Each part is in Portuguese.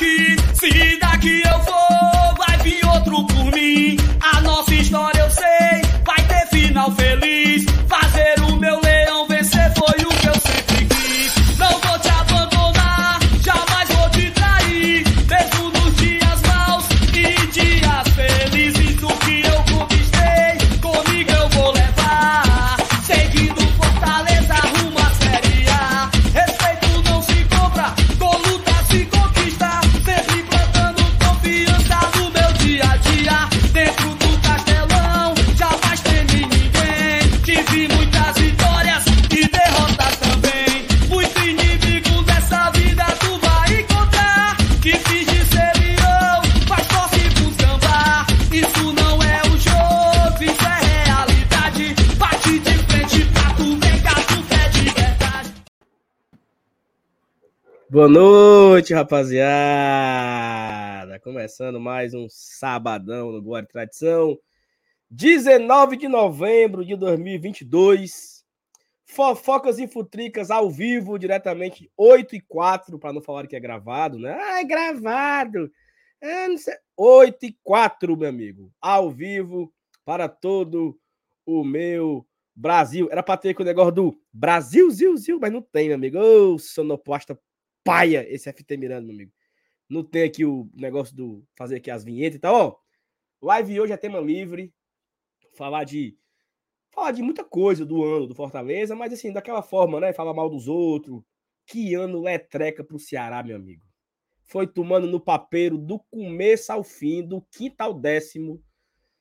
aqui. Noite, rapaziada. Começando mais um sabadão no e Tradição. 19 de novembro de 2022. Fofocas e futricas ao vivo, diretamente 8 e 4, para não falar que é gravado, né? Ah, é gravado. É, não sei. 8 e 4, meu amigo. Ao vivo para todo o meu Brasil. Era para ter com o negócio do Brasil, Zil, Zil, mas não tem, meu amigo. Ô, sonoplasta paia esse FT Miranda, meu amigo. Não tem aqui o negócio do fazer aqui as vinhetas e tal, ó. Live hoje é tema livre. Falar de falar de muita coisa do ano do Fortaleza, mas assim, daquela forma, né? Falar mal dos outros. Que ano letreca pro Ceará, meu amigo. Foi tomando no papeiro do começo ao fim, do quinto ao décimo,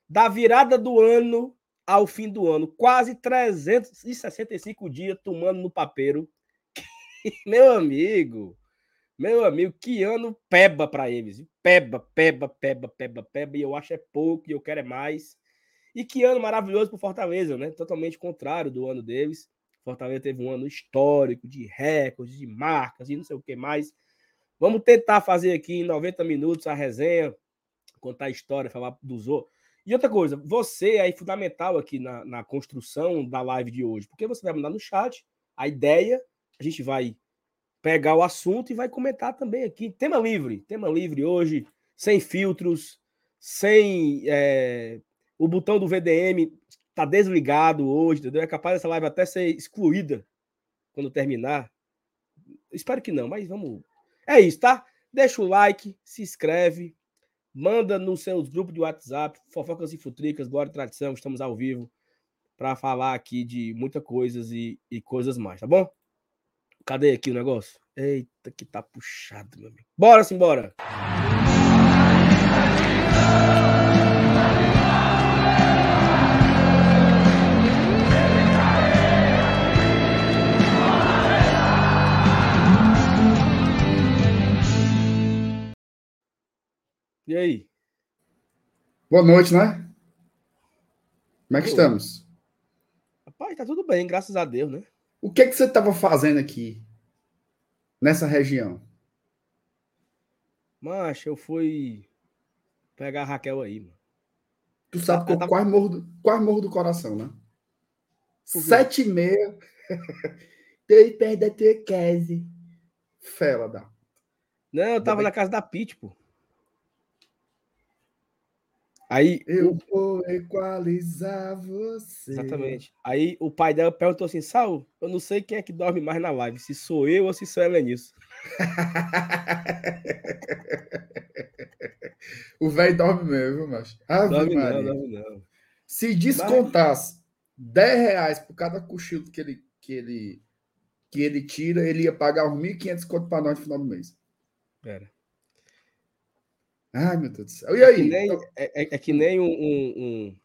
da virada do ano ao fim do ano. Quase 365 dias tomando no papeiro. meu amigo, meu amigo, que ano peba para eles. Peba, peba, peba, peba, peba. E eu acho é pouco e eu quero é mais. E que ano maravilhoso para Fortaleza, né? Totalmente contrário do ano deles. Fortaleza teve um ano histórico de recordes, de marcas e não sei o que mais. Vamos tentar fazer aqui em 90 minutos a resenha, contar a história, falar dos outros. E outra coisa, você é fundamental aqui na, na construção da live de hoje, porque você vai mandar no chat a ideia, a gente vai pegar o assunto e vai comentar também aqui. Tema livre, tema livre hoje, sem filtros, sem. é, o botão do VDM tá desligado hoje, entendeu? É capaz dessa live até ser excluída quando terminar. Espero que não, mas vamos. É isso, tá? Deixa o like, se inscreve, manda nos seus grupos de WhatsApp, fofocas e futricas, Glória e Tradição, estamos ao vivo para falar aqui de muitas coisas e, e coisas mais, tá bom? Cadê aqui o negócio? Eita, que tá puxado, meu amigo. Bora, simbora! E aí? Boa noite, né? Como é que Boa. estamos? Rapaz, tá tudo bem, graças a Deus, né? O que, que você estava fazendo aqui, nessa região? Macho, eu fui pegar a Raquel aí, mano. Tu sabe que eu Eu tava- quase morro, do, quase morro do coração, né? Sete e meia. Dei perto da tua casa. Fela da. Não, eu tava bem. na casa da Pete, pô. Aí, Eu o- vou equalizar você. exatamente. Aí o pai dela perguntou assim: Sal, eu não sei quem é que dorme mais na live, se sou eu ou se sou a Helenilson. o velho dorme mesmo, macho. Ave Dorme não, Maria. dorme não. Se descontasse 10 reais por cada cochilo que ele, que ele, que ele tira, ele ia pagar uns 1.500 conto para nós no final do mês. Pera. Ai, meu Deus do céu. E É que aí? nem, Então- é, é- é que nem um, um- um-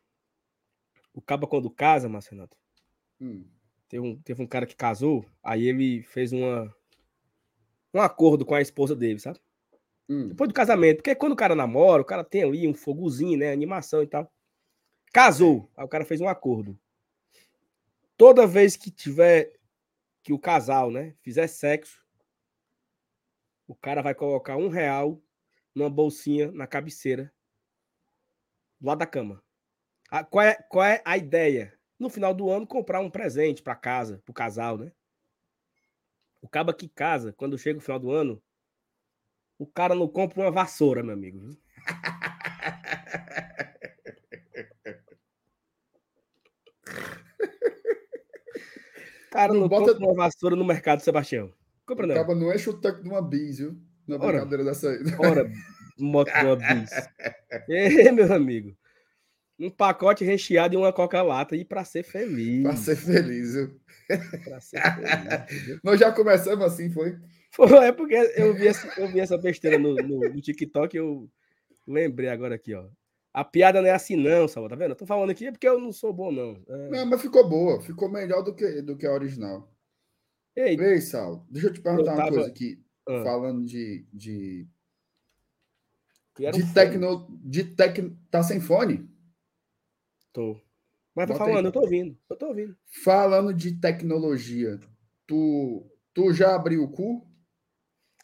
O caba quando casa, Marcenato. Hum, Teve um, teve um cara que casou, aí ele fez uma, um acordo com a esposa dele, sabe? hum. Depois do casamento. Porque quando o cara namora, o cara tem ali um fogozinho, né? Animação e tal. Casou. Aí o cara fez um acordo. Toda vez que tiver. Que o casal, né? Fizer sexo. O cara vai colocar um real numa bolsinha na cabeceira. Do lado da cama. A- qual, é, qual é a ideia? No final do ano, comprar um presente para casa, pro casal, né? O caba que casa, quando chega o final do ano, o cara não compra uma vassoura, meu amigo. O cara Não não, bota- compra uma vassoura no mercado, Sebastião. Compra não. Acaba não enche o tanque de uma bis, viu? Na Ora. brincadeira. Ora, moto de uma bis. Ê, meu amigo. Um pacote recheado e uma coca-lata e para ser feliz. Pra ser feliz, viu? Pra ser feliz. Nós já começamos assim, foi? Foi, é porque eu vi essa, eu vi essa besteira no, no, no TikTok e eu lembrei agora aqui, ó. A piada não é assim, não, Salva, tá vendo? Eu tô falando aqui é porque eu não sou bom, não. É. Não, mas ficou boa. Ficou melhor do que, do que a original. Ei, Ei, Sal, deixa eu te perguntar Eu uma tava- coisa aqui. Ah, Falando de. De, de um fone. tecno. De tec... Tá sem fone? Tô. Mas tá Bota aí. falando, eu tô ouvindo. Eu tô ouvindo. Falando de tecnologia, tu, tu já abriu o cu?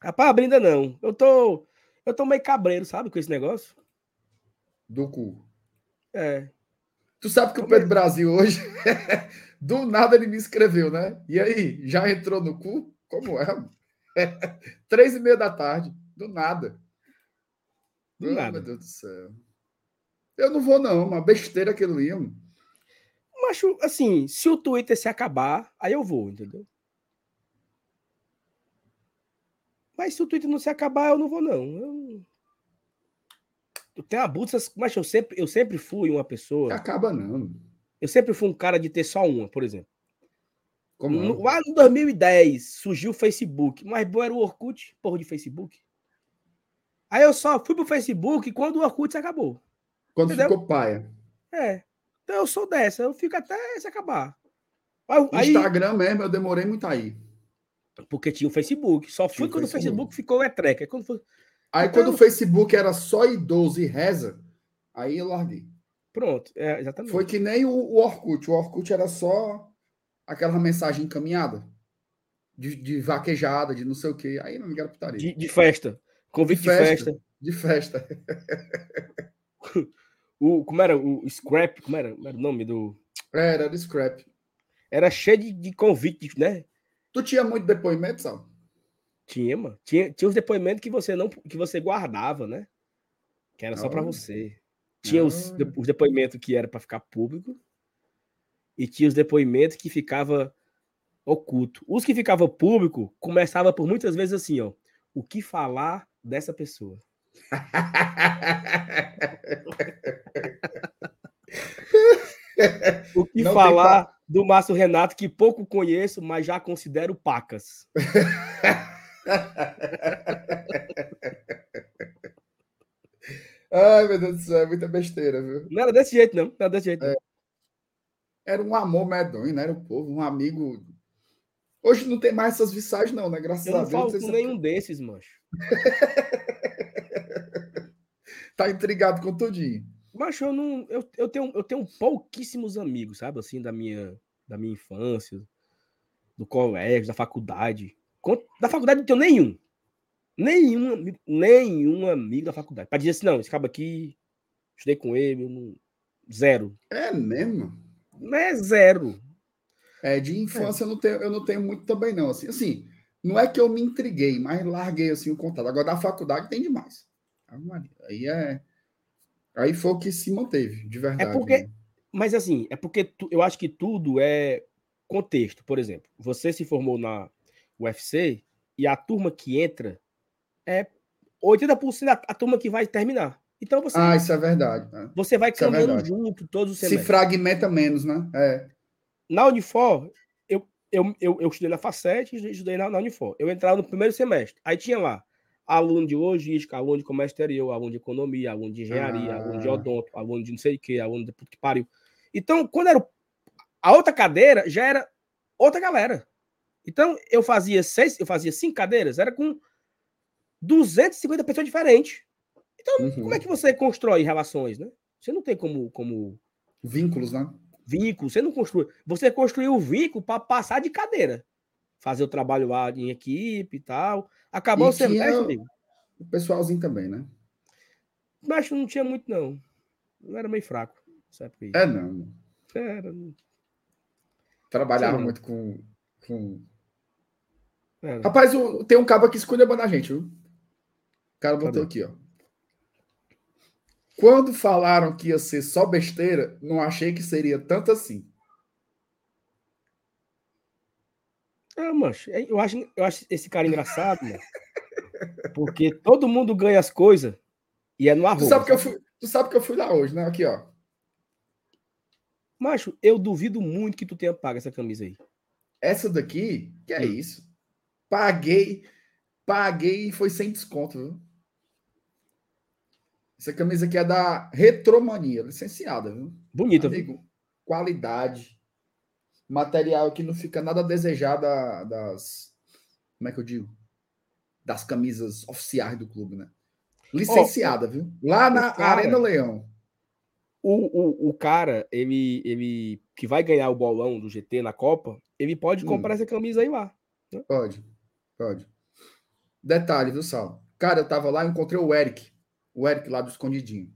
Rapaz, abrindo não. Eu tô. Eu tô meio cabreiro, sabe, com esse negócio? Do cu. É. Tu sabe que o? Pedro Brasil hoje, do nada ele me escreveu, né? E aí, já entrou no cu? Como é? Três e meia da tarde, do nada. Do nada. Meu Deus do céu. Eu não vou, não, uma besteira aquilo ali. Mas, assim, se o Twitter se acabar, aí eu vou, entendeu? Mas se o Twitter não se acabar, eu não vou, não. Eu, eu tenho abusos, mas eu sempre, eu sempre fui uma pessoa. Acaba não. Eu sempre fui um cara de ter só uma, por exemplo. Como No- não? lá em 2010 surgiu o Facebook, mas bom era o Orkut, porra de Facebook. Aí eu só fui pro Facebook quando o Orkut se acabou. Quando entendeu? ficou paia. É. Então eu sou dessa, eu fico até se acabar. Aí, aí- Instagram mesmo, eu demorei muito aí. porque tinha o Facebook. Só Tinha fui o quando o Facebook. Facebook ficou etreca. Quando foi... Aí Então- quando o Facebook era só idoso e reza, aí eu larguei. Pronto, é, exatamente. Foi que nem o, o Orkut. O Orkut era só aquela mensagem encaminhada. De, de vaquejada, de não sei o quê. Aí não era putaria. de, de festa. Convite de De festa. festa. De festa. O, como era? O Scrap, como era, como era o nome do. Era, era scrap. Era cheio de, de convite, né? Tu tinha muito depoimento, Sal? Tinha, mano. Tinha, tinha os depoimentos que você não que você guardava, né? Que era só pra Olha. você. Tinha os, os depoimentos que era pra ficar público e tinha os depoimentos que ficava oculto. Os que ficava público começava por muitas vezes assim, ó. O que falar dessa pessoa? O que Não falar do Márcio Renato que pouco conheço, mas já considero pacas? Ai, meu Deus do céu, é muita besteira, viu? Não era desse jeito, não. Não era desse jeito. não. Era um amor medonho, né? Era o povo, um amigo. Hoje não tem mais essas visagens, não, né? Graças Eu a não Deus. falo você com nenhum desses, mancho. Tá intrigado com tudinho. Macho, eu não. Eu, eu, tenho, eu tenho pouquíssimos amigos, sabe? Assim, da minha, da minha infância, do colégio, da faculdade. Da faculdade não tenho nenhum. Nenhum, nenhum amigo da faculdade. Pra dizer assim, não, esse cabo aqui, estudei com ele, eu não- zero. É mesmo? Não é zero. É, de infância eu, não tenho, eu não tenho muito também, não. Assim, assim, não é que eu me intriguei, mas larguei assim o contato. Agora, da faculdade tem demais. Aí é. Aí foi o que se manteve, de verdade. porque- né? Mas assim, é porque tu- eu acho que tudo é contexto. Por exemplo, você se formou na UFC e a turma que entra é 80% da a turma que vai terminar. Então você, Ah, isso é verdade. né? você vai isso é caminhando verdade. junto todos os Se semestres. fragmenta menos, né? É. Na Unifor, eu, eu, eu, eu estudei na Facete e estudei na, na Unifor. Eu entrava no primeiro semestre. Aí tinha lá aluno de logística, aluno de comércio exterior, aluno de economia, aluno de engenharia, aluno de Ah. odonto, aluno de não sei o que, aluno de puto que pariu. Então, quando era a outra cadeira, já era outra galera. Então, eu fazia seis, eu fazia cinco cadeiras, era com 250 pessoas diferentes. Então, Uhum. como é que você constrói relações, né? Você não tem como, como Vínculos, né? vínculo, você não construi. Você construiu o vínculo para passar de cadeira. Fazer o trabalho lá em equipe e tal. Acabou o semestre. O pessoalzinho também, né? Mas não tinha muito, não. Eu era meio fraco. aí. É, não. Era, Trabalhava Sim. muito com. com... era. Rapaz, o- tem um cabo aqui escolhendo a gente, viu? cara botou Cadê? aqui, ó. Quando falaram que ia ser só besteira, não achei que seria tanto assim. Ah, mancho, é, eu acho, eu acho esse cara engraçado, mano. Porque todo mundo ganha as coisas e é no arroz. Tu sabe, que eu fui, tu sabe que eu fui lá hoje, né? Aqui, ó. Macho, eu duvido muito que tu tenha pago essa camisa aí. Essa daqui, que é hum. isso? Paguei, paguei e foi sem desconto, viu? Essa camisa aqui é da Retromania, licenciada, viu? Bonita, Amigo, viu? Qualidade. Material que não fica nada a desejar da, das. Como é que eu digo? Das camisas oficiais do clube, né? Licenciada, oh, viu? Lá na cara, Arena Leão. O, o, o cara, ele, ele que vai ganhar o bolão do GT na Copa, ele pode comprar hum. essa camisa aí lá. Né? Pode, pode. Detalhe, viu, Sal? Cara, eu tava lá e encontrei o Eric. O Eric lá do Escondidinho.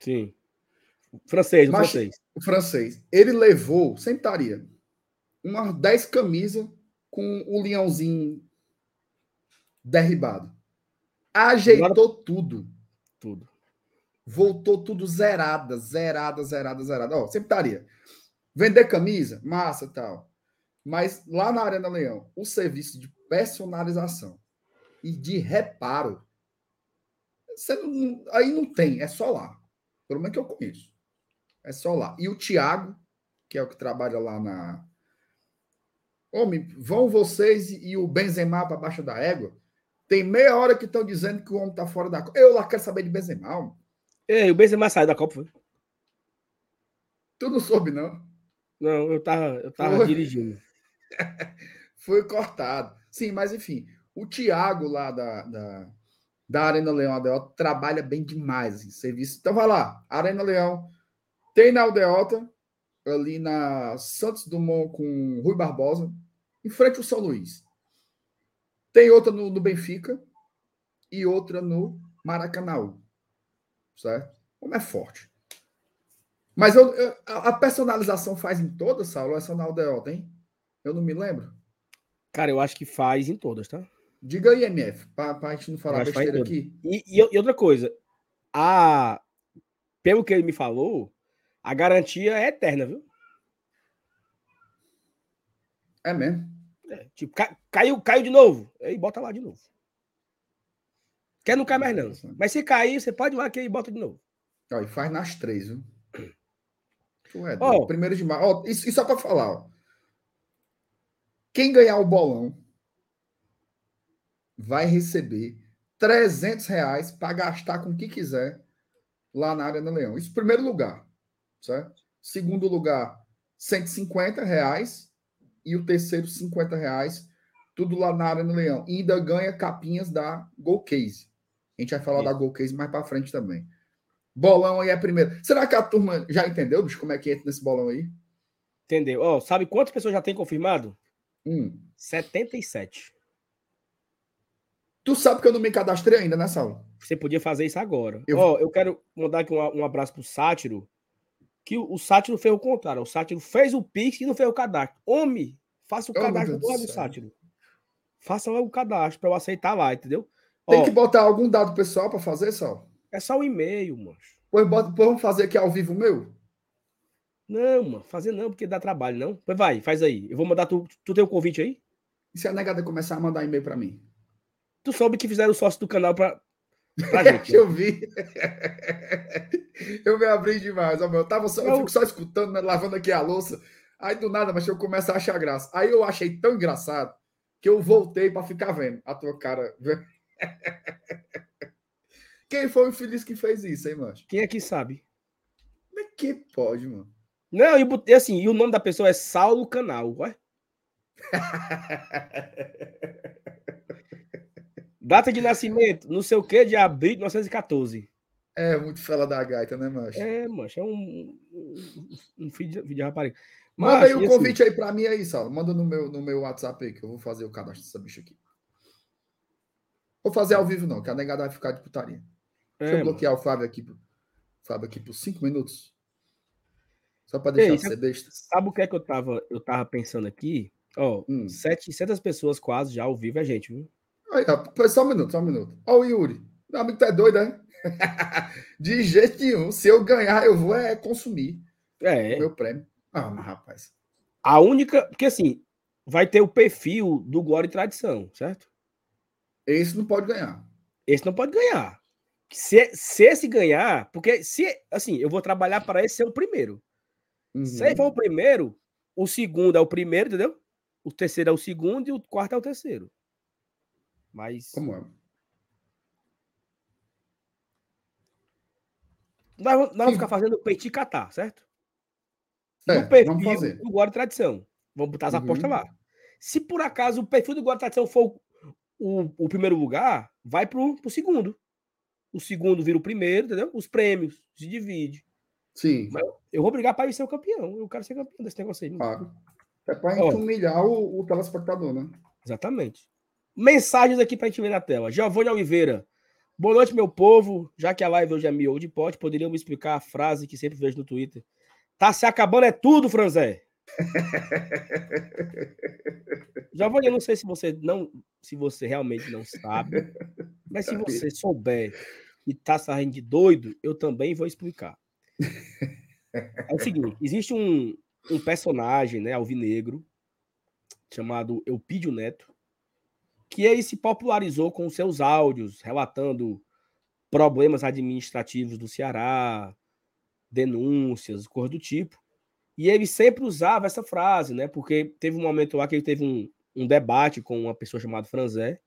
Sim. O francês, o Mas, francês. O francês. Ele levou, sentaria, umas 10 camisas com o leãozinho derribado. Ajeitou Agora... tudo. Tudo. Voltou tudo zerada, zerada, zerada, zerada. Ó, sempre estaria. Vender camisa, massa tal. Mas lá na Arena Leão, o serviço de personalização e de reparo, você não, aí não tem, é só lá. Pelo menos que eu conheço. É só lá. E o Tiago, que é o que trabalha lá na. Homem, vão vocês e o Benzema para baixo da égua? Tem meia hora que estão dizendo que o homem está fora da Eu lá quero saber de Benzema. Homem. Ei, o Benzema saiu da Copa, foi? Tu não soube, não? Não, eu tava, eu tava foi... dirigindo. foi cortado. Sim, mas enfim, o Thiago lá da, da, da Arena Leão Aldeota trabalha bem demais esse serviço. Então vai lá, Arena Leão. Tem na Aldeota, ali na Santos Dumont com Rui Barbosa, em frente ao São Luís. Tem outra no, no Benfica e outra no Maracanã certo? Como é forte. Mas eu, eu, a personalização faz em todas, Saulo, só na Aldeota, hein? Eu não me lembro. Cara, eu acho que faz em todas, tá? Diga aí, MF, para a gente não falar besteira aqui. E, e, e, outra coisa, a, pelo que ele me falou, a garantia é eterna, viu? É mesmo? É, tipo, caiu, caiu de novo. Aí bota lá de novo. Quer não cai mais, não. Mas se cair, você pode ir lá aqui e bota de novo. Ó, e faz nas três, viu? É, oh, primeiro de março. Ó, isso, isso é para falar, ó. Quem ganhar o bolão vai receber 300 reais para gastar com o que quiser lá na Arena Leão. Isso primeiro lugar, certo? Segundo lugar, 150 reais. E o terceiro, 50 reais. Tudo lá na Arena Leão. E ainda ganha capinhas da Go Case. A gente vai falar da Gol Case mais para frente também. Bolão aí é primeiro. Será que a turma já entendeu, bicho, como é que entra nesse bolão aí? Entendeu. Oh, sabe quantas pessoas já tem confirmado? Hum. 77. Tu sabe que eu não me cadastrei ainda nessa aula. Você podia fazer isso agora. Eu... Oh, eu quero mandar aqui um, um abraço pro Sátiro, que o, o Sátiro fez o contrário. O Sátiro fez o Pix e não fez o cadastro. Homem, faça o oh, cadastro do Sátiro. Faça o cadastro para eu aceitar lá, entendeu? Tem que botar algum dado pessoal para fazer, só? É só o um e-mail, mano. Pois, bota, pois vamos fazer aqui ao vivo meu? Não, mano, fazer não, porque dá trabalho, não. Pois vai, faz aí. Eu vou mandar tu. Tu tem o um convite aí? E se a negada começar a mandar e-mail para mim? Tu soube que fizeram sócio do canal para pra gente. eu vi. eu me abri demais. Eu, tava só, eu... fico só escutando, né, lavando aqui a louça. Aí do nada, mas eu começo a achar graça. Aí eu achei tão engraçado que eu voltei para ficar vendo a tua cara. Quem foi o infeliz que fez isso, hein, mano? Quem é que sabe? Como é que pode, mano? Não, e botei assim, e o nome da pessoa é Saulo Canal, ué? Data de nascimento, não sei o que, de abril de 1914. É, muito fela da gaita, né, macho? É, macho, é um, um, filho, de, filho de rapariga. Manda aí o um convite assim, aí pra mim aí, Saulo. Manda no meu, no meu WhatsApp aí, que eu vou fazer o cadastro dessa bicha aqui. Vou fazer ao vivo, não, que a negada vai ficar de putaria. Deixa é, eu bloquear mano. o Fábio aqui, Fábio aqui por cinco minutos. Só para deixar Ei, você besta. Sabe o que é que eu tava, eu tava pensando aqui? Ó, oh, hum. 700 pessoas quase já ao vivo é gente, viu? Aí, ó, só um minuto, só um minuto. Ó, o Yuri. Meu amigo, tu é doido, né? de jeito nenhum. Se eu ganhar, eu vou é consumir. É. O meu prêmio. Ah, mas rapaz. A única. Porque assim, vai ter o perfil do Glória e Tradição, certo? Esse não pode ganhar. Esse não pode ganhar. Se, se esse ganhar, porque se assim, eu vou trabalhar para esse ser o primeiro. Uhum. Se ele for o primeiro, o segundo é o primeiro, entendeu? O terceiro é o segundo e o quarto é o terceiro. Mas. Como é? Nós, nós vamos ficar fazendo petit catar, certo? É, no perfil vamos fazer. do Guarda Tradição. Vamos botar as Uhum. apostas lá. Se por acaso o perfil do Guarda Tradição for o, o, primeiro lugar, vai pro, pro segundo. O segundo vira o primeiro, entendeu? Os prêmios se divide. Sim, Mas eu vou brigar para ser o campeão. Eu quero ser campeão desse negócio aí. claro. É Ó. humilhar o, o telespectador, né? Exatamente. Mensagens aqui para a gente ver na tela. Giovanni Oliveira. Boa noite, meu povo. Já que a live hoje é miolo de pote, poderiam me explicar a frase que sempre vejo no Twitter. Tá se acabando é tudo, Franzé. Giovanni, eu não sei se você não, se você realmente não sabe, mas se você souber e tá saindo de doido, eu também vou explicar. É o seguinte, existe um, um personagem, né, alvinegro, chamado Eupídio Neto, que ele se popularizou com seus áudios, relatando problemas administrativos do Ceará, denúncias, coisa do tipo. E ele sempre usava essa frase, né? Porque teve um momento lá que ele teve um, um debate com uma pessoa chamada Franzé.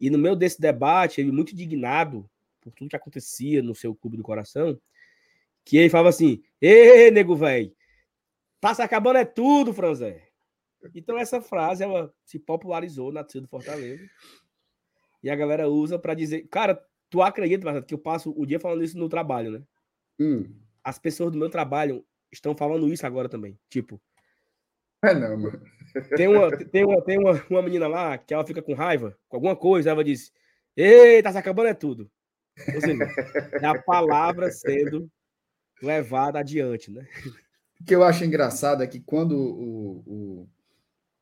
E no meio desse debate, ele muito indignado por tudo que acontecia no seu clube do coração, que ele falava assim: Ê, nego velho, tá se acabando é tudo, Franzé. Então essa frase ela se popularizou na torcida do Fortaleza. E a galera usa para dizer, cara, tu acredita, Marcelo, que eu passo o dia falando isso no trabalho, né? Hum. As pessoas do meu trabalho estão falando isso agora também. Tipo, É não, mano. tem uma, tem uma, tem uma, uma menina lá que ela fica com raiva, com alguma coisa, ela diz: Ei, tá se acabando é tudo. Ou seja, é a palavra sendo levada adiante, né? O que eu acho engraçado é que quando o, o,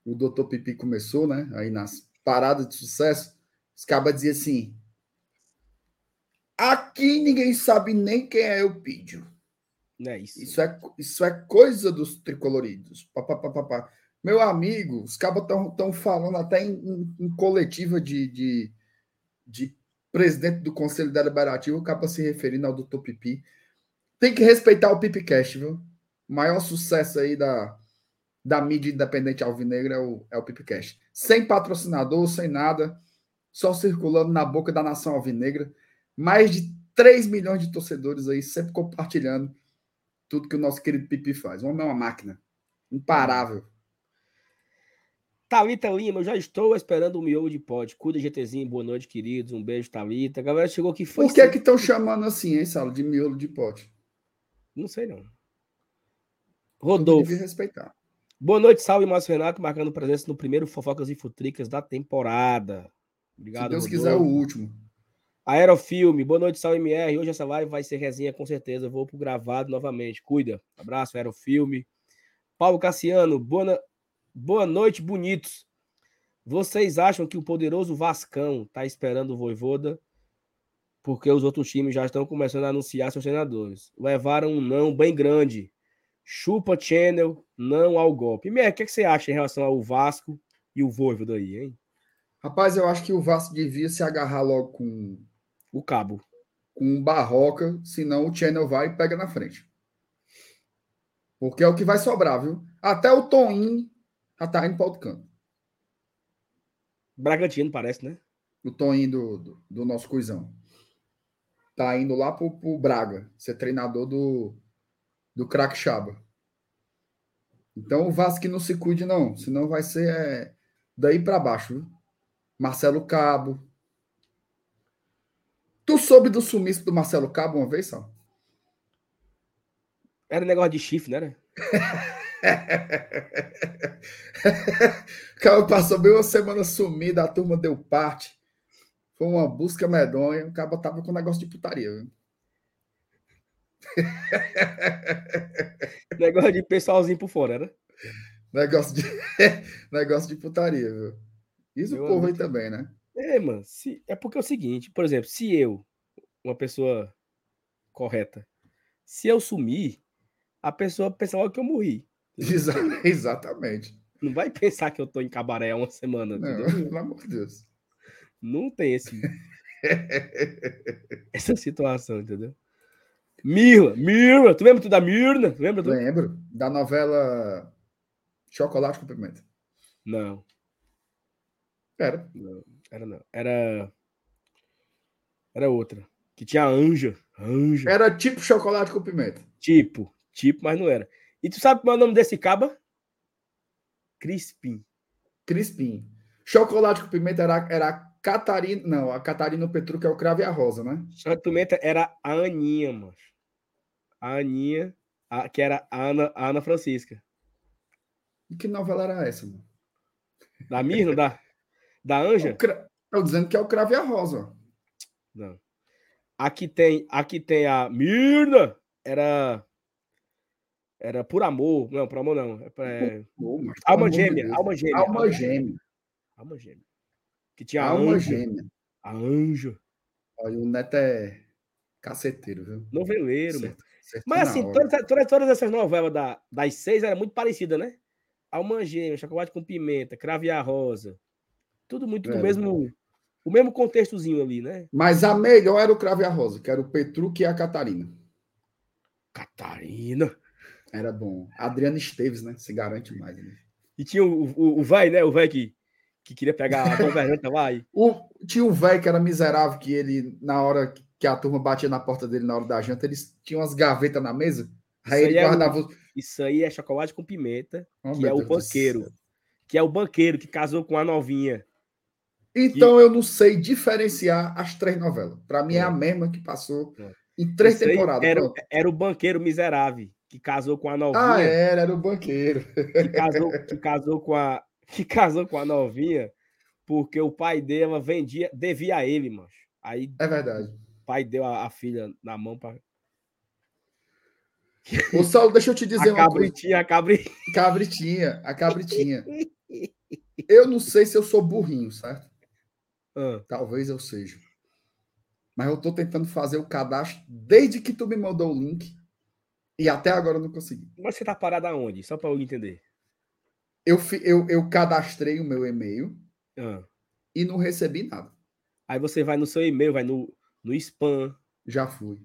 o Dr. Pipi começou, né? Aí nas paradas de sucesso, os cabas diziam assim: aqui ninguém sabe nem quem é o Pídio. É isso. Isso é, isso é coisa dos tricoloridos. Pá, pá, pá, pá, pá. Meu amigo, os cabas estão falando até em, em- em coletiva de, de, de presidente do Conselho Deliberativo, o caba se referindo ao Dr. Pipi. Tem que respeitar o Pipicast, viu? O maior sucesso aí da, da mídia independente alvinegra é o, é o Pipicast. Sem patrocinador, sem nada, só circulando na boca da nação alvinegra. Mais de 3 milhões de torcedores aí, sempre compartilhando tudo que o nosso querido Pipi faz. O homem é uma máquina. Imparável. Thalita Lima, eu já estou esperando o miolo de pote. Cuida, GTzinho. Boa noite, queridos. Um beijo, Thalita. A galera chegou aqui. Foi Por que é que estão chamando assim, hein, Sala? De miolo de pote? Não sei, não. Eu Rodolfo. devia respeitar. Boa noite, salve, Márcio Renato, marcando presença no primeiro Fofocas e Futricas da temporada. Obrigado, Se Deus Rodolfo. quiser, o último. Aerofilme, boa noite, salve MR. Hoje essa live vai ser resenha com certeza. Vou pro gravado novamente. Cuida. Abraço, Aerofilme. Paulo Cassiano, boa, no- boa noite, bonitos. Vocês acham que o poderoso Vascão tá esperando o Voivoda? Porque os outros times já estão começando a anunciar seus treinadores. Levaram um não bem grande. Chupa Channel, não ao golpe. MR, o que, é que você acha em relação ao Vasco e o Voivoda aí, hein? Rapaz, eu acho que o Vasco devia se agarrar logo com, O cabo. com o Barroca, senão o Channel vai e pega na frente. Porque é o que vai sobrar, viu? Até o Toninho já tá indo para outro canto. Bragantino, parece, né? O Toninho do, do, do nosso coisão. Tá indo lá pro, pro Braga, ser treinador do, do craque Chaba. Então o Vasco não se cuide, não. Senão vai ser é, daí para baixo, viu? Marcelo Cabo. Tu soube do sumiço do Marcelo Cabo uma vez, só? Era negócio de chifre, né? o cara passou bem uma semana sumido, a turma deu parte. Foi uma busca medonha. O cara tava com negócio de putaria. Viu? Negócio de pessoalzinho por fora, né? Negócio de, negócio de putaria, viu? Isso Meu o povo aí também, né? É, mano. Se, é porque é o seguinte, por exemplo, se eu, uma pessoa correta, se eu sumir, a pessoa pensa logo que eu morri. Exa exatamente. Não vai pensar que eu tô em cabaré há uma semana. Não, pelo amor de Deus. Não tem esse, essa situação, entendeu? Mirla, Mirla, tu lembra tu da Mirna? Lembra tu? Lembro. Da novela Chocolate com Pimenta. Não. Era. Não, era não. Era. Era outra. Que tinha Anja. Anja. Era tipo chocolate com pimenta. Tipo, tipo, mas não era. E tu sabe qual é o nome desse caba? Crispim. Crispim. Chocolate com pimenta era, era Catarina. Não, a Catarina Petru, que é o Cravo e a Rosa, né? Pimenta era a Aninha, mano. A Aninha, a, que era a Ana, a Ana Francisca. E que novela era essa, mano? Da Mirna, da, da Anja? Estou dizendo que é o Cravo e a Rosa. Não. Aqui tem, aqui tem a Mirna. Era. Era por amor. Não, por amor não. É, é... alma gêmea. Alma gêmea. Alma gêmea. Alma gêmea. Que tinha alma gêmea. A anjo. Olha, o Neto é caceteiro, viu? Noveleiro, certo, mano. Certo Mas assim, todas, todas, todas, essas novelas da, das seis eram muito parecidas, né? Alma gêmea, chocolate com pimenta, crave a rosa. Tudo muito é, do mesmo o mesmo contextozinho ali, né? Mas a melhor era o Crave a Rosa, que era o Petruc e a Catarina. Catarina. Era bom. Adriana Esteves, né? Se garante mais. Né? E tinha o, o, vai, né? O vai que, que queria pegar a governanta lá. E... o, tinha o velho que era miserável, que ele, na hora que a turma batia na porta dele na hora da janta, eles tinham umas gavetas na mesa. Aí isso ele guardava. É o... Isso aí é chocolate com pimenta, oh, que é Deus o banqueiro. Que é o banqueiro que casou com a novinha. Então e... eu não sei diferenciar as três novelas. Para mim é. é. a mesma que passou é. em três Isso temporadas. Era, era, o banqueiro miserável que casou com a novinha. Ah, era, era o banqueiro. Que casou, que casou com a que casou com a novinha porque o pai dela vendia, devia a ele, mano. Aí É verdade. O pai deu a, a filha na mão para Ô, Saulo, deixa eu te dizer a uma cabritinha, coisa. A cabritinha, cabritinha, a cabritinha. Eu não sei se eu sou burrinho, certo? Ah. Talvez eu seja. Mas eu estou tentando fazer o cadastro desde que tu me mandou o link e até agora eu não consegui. Mas você está parado aonde? Só para eu entender. Eu, eu, eu cadastrei o meu e-mail ah. e não recebi nada. Aí você vai no seu e-mail, vai no, no spam. Já fui.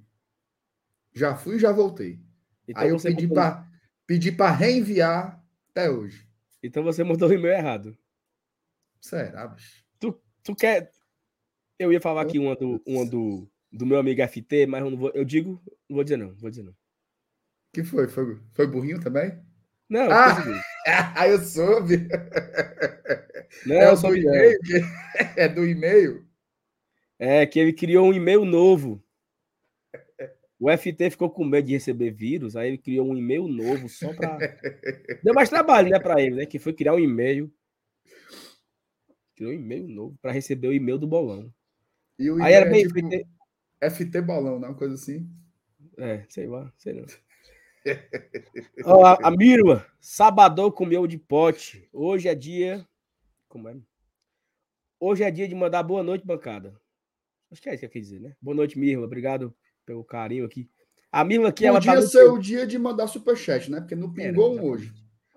Já fui e já voltei. Então Aí eu pedi para pedi para reenviar até hoje. Então você mandou o e-mail errado. Será, bicho? Tu quer. Eu ia falar aqui uma do, uma do, do meu amigo FT, mas eu não vou. Eu digo, não vou dizer não, vou dizer não. que foi? Foi, foi burrinho também? Não, ah, ah, eu soube. Não, é, do e-mail, é do e-mail. É que ele criou um e-mail novo. O FT ficou com medo de receber vírus, aí ele criou um e-mail novo só para. Deu mais trabalho, né, para ele, né? Que foi criar um e-mail Criou um e-mail novo para receber o e-mail do bolão. E o Aí era é bem tipo FT... FT bolão, não? Né? Coisa assim. É, sei lá, sei não. Olá, a Mirma, sabadão comeu de pote. Hoje é dia. Como é? Hoje é dia de mandar boa noite, bancada. Acho que é isso que quer dizer, né? Boa noite, Mirma. Obrigado pelo carinho aqui. A Mirma aqui, Podia ela tá. ser o dia de mandar superchat, né? Porque não pingou é, um hoje.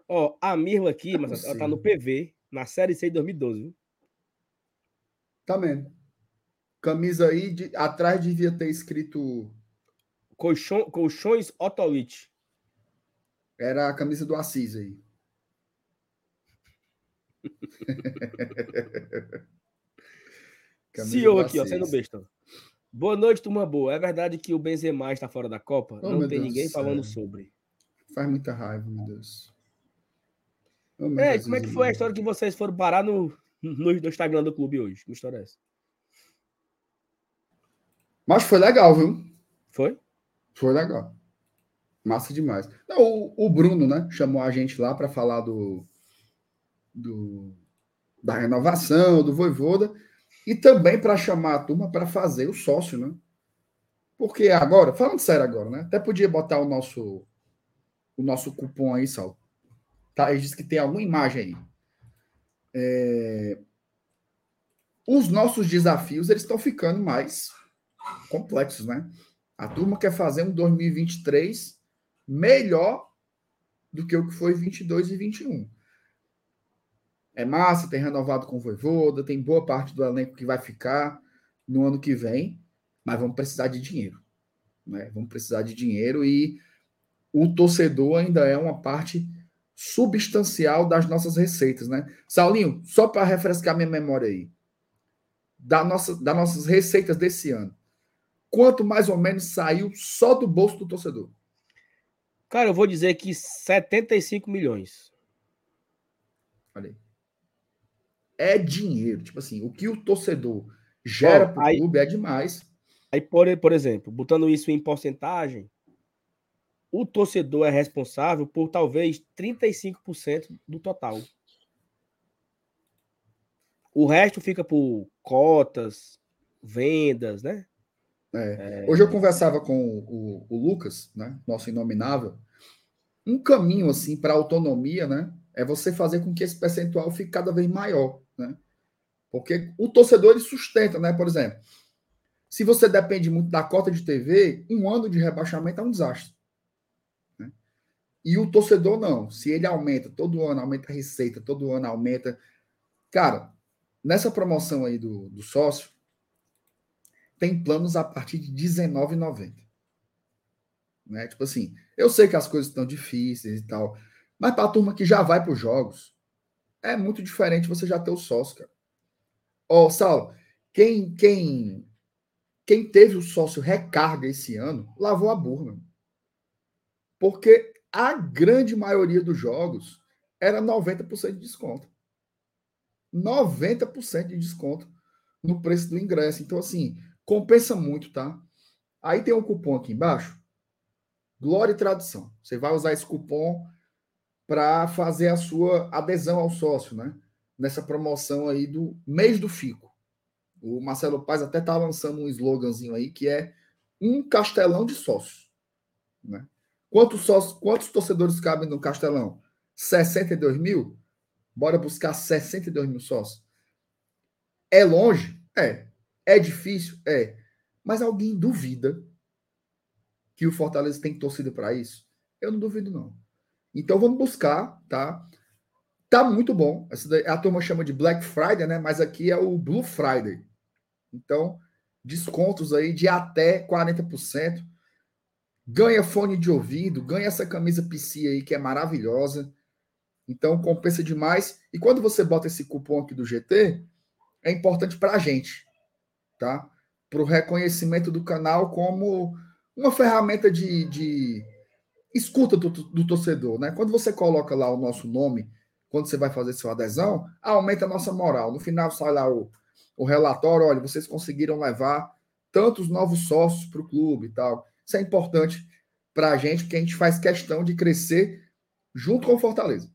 Ó, a Mirma aqui, mas ela tá no PV, na Série C de 2012, viu? Tá mesmo. Camisa aí, de, atrás devia ter escrito. Colchão, colchões Otolite. Era a camisa do Assis aí. CEO aqui, ó, sendo besta. Boa noite, turma boa. É verdade que o Benzema está fora da Copa? Oh, Não tem Deus ninguém falando sobre. Faz muita raiva, meu Deus. Oh, meu é, Deus como é que foi a história que vocês foram parar no, no, no Instagram do clube hoje. Que história é essa? Mas foi legal, viu? Foi? Foi legal. Massa demais. Não, o, o Bruno, né? Chamou a gente lá para falar do, do da renovação, do Voivoda, e também para chamar a turma para fazer o sócio, né? Porque agora, falando sério agora, né? Até podia botar o nosso o nosso cupom aí, Sal. Tá? Ele disse que tem alguma imagem aí. É... os nossos desafios eles estão ficando mais complexos, né? A turma quer fazer um 2023 melhor do que o que foi 22 e 21. É massa, tem renovado com o Voivoda, tem boa parte do elenco que vai ficar no ano que vem, mas vamos precisar de dinheiro. Né? Vamos precisar de dinheiro e o torcedor ainda é uma parte substancial das nossas receitas, né? Saulinho, só para refrescar minha memória aí, da nossa, das nossas receitas desse ano, quanto mais ou menos saiu só do bolso do torcedor? Cara, eu vou dizer que 75 milhões. Olha aí. É dinheiro. Tipo assim, o que o torcedor gera para o clube é demais. Aí, por, por exemplo, botando isso em porcentagem, o torcedor é responsável por talvez 35% do total. O resto fica por cotas, vendas, né? É. Hoje eu conversava com o, o, Lucas, né, nosso inominável. Um caminho assim para autonomia, né, é você fazer com que esse percentual fique cada vez maior, né? Porque o torcedor ele sustenta, né? Por exemplo, se você depende muito da cota de TV, um ano de rebaixamento é um desastre. Né? E o torcedor não. Se ele aumenta todo ano, aumenta a receita, todo ano aumenta. Cara, nessa promoção aí do, do sócio, tem planos a partir de R$19,90. Né? Tipo assim, eu sei que as coisas estão difíceis e tal, mas para a turma que já vai para os jogos, é muito diferente você já ter o sócio, cara. Ó, oh, quem, quem, quem teve o sócio recarga esse ano, lavou a burra. Porque a grande maioria dos jogos era 90% de desconto. 90% de desconto no preço do ingresso. Então, assim, Compensa muito, tá? Aí tem um cupom aqui embaixo. Glória e Tradição. Você vai usar esse cupom para fazer a sua adesão ao sócio, né? Nessa promoção aí do mês do Fico. O Marcelo Paz até tá lançando um sloganzinho aí que é um castelão de sócios, né? Quantos sócios, quantos torcedores cabem no castelão? 62 mil? Bora buscar 62 mil sócios. É longe? É. É difícil? É. Mas alguém duvida que o Fortaleza tem torcida para isso? Eu não duvido, não. Então vamos buscar, tá? Tá muito bom. A turma chama de Black Friday, né? Mas aqui é o Blue Friday. Então, descontos aí de até 40%. Ganha fone de ouvido, ganha essa camisa PC aí que é maravilhosa. Então compensa demais. E quando você bota esse cupom aqui do GT, é importante para a gente tá? Para o reconhecimento do canal como uma ferramenta de, de escuta do, do, torcedor, né? Quando você coloca lá o nosso nome, quando você vai fazer sua adesão, aumenta a nossa moral. No final sai lá o, o relatório, olha, vocês conseguiram levar tantos novos sócios para o clube e tal. Isso é importante para a gente, porque a gente faz questão de crescer junto com o Fortaleza,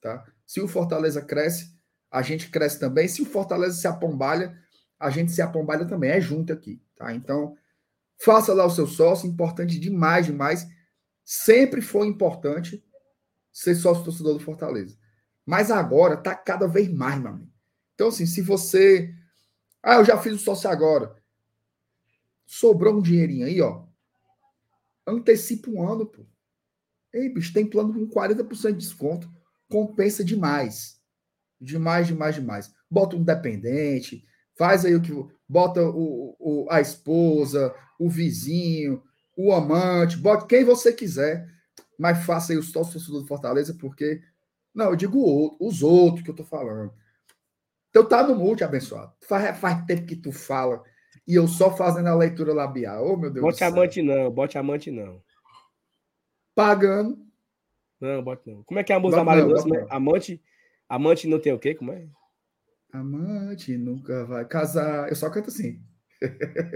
tá? Se o Fortaleza cresce, a gente cresce também. Se o Fortaleza se apombalha, a gente se apombalha também, é junto aqui, tá? Então, faça lá o seu sócio, importante demais, demais. Sempre foi importante ser sócio torcedor do Fortaleza. Mas agora tá cada vez mais, meu amigo. Então, assim, se você. Ah, eu já fiz o sócio agora. Sobrou um dinheirinho aí, ó. Antecipa um ano, pô. Ei, bicho, tem plano com 40% de desconto. Compensa demais. Demais, demais, demais. Bota um dependente, Faz aí o que. Bota o, o, a esposa, o vizinho, o amante, bota quem você quiser, mas faça aí os sócios do Fortaleza, porque. Não, eu digo outro, os outros que eu tô falando. Então tá no multi, abençoado. Faz, faz tempo que tu fala e eu só fazendo a leitura labial. Oh, meu Deus bote amante não, bote amante não. Pagando. Não, bote não. Como é que é a música da Amante, amante não tem o quê? Como é? Amante nunca vai casar. Eu só canto assim.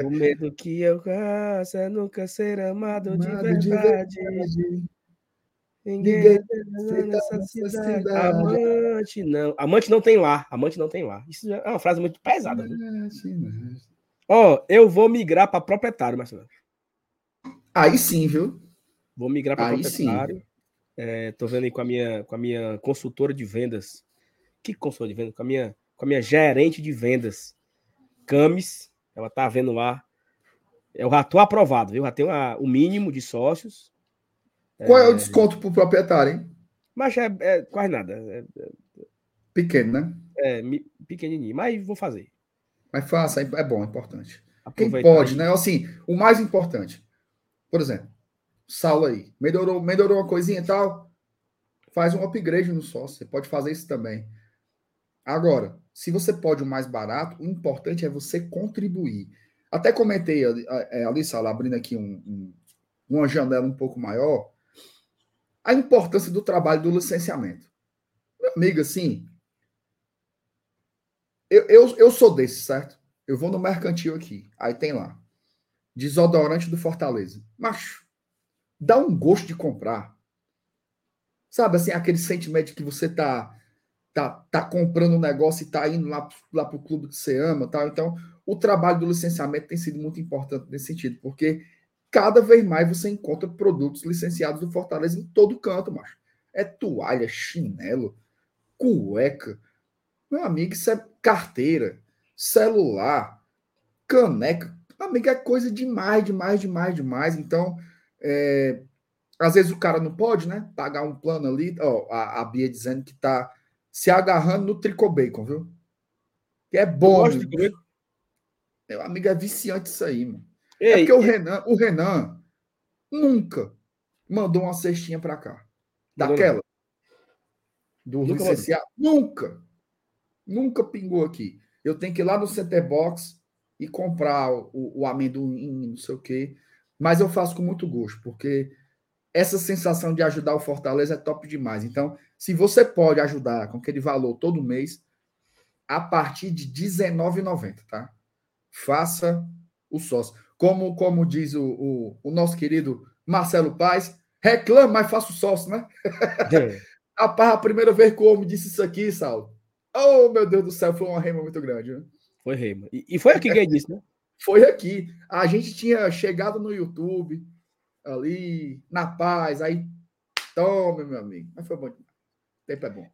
O medo que eu caço é nunca ser amado, amado de verdade. De verdade. Ninguém, Ninguém nessa cidade. cidade. Amante não. Amante não tem lá. Amante não tem lá. Isso é uma frase muito pesada. Ó, oh, eu vou migrar para proprietário, Marcelo. Aí sim, viu? Vou migrar para proprietário. É, tô vendo aí com a minha com a minha consultora de vendas. Que consultora de vendas? Com a minha com a minha gerente de vendas. Camis, ela tá vendo lá. Eu já tô aprovado, viu? Já tenho a, o mínimo de sócios. Qual é, é o desconto pro proprietário, hein? Mas é, é quase nada. É, Pequeno, né? É, pequenininho, mas vou fazer. Mas faça, é bom, é importante. Quem pode, né? Assim, o mais importante. Por exemplo, Saulo aí, melhorou, melhorou uma coisinha e tal, faz um upgrade no sócio. Você pode fazer isso também. Agora, se você pode o mais barato, o importante é você contribuir. Até comentei é, ali, Saulo, abrindo aqui um, um, uma janela um pouco maior, a importância do trabalho do licenciamento. Meu amigo, assim, eu, eu, eu sou desse, certo? Eu vou no mercantil aqui, aí tem lá, desodorante do Fortaleza. Macho, dá um gosto de comprar. Sabe, assim, aquele sentimento que você tá, tá, tá comprando um negócio e tá indo lá, lá pro clube que você ama, tal. Então, o trabalho do licenciamento tem sido muito importante nesse sentido, porque cada vez mais você encontra produtos licenciados do Fortaleza em todo canto, macho. É toalha, chinelo, cueca. Meu amigo, isso é carteira, celular, caneca. Amigo, é coisa demais, demais, demais, demais. Então, é, às vezes o cara não pode, né? Pagar um plano ali. Ó, a, a Bia dizendo que tá se agarrando no tricô bacon, viu? Que é bom. Meu amigo, é viciante isso aí, mano. É Ei, é porque o Renan, o Renan nunca mandou uma cestinha para cá. Daquela. Do nunca licenciado. Nunca. Nunca pingou aqui. Eu tenho que ir lá no Center Box e comprar o, o amendoim, não sei o quê. Mas eu faço com muito gosto, porque essa sensação de ajudar o Fortaleza é top demais. Então, se você pode ajudar com aquele valor todo mês, a partir de R$19,90, tá? Faça o sócio. Como, como diz o, o, o nosso querido Marcelo Paz, reclama, mas faça o sócio, né? É. a, a primeira vez que o homem disse isso aqui, Saulo, oh, meu Deus do céu, foi uma rema muito grande. Né? Foi rema. E, e foi aqui que ele disse, né? foi aqui. A gente tinha chegado no YouTube, ali, na paz, aí, toma, meu amigo. Mas foi bom demais. O tempo é bom.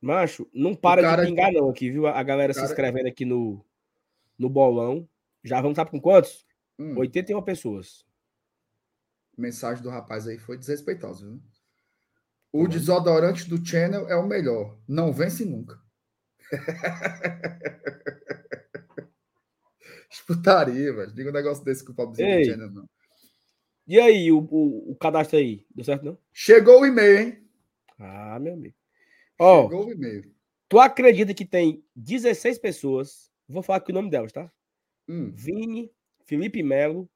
Macho, não para cara... de pingar, não, aqui, viu? A galera cara... se inscrevendo aqui no, no bolão. Já vamos saber com quantos? Hum. 81 pessoas. Mensagem do rapaz aí foi desrespeitosa, viu? O tá desodorante do Channel é o melhor. Não vence nunca. Disputaria, velho. Diga um negócio desse com o pobrezinho do Channel, não. E aí, o, o, o, cadastro aí? Deu certo, não? Chegou o e-mail, hein? Ah, meu amigo. Ó, Chegou o e-mail. Tu acredita que tem 16 pessoas? Vou falar aqui o nome delas, tá? Hum. Vini, Felipe Melo,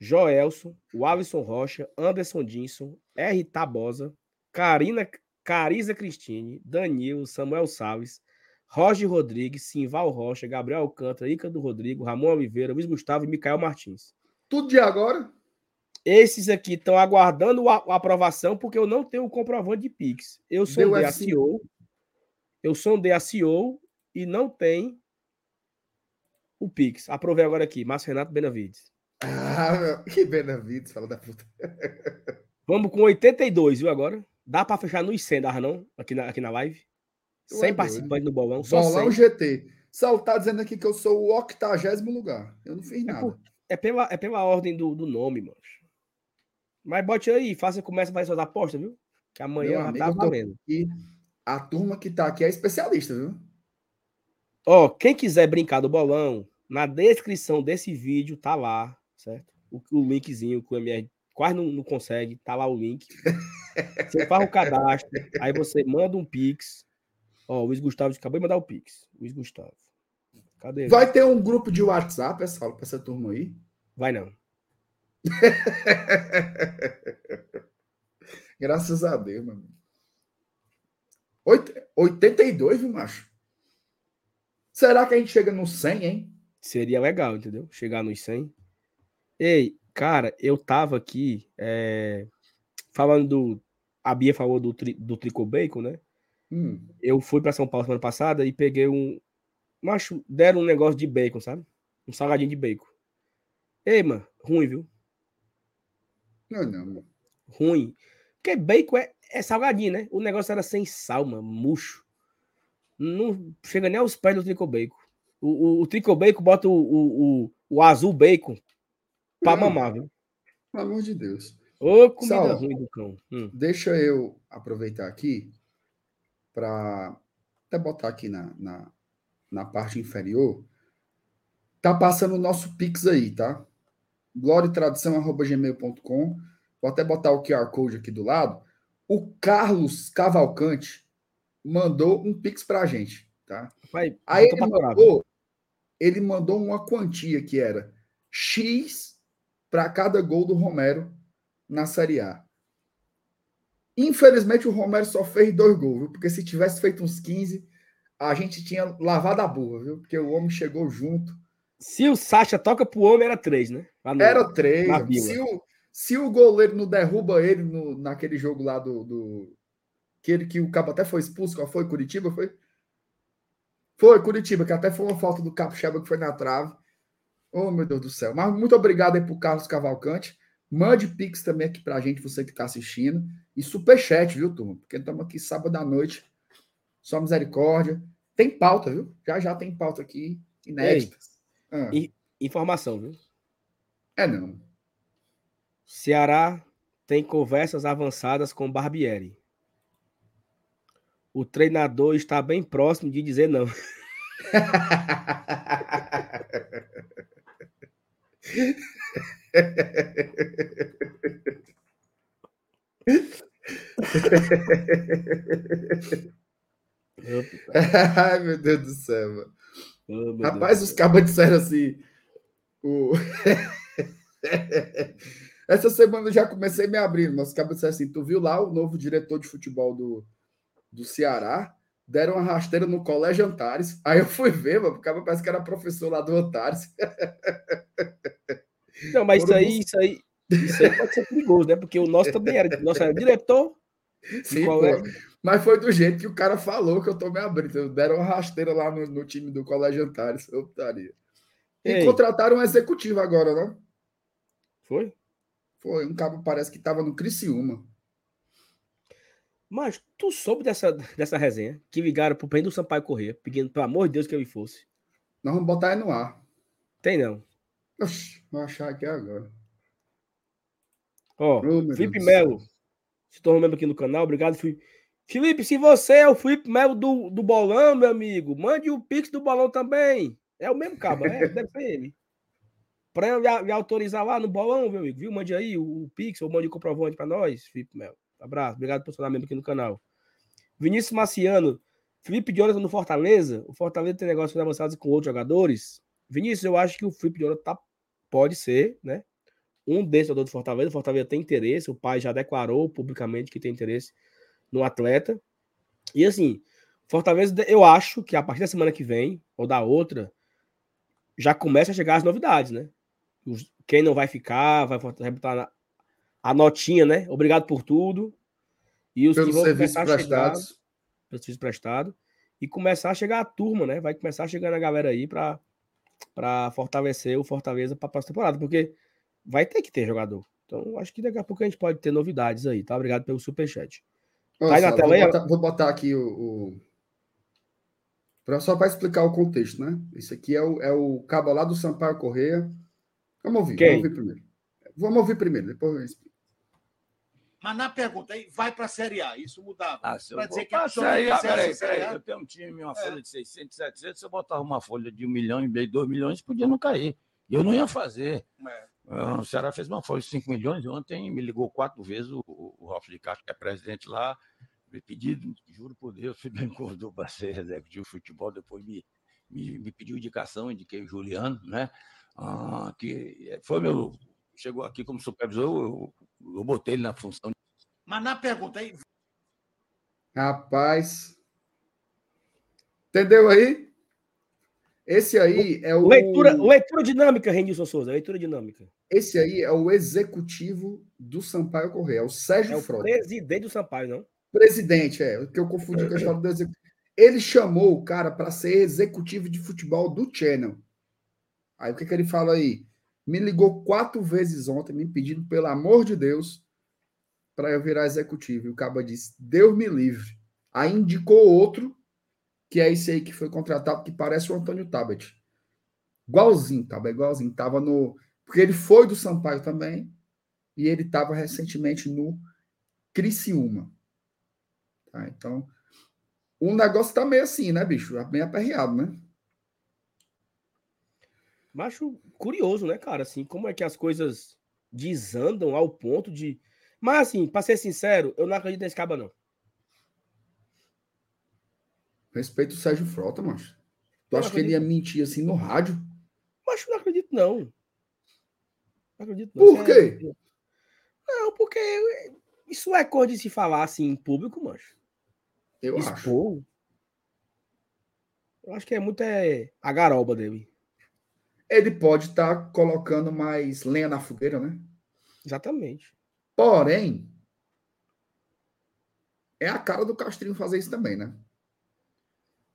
Joelson, o Alisson Rocha, Anderson Dinson, R. Tabosa, Karina, Carisa Cristine, Danilo, Samuel Salles, Roger Rodrigues, Simval Rocha, Gabriel Alcântara, Ica do Rodrigo, Ramon Oliveira, Luiz Gustavo e Micael Martins. Tudo de agora? Esses aqui estão aguardando a, a, aprovação porque eu não tenho o comprovante de Pix. Eu sondei a CEO, eu sondei a CEO e não tem o Pix. Aprovei agora aqui, Márcio Renato Benavides. Ah, que Benavides, fala da puta. Vamos com 82, viu, agora? Dá para fechar nos 100, dá não? Aqui na, aqui na live. 100 é participantes no bolão, só Bolão 100. GT. Sal tá dizendo aqui que eu sou o octagésimo lugar. Eu não fiz é nada. Por, é, pela, é pela ordem do, do nome, mano. Mas bote aí, faça começa a fazer suas apostas, viu? Que amanhã já tá valendo. E a turma que tá aqui é especialista, viu? Ó, quem quiser brincar do bolão, na descrição desse vídeo tá lá, certo? O, o linkzinho que o MR quase não, não consegue, tá lá o link. Você faz o cadastro, aí você manda um Pix. Ó, o Luiz Gustavo acabou de mandar o Pix. Luiz Gustavo. Cadê? Vai ter um grupo de WhatsApp, pessoal, para essa turma aí? Vai não. Graças a Deus, meu amigo. 82, viu, macho? Será que a gente chega no 100, hein? Seria legal, entendeu? Chegar nos 100. Ei, cara, eu tava aqui é, falando do. A Bia falou do, tri, do Tricô Bacon, né? Hum. Eu fui para São Paulo semana passada e peguei um. Macho, deram um negócio de bacon, sabe? Um salgadinho de bacon. Ei, mano, ruim, viu? Não, não. Ruim. Porque bacon é, é salgadinho, né? O negócio era sem sal, mano, murcho. Não chega nem aos pés do Tricô Bacon. O, o, o Bacon bota o, o, o, azul bacon pra Não. mamar, viu? Pelo amor de Deus. Ô, comida Saulo. ruim do cão. Hum. Deixa eu aproveitar aqui para até botar aqui na, na, na parte inferior. Tá passando o nosso Pix aí, tá? gloriatradição.gmail.com Vou até botar o QR Code aqui do lado. O Carlos Cavalcante mandou um Pix pra gente, tá? Vai, Aí ele mandou, ele mandou uma quantia que era X para cada gol do Romero na Série A. Infelizmente, o Romero só fez dois gols, viu? Porque se tivesse feito uns 15, a gente tinha lavado a burra, viu? Porque o homem chegou junto. Se o Sacha toca pro homem, era três, né? No- Era três. Se o, se o goleiro não derruba ele no, naquele jogo lá do. do aquele que o Cabo até foi expulso, qual foi? Curitiba? Foi? Foi, Curitiba, que até foi uma falta do Capixaba que foi na trave. Oh, meu Deus do céu. Mas muito obrigado aí pro Carlos Cavalcante. Mande Pix também aqui pra gente, você que tá assistindo. E superchat, viu, turma? Porque estamos aqui sábado à noite. Só misericórdia. Tem pauta, viu? Já já tem pauta aqui, inéditas. Ah, E- Informação, viu? É não. Ceará tem conversas avançadas com Barbieri. O treinador está bem próximo de dizer não. Ai, meu Deus do céu, mano. Oh, Rapaz, Deus os cabas disseram assim. o- Essa semana eu já comecei me abrindo, mas cabas disseram assim: tu viu lá o novo diretor de futebol do, do Ceará? Deram uma rasteira no Colégio Antares. Aí eu fui ver, mano, cara parece que era professor lá do Antares. Não, mas isso aí, isso aí, isso aí pode ser perigoso, né? Porque o nosso também era, nosso era diretor. Sim? Mas foi do jeito que o cara falou que eu tô me abrindo. Deram uma rasteira lá no, no time do Colégio Antares. Eu putaria. E Ei. contrataram um executivo agora, né? Foi? Foi um cabo, parece que tava no Criciúma. Mas tu soube dessa, dessa resenha que ligaram pro Pedro Sampaio Corrêa, pedindo pelo amor de Deus que ele fosse. Nós vamos botar aí no ar. Tem não. Oxi, vou achar aqui agora. Ó, Oh, Felipe Melo se tornou membro aqui no canal. Obrigado, Felipe. Felipe, se você é o Felipe Melo do, do Bolão, meu amigo, mande o Pix do Bolão também. É o mesmo cabo, é, deve ser ele. Para eu lhe autorizar lá no Bolão, meu amigo, viu? Mande aí o, o Pix ou mande o comprovante para nós, Felipe Melo. Abraço, obrigado por tornar membro aqui no canal. Vinícius Marciano, Felipe Jonathan no Fortaleza. O Fortaleza tem negócios avançados com outros jogadores. Vinícius, eu acho que o Felipe Jonathan tá, pode ser, né? Um desses jogadores do Fortaleza. O Fortaleza tem interesse, o pai já declarou publicamente que tem interesse no atleta. E assim, Fortaleza, eu acho que a partir da semana que vem, ou da outra, já começa a chegar as novidades, né? Quem não vai ficar, vai, botar a notinha, né? Obrigado por tudo. E os que Pelos vão começar a chegar, prestados. pelo serviço prestado, e começar a chegar a turma, né? Vai começar chegando a galera aí para para fortalecer o Fortaleza para a próxima temporada, porque vai ter que ter jogador. Então, acho que daqui a pouco a gente pode ter novidades aí, tá? Obrigado pelo superchat. Tá aí na tela vou, aí, botar, vou botar aqui o. o... pra- só para explicar o contexto, né? Esse aqui é o, é o cabo lá do Sampaio Correia. Vamos ouvir, Quem? vamos ouvir primeiro. Vamos ouvir primeiro, depois eu explico. Mas na pergunta aí, vai para a Série A, isso mudava. Ah, se eu Pra dizer que a peraí, a Série peraí, A. eu tenho um time, uma É. folha de 600, 700, se eu botava uma folha de um milhão em vez de dois milhões, podia não cair. Eu não ia fazer. É. Ah, O Ceará fez uma folha de 5 milhões, ontem me ligou quatro vezes o, o, o Ralf de Castro, que é presidente lá, me pediu, juro por Deus, fui bem acordou para ser executivo de futebol, depois me, me, me pediu indicação, indiquei o Juliano, né? Ah, que foi meu. Chegou aqui como supervisor, eu, eu botei ele na função Mas na pergunta aí, Rapaz. Entendeu aí? Esse aí é o. Leitura, leitura dinâmica, Renilson Souza, leitura dinâmica. Esse aí é o executivo do Sampaio Correia, é o Sérgio É o Frota. presidente do Sampaio, não? Presidente, é, o que eu confundi com a história do executivo. Ele chamou o cara para ser executivo de futebol do Channel. Aí o que, que ele fala aí? Me ligou quatro vezes ontem, me pedindo, pelo amor de Deus, para eu virar executivo. E o caba disse: Deus me livre. Aí indicou outro que é esse aí que foi contratado, que parece o Antônio Tabet. Igualzinho, tava igualzinho. Tava no. Porque ele foi do Sampaio também, e ele estava recentemente no Criciúma. Tá, então, o negócio tá meio assim, né, bicho? Bem aperreado, né? Macho curioso, né, cara? Assim, como é que as coisas desandam ao ponto de. Mas, assim, pra ser sincero, eu não acredito nesse caba, não. Respeito o Sérgio Frota, macho. Tu acha que ele ia mentir assim no rádio? Macho, não acredito, não. Não acredito, não. Por quê? É... Não, porque isso é coisa de se falar assim em público, macho. Eu Expor. acho. Eu acho que é muito é, a garoba dele ele pode estar tá colocando mais lenha na fogueira, né? Exatamente. Porém, é a cara do Castrinho fazer isso também, né?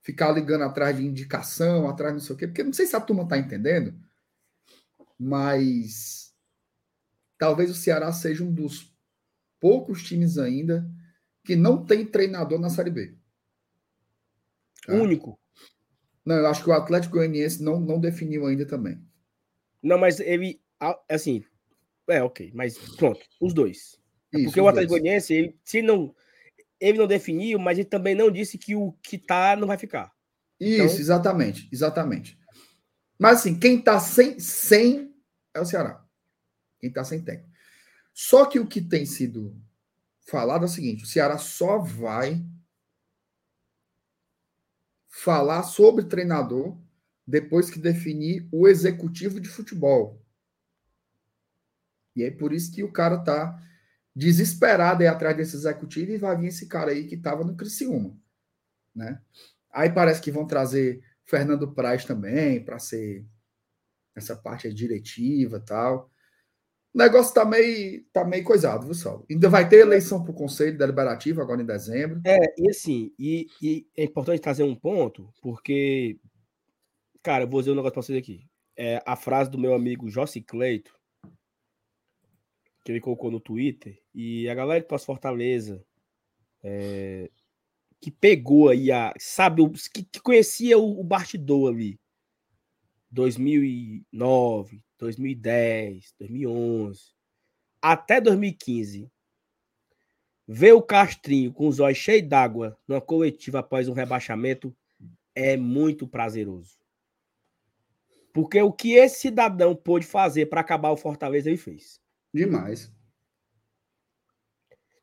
Ficar ligando atrás de indicação, atrás não sei o quê, porque não sei se a turma tá entendendo, mas talvez o Ceará seja um dos poucos times ainda que não tem treinador na Série B. Único. Não, eu acho que o Atlético Goianiense não, não definiu ainda também. Não, mas ele. Assim. É, ok. Mas pronto, os dois. É Isso, porque o Atlético Goianiense, ele, se não. Ele não definiu, mas ele também não disse que o que tá não vai ficar. Isso, então... exatamente. Exatamente. Mas assim, quem tá sem, sem é o Ceará. Quem tá sem técnico. Só que o que tem sido falado é o seguinte: o Ceará só vai falar sobre treinador depois que definir o executivo de futebol. E é por isso que o cara tá desesperado aí atrás desse executivo e vai vir esse cara aí que estava no Criciúma, né? Aí parece que vão trazer Fernando Praz também para ser essa parte diretiva tal. O negócio tá meio, tá meio coisado, viu, Saulo? Ainda vai ter eleição para o Conselho Deliberativo agora em dezembro. É, e assim, e, e é importante trazer um ponto, porque, cara, eu vou dizer um negócio para vocês aqui. É, a frase do meu amigo Jossi Cleito, que ele colocou no Twitter, e a galera que torce Fortaleza, é, que pegou aí a. Sabe, que, que conhecia o, o bastidor ali. 2009, 2010, 2011, até 2015, ver o Castrinho com os olhos cheios d'água numa coletiva após um rebaixamento é muito prazeroso. Porque o que esse cidadão pôde fazer para acabar o Fortaleza, ele fez. Demais.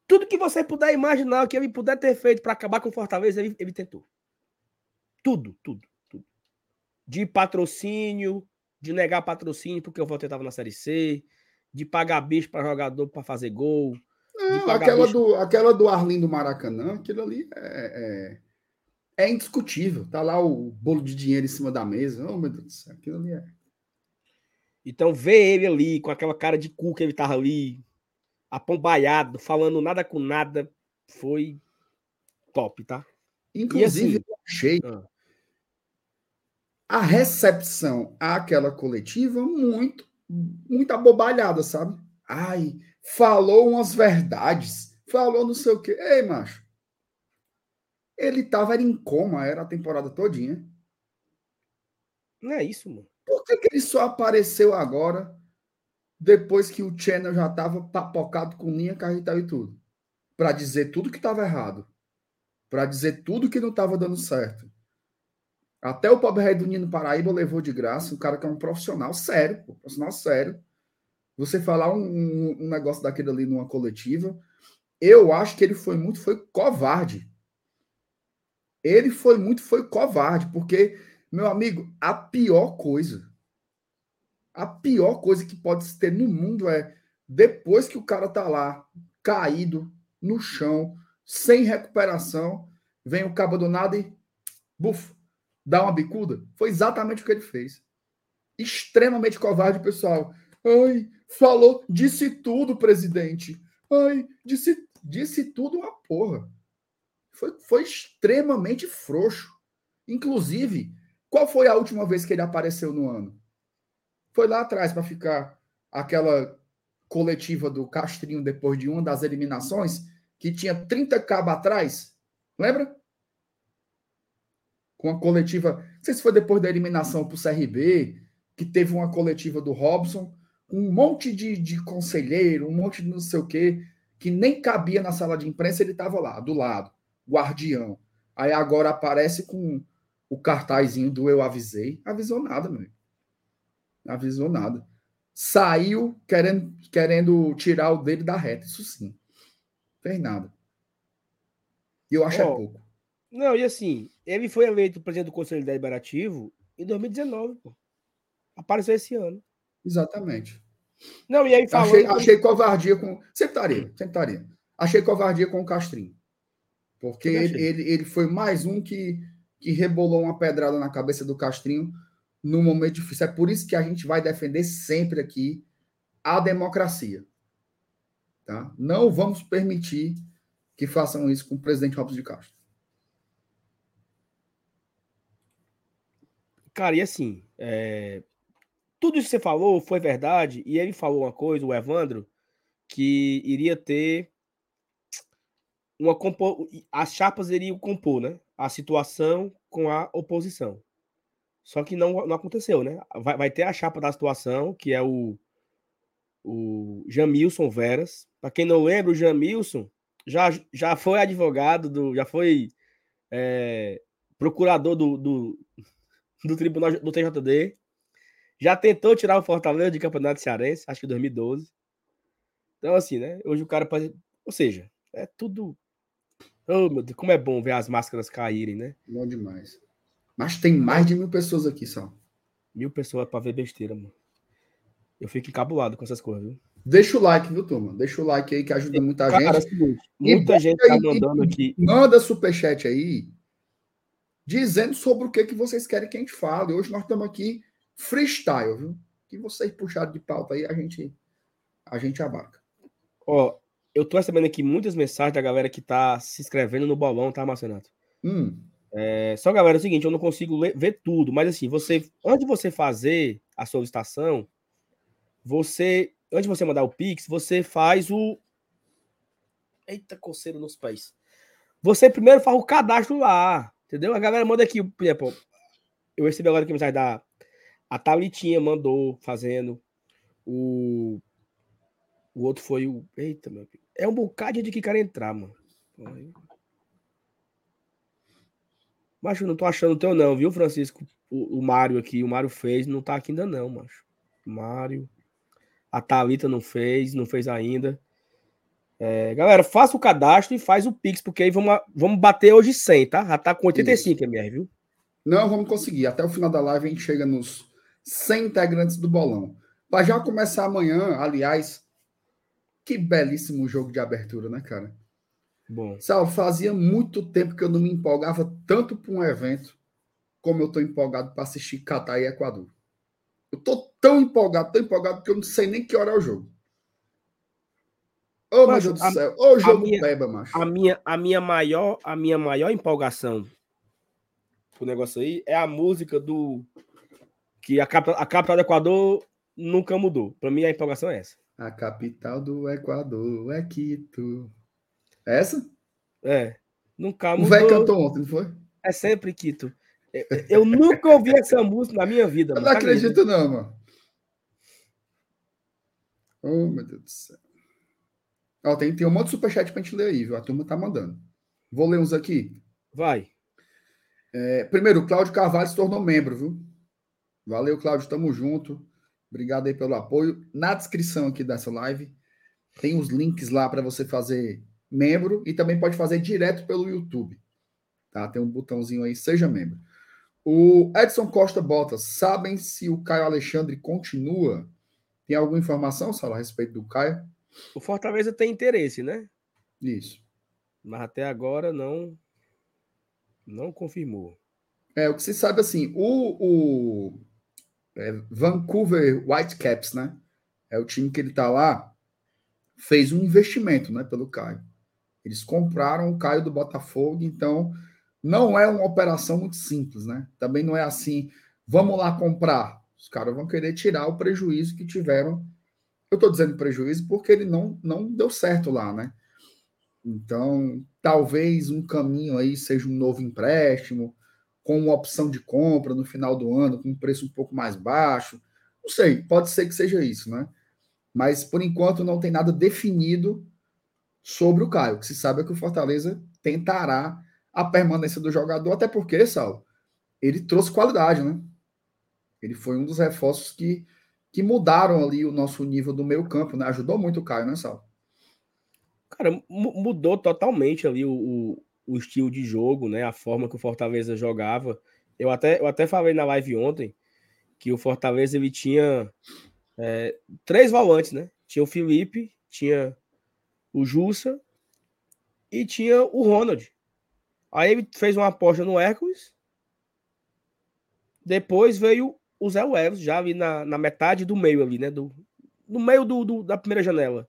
Tudo que você puder imaginar que ele puder ter feito para acabar com o Fortaleza, ele, ele tentou. Tudo, tudo, tudo. De patrocínio, de negar patrocínio porque o Volta estava na Série C, de pagar bicho para jogador para fazer gol. Não, aquela, bicho... do, aquela do Arlindo Maracanã, aquilo ali é, é, é, indiscutível. Tá lá o bolo de dinheiro em cima da mesa. Oh, meu Deus do céu, aquilo ali é. Então, ver ele ali, com aquela cara de cu que ele tava ali, apombaiado, falando nada com nada, foi top, tá? Inclusive, assim, eu achei. Ah a recepção àquela coletiva muito, muito abobalhada, sabe? Ai, falou umas verdades, falou não sei o quê. Ei, macho. Ele tava em coma, era a temporada todinha. Não é isso, mano. Por que, que ele só apareceu agora, depois que o Channel já tava papocado com linha, carretel e tudo? Para dizer tudo que tava errado. Para dizer tudo que não tava dando certo. Até o pobre rei do Nino Paraíba levou de graça, um cara que é um profissional sério, profissional sério. Você falar um, um, um, negócio daquele ali numa coletiva, eu acho que ele foi muito, foi covarde. Ele foi muito, foi covarde, porque, meu amigo, a pior coisa, a pior coisa que pode ter no mundo é depois que o cara tá lá, caído, no chão, sem recuperação, vem o cabo do nada e buf, dar uma bicuda? Foi exatamente o que ele fez. Extremamente covarde, pessoal. Ai, falou, disse tudo, presidente. Ai, disse, disse tudo uma porra. Foi, foi extremamente frouxo. Inclusive, qual foi a última vez que ele apareceu no ano? Foi lá atrás para ficar aquela coletiva do Castrinho depois de uma das eliminações, que tinha 30 cabos atrás. Lembra? Com a coletiva. Não sei se foi depois da eliminação para o CRB, que teve uma coletiva do Robson, um monte de, de conselheiro, um monte de não sei o quê, que nem cabia na sala de imprensa, ele estava lá, do lado, guardião. Aí agora aparece com o cartazinho do Eu Avisei. Avisou nada, meu. Avisou nada. Saiu querendo, querendo tirar o dele da reta, isso sim. Fez nada. E eu acho oh, é pouco. Não, e assim, ele foi eleito presidente do Conselho Deliberativo em 2019, pô. Apareceu esse ano. Exatamente. Não, e aí falando... achei, achei covardia com. Sempre estaria. Achei covardia com o Castrinho. Porque ele, ele, ele foi mais um que, que rebolou uma pedrada na cabeça do Castrinho num momento difícil. É por isso que a gente vai defender sempre aqui a democracia. Tá? Não vamos permitir que façam isso com o presidente Robson de Castro. Cara, e assim, é... tudo isso que você falou foi verdade, e ele falou uma coisa, o Evandro, que iria ter uma as chapas iriam compor, né? A situação com a oposição. Só que não, não aconteceu, né? Vai, vai ter a chapa da situação, que é o, o Jamilson Veras. Para quem não lembra, o Jamilson já, já foi advogado, do, já foi é, procurador do, do, do Tribunal do TJD. Já tentou tirar o Fortaleza de Campeonato Cearense, acho que em 2012. Então, assim, né? Hoje o cara pode. Ou seja, é tudo. Oh, meu Deus, como é bom ver as máscaras caírem, né? Bom demais. Mas tem mais de mil pessoas aqui só. Mil pessoas para ver besteira, mano. Eu fico encabulado com essas coisas, viu? Deixa o like, viu, turma? Deixa o like aí que ajuda muita Cara, gente. É muita gente tá mandando aqui. Manda superchat aí dizendo sobre o que, que vocês querem que a gente fale. Hoje nós estamos aqui freestyle, viu? Que vocês puxaram de pauta aí, a gente, a gente abarca. Ó, eu tô recebendo aqui muitas mensagens da galera que tá se inscrevendo no bolão, tá, Marcenato? Hum. É, só, galera, é o seguinte, eu não consigo ler, ver tudo, mas assim, você, antes de você fazer a solicitação, você, antes de você mandar o Pix, você faz o. Eita, coceiro nos pés. Você primeiro faz o cadastro lá, entendeu? A galera manda aqui, por exemplo, eu recebi agora aqui mensagem da. A Talitinha mandou fazendo. O. O outro foi o. Eita, meu. É um bocado de que quer entrar, mano. Macho, não tô achando o teu não, viu, Francisco? O, o Mário aqui, o Mário fez, não tá aqui ainda não, macho. Mário. A Thalita não fez, não fez ainda. É, galera, faça o cadastro e faz o Pix, porque aí vamos, vamos bater hoje 100, tá? Já tá com 85 Isso. MR, viu? Não, vamos conseguir. Até o final da live a gente chega nos 100 integrantes do bolão. Para já começar amanhã, aliás, que belíssimo jogo de abertura, né, cara? Bom. Sal, fazia muito tempo que eu não me empolgava tanto para um evento como eu estou empolgado para assistir Catar e Equador. Eu estou tão empolgado, tão empolgado que eu não sei nem que hora é o jogo. Ô, oh, meu Deus do céu. Ô, oh, jogo minha, peba, macho. A minha, a, minha maior, a minha maior empolgação pro negócio aí é a música do. Que a capital, a capital do Equador nunca mudou. Para mim, a empolgação é essa. A capital do Equador é Quito. Essa? É. Nunca mudou. O velho cantou ontem, não foi? É sempre Quito. Eu nunca ouvi essa música na minha vida. Eu não tá acredito, não, mano. Oh, meu Deus do céu. Ó, tem, tem um monte de superchat pra gente ler aí, viu? A turma tá mandando. Vou ler uns aqui. Vai. É, primeiro, o Cláudio Carvalho se tornou membro, viu? Valeu, Cláudio. Tamo junto. Obrigado aí pelo apoio. Na descrição aqui dessa live tem os links lá para você fazer membro e também pode fazer direto pelo YouTube. Tá? Tem um botãozinho aí, seja membro. O Edson Costa Botas, sabem se o Caio Alexandre continua? Tem alguma informação, Sala, a respeito do Caio? O Fortaleza tem interesse, né? Isso. Mas até agora não não confirmou. É, o que se sabe assim, o, o é, Vancouver Whitecaps, né? É o time que ele tá lá, fez um investimento, né, pelo Caio. Eles compraram o Caio do Botafogo, então não é uma operação muito simples, né? Também não é assim, vamos lá comprar. Os caras vão querer tirar o prejuízo que tiveram. Eu estou dizendo prejuízo porque ele não, não deu certo lá, né? Então, talvez um caminho aí seja um novo empréstimo com uma opção de compra no final do ano, com um preço um pouco mais baixo. Não sei, pode ser que seja isso, né? Mas por enquanto não tem nada definido sobre o Caio. O que se sabe é que o Fortaleza tentará a permanência do jogador, até porque, Sal, ele trouxe qualidade, né? Ele foi um dos reforços que, que mudaram ali o nosso nível do meio campo, né? Ajudou muito o Caio, né, Sal? Cara, mudou totalmente ali o, o, estilo de jogo, né? A forma que o Fortaleza jogava. Eu até, eu até falei na live ontem que o Fortaleza ele tinha é, três volantes, né? Tinha o Felipe, tinha o Jussa e tinha o Ronald. Aí ele fez uma aposta no Hércules. Depois veio o Zé Welles, já ali na, na metade do meio ali, né? Do, no meio do, do, da primeira janela.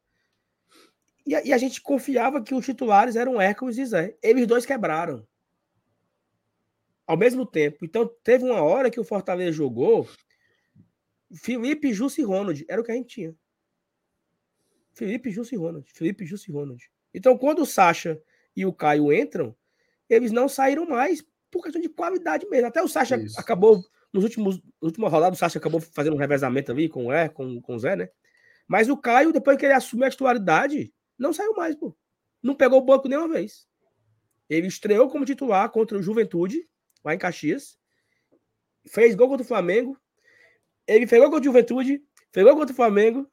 E a, e a, gente confiava que os titulares eram Hércules e Zé. Eles dois quebraram. Ao mesmo tempo. Então, teve uma hora que o Fortaleza jogou Felipe, Jussi e Ronald. Era o que a gente tinha. Felipe, Jussi e Ronald. Felipe, Jussi e Ronald. Então, quando o Sacha e o Caio entram, eles não saíram mais por questão de qualidade mesmo. Até o Sacha Isso. acabou, nos últimos, nas últimas rodadas, o Sacha acabou fazendo um revezamento ali com o E, com, com o Zé, né? Mas o Caio, depois que ele assumiu a titularidade, não saiu mais, pô. Não pegou o banco nenhuma vez. Ele estreou como titular contra o Juventude, lá em Caxias. Fez gol contra o Flamengo. Ele fez gol contra o Juventude, fez gol contra o Flamengo,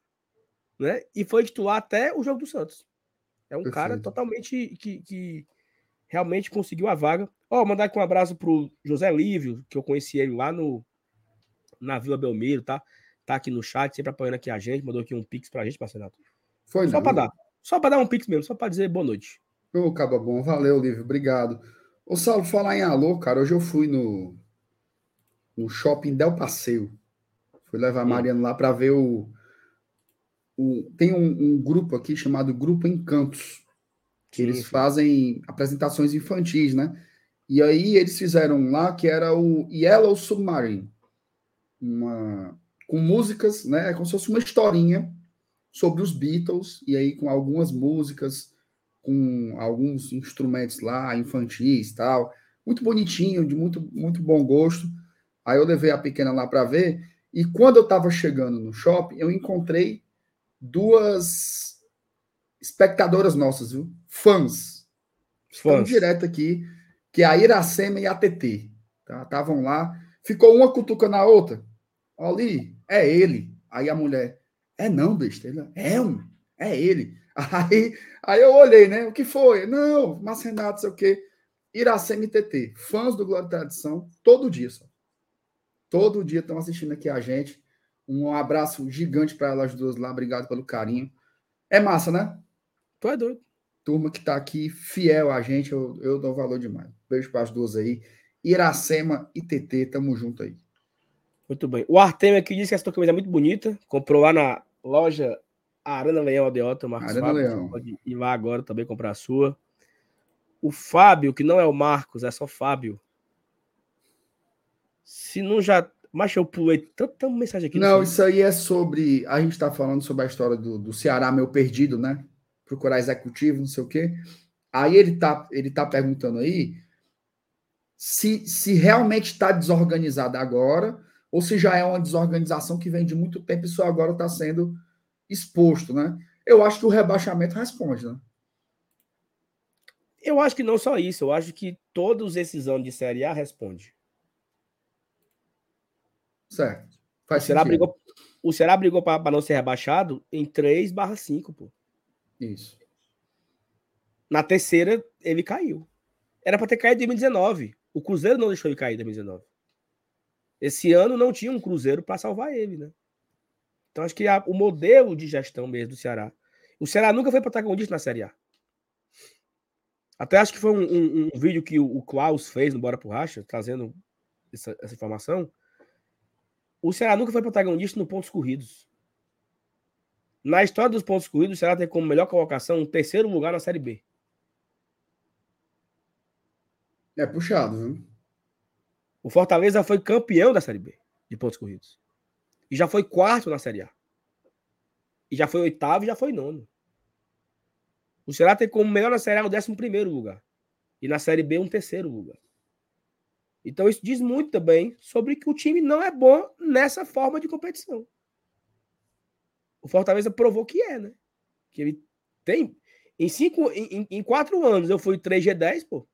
né? E foi titular até o jogo do Santos. É um Perfeito. cara totalmente que, que realmente conseguiu a vaga. Ó, oh, mandar aqui um abraço pro José Lívio, que eu conheci ele lá no na Vila Belmiro, tá? Tá aqui no chat, sempre apoiando aqui a gente, mandou aqui um pix pra gente, parceiro. Foi, Só para dar. Só para dar um pix mesmo, só para dizer boa noite. Ô, Caba Bom, valeu, Lívio, obrigado. Ô, Saulo, falar em alô, cara, hoje eu fui no, no shopping Del Passeio. Fui levar a Mariana lá para ver o, o. Tem um, um, grupo aqui chamado Grupo Encantos, que sim, eles sim. fazem apresentações infantis, né? E aí eles fizeram lá que era o Yellow Submarine, uma, com músicas, né? É como se fosse uma historinha sobre os Beatles, e aí com algumas músicas, com alguns instrumentos lá, infantis tal. Muito bonitinho, de muito, muito bom gosto. Aí eu levei a pequena lá para ver, e quando eu estava chegando no shopping, eu encontrei duas espectadoras nossas, viu? Fãs. Estão direto aqui, que é a Iracema e a TT. Estavam tá? lá. Ficou uma cutuca na outra. Ali, é ele. Aí a mulher, é não, besta. Ele, é um, é ele. Aí, aí eu olhei, né? O que foi? Não, mas Renato, sei o quê. Iracema e TT, fãs do Glória e Tradição, todo dia só. Todo dia estão assistindo aqui a gente. Um abraço gigante para elas duas lá. Obrigado pelo carinho. É massa, né? Tu é doido. Turma que está aqui fiel a gente, eu, eu dou valor demais. Beijo para as duas aí. Iracema e TT, tamo junto aí. Muito bem. O Artemio aqui disse que essa camisa é muito bonita. Comprou lá na loja Arana Leão Aldeota, Marcos Arana Fábio. Leão. Pode ir lá agora também comprar a sua. O Fábio, que não é o Marcos, é só Fábio. Se não já. Mas eu pulei tanta mensagem aqui. Não, isso aí é sobre. A gente está falando sobre a história do, do Ceará, meu perdido, né? Procurar executivo, não sei o quê. Aí ele tá, ele tá perguntando aí se, se realmente está desorganizado agora ou se já é uma desorganização que vem de muito tempo e só agora está sendo exposto, né? Eu acho que o rebaixamento responde, né? Eu acho que não só isso, eu acho que todos esses anos de Série A responde. Certo. Faz o Ceará brigou, o Ceará brigou para não ser rebaixado em 3 barra 5, pô. Isso. Na terceira, ele caiu. Era para ter caído em 2019. O Cruzeiro não deixou ele cair em 2019. Esse ano não tinha um Cruzeiro para salvar ele, né? Então acho que a, o modelo de gestão mesmo do Ceará. O Ceará nunca foi protagonista na Série A. Até acho que foi um, um, um vídeo que o, o, Klaus fez no Bora pro Racha, trazendo essa, essa informação. O Ceará nunca foi protagonista no pontos corridos. Na história dos pontos corridos, o Ceará tem como melhor colocação um terceiro lugar na Série B. É puxado, viu? O Fortaleza foi campeão da Série B de pontos corridos. E já foi quarto na Série A. E já foi oitavo e já foi nono. O Ceará tem como melhor na Série A o décimo primeiro lugar. E na Série B um terceiro lugar. Então isso diz muito também sobre que o time não é bom nessa forma de competição. O Fortaleza provou que é, né? Que ele tem. Em, cinco, em, em quatro anos eu fui 3G10, pô.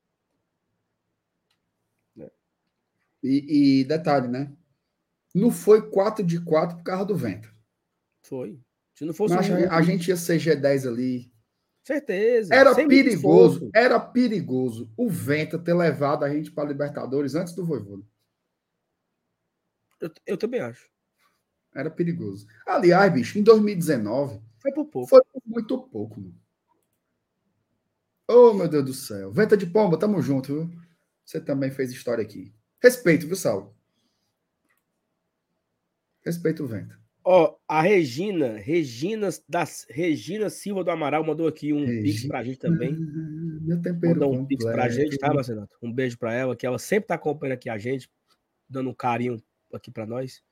E, e detalhe, né? Não foi 4 de 4 por causa do vento. Foi. Se não fosse. Mas um... a gente ia ser G10 ali. Certeza. Era perigoso, era perigoso o vento ter levado a gente para Libertadores antes do Voivoda. Eu, eu, também acho. Era perigoso. Aliás, bicho, em 2019. Foi por pouco. Foi por muito pouco, mano. Oh, meu Deus do céu. Venta de pomba, tamo junto, viu? Você também fez história aqui. Respeito, viu, Saulo? Respeito o vento. Ó, a Regina, Regina, das, Regina Silva do Amaral mandou aqui um Regina, pix pra gente também. Meu tempero mandou um pix pra gente, tá, Marcelo? Um beijo pra ela, que ela sempre tá acompanhando aqui a gente, dando um carinho aqui pra nós.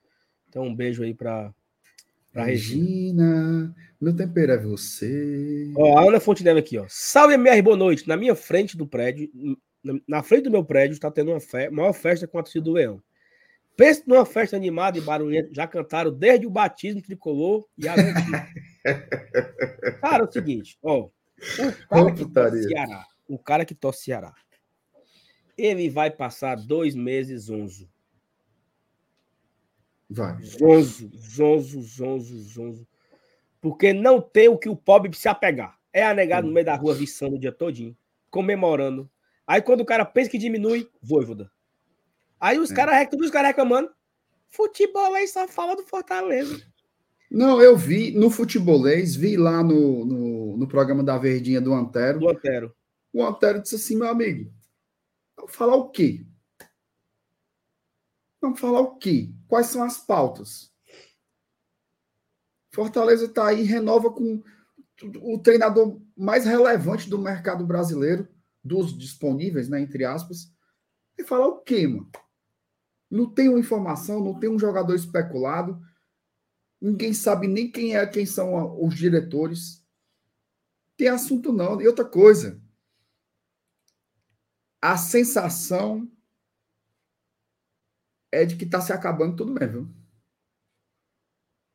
Então, um beijo aí pra, pra Regina. Meu tempero é você. Ó, a Ana Fontenelle aqui, ó. Salve, MR, boa noite. Na minha frente do prédio, na frente do meu prédio, está tendo uma fe maior festa com a torcida do Leão. Pense numa festa animada e barulhenta. Já cantaram desde o batismo tricolor e a Cara, é o seguinte, ó. O cara que torce Ceará, o cara que torce Ceará, ele vai passar dois meses zonzo. Vai. Zonzo, zonzo, zonzo, zonzo. Porque não tem o que o pobre se apegar. É a negada no meio da rua viçando o dia todinho, comemorando. Aí quando o cara pensa que diminui, voivoda. Aí os é. caras, todos os caras reclamando. Futebolês só fala do Fortaleza. Não, eu vi no futebolês, vi lá no, no, no, programa da Verdinha do Antero. Do Antero. O Antero disse assim, meu amigo, vamos falar o quê? Vamos falar o quê? Quais são as pautas? Fortaleza está aí, renova com o treinador mais relevante do mercado brasileiro, dos disponíveis, né, entre aspas. E falar o quê, mano? Não tem uma informação, não tem um jogador especulado. Ninguém sabe nem quem é, quem são os diretores. Tem assunto não. E outra coisa, a sensação é de que está se acabando tudo mesmo. Viu?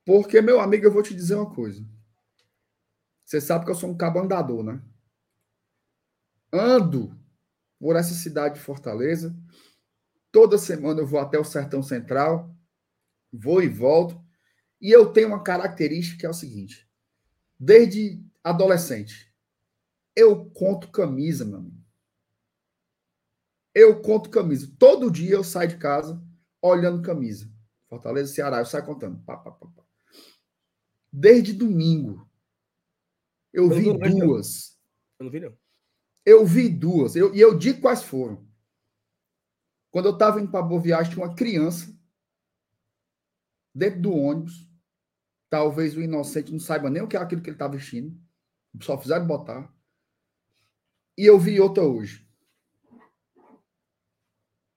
Porque, meu amigo, eu vou te dizer uma coisa. Você sabe que eu sou um cabo andador, né? Ando por essa cidade de Fortaleza Toda semana eu vou até o Sertão Central, vou e volto. E eu tenho uma característica que é o seguinte: desde adolescente, eu conto camisa, meu amigo. Eu conto camisa. Todo dia eu saio de casa olhando camisa. Fortaleza, Ceará, eu saio contando. Pá, pá, pá, Desde domingo. Eu, eu vi duas. Eu não vi, não. Eu vi duas. Eu, e eu digo quais foram. Quando eu estava indo para Boa Viagem, tinha uma criança dentro do ônibus. Talvez o inocente não saiba nem o que é aquilo que ele está vestindo. Só fizeram botar. E eu vi outra hoje.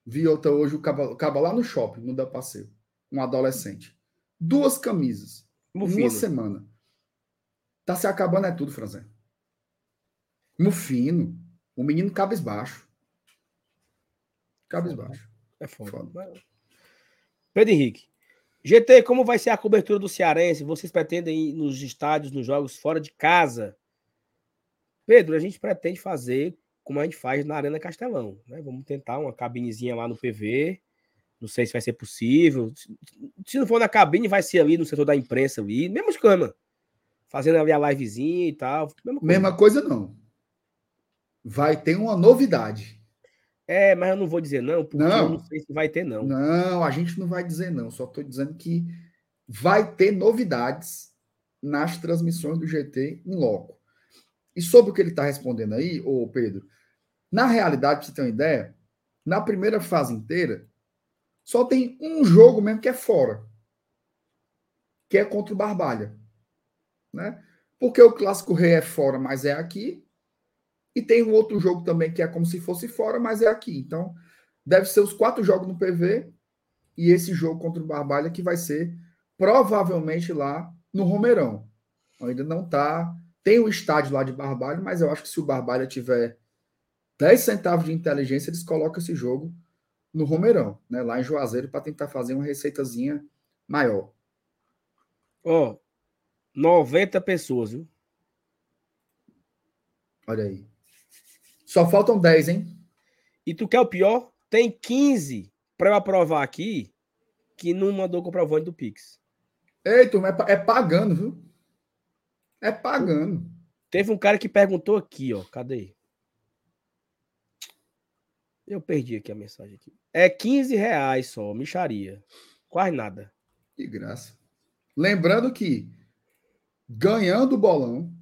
Vi outra hoje, o cabo, cabo lá no shopping, no da passeio. Um adolescente. Duas camisas. Mufino. Uma semana. Tá se acabando é tudo, Franzé. Mufino. O menino cabisbaixo. Cabisbaixo. É foda. foda. Pedro Henrique. GT, como vai ser a cobertura do Cearense? Vocês pretendem ir nos estádios, nos jogos fora de casa? Pedro, a gente pretende fazer como a gente faz na Arena Castelão. Né? Vamos tentar uma cabinezinha lá no PV. Não sei se vai ser possível. Se não for na cabine, vai ser ali no setor da imprensa ali. Mesmo esquema. Fazendo ali a livezinha e tal. Mesma coisa. Mesma coisa não. Vai ter uma novidade. É, mas eu não vou dizer não, porque não. eu não sei se vai ter, não. Não, a gente não vai dizer não. Só estou dizendo que vai ter novidades nas transmissões do GT em loco. E sobre o que ele está respondendo aí, ô Pedro, na realidade, para você ter uma ideia, na primeira fase inteira, só tem um jogo mesmo que é fora, que é contra o Barbalha. Né? Porque o Clássico Rei é fora, mas é aqui, e tem um outro jogo também que é como se fosse fora, mas é aqui. Então, deve ser os quatro jogos no PV e esse jogo contra o Barbalha que vai ser provavelmente lá no Romeirão. Ainda não tá. Tem o estádio lá de Barbalha, mas eu acho que se o Barbalha tiver 10 centavos de inteligência, eles colocam esse jogo no Romeirão, né? Lá em Juazeiro, para tentar fazer uma receitazinha maior. Ó, 90 pessoas, viu? Olha aí. Só faltam 10, hein? E tu quer o pior? Tem 15 para eu aprovar aqui que não mandou comprovante do Pix. Ei, turma, é, é pagando, viu? É pagando. Teve um cara que perguntou aqui, ó. Cadê? Eu perdi aqui a mensagem aqui. É 15 reais só, micharia. Quase nada. De graça. Lembrando que, ganhando o bolão,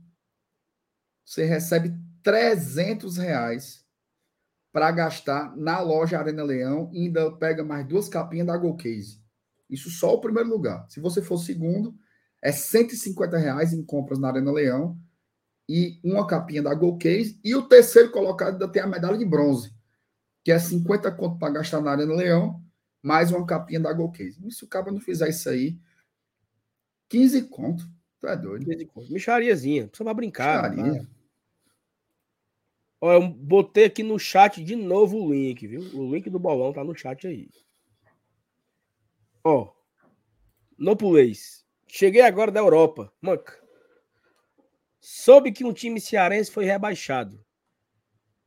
você recebe 300 reais para gastar na loja Arena Leão e ainda pega mais duas capinhas da Golcase. Isso só o primeiro lugar. Se você for segundo, é 150 reais em compras na Arena Leão e uma capinha da Golcase. E o terceiro colocado ainda tem a medalha de bronze, que é 50 conto para gastar na Arena Leão, mais uma capinha da Golcase. E se o cara não fizer isso aí, 15 conto. Tu é doido. Michariazinha, só pra brincar. Micharia. Ó, eu botei aqui no chat de novo o link, viu? O link do bolão tá no chat aí. Ó, Nopulês. Cheguei agora da Europa. Manca. Soube que um time cearense foi rebaixado.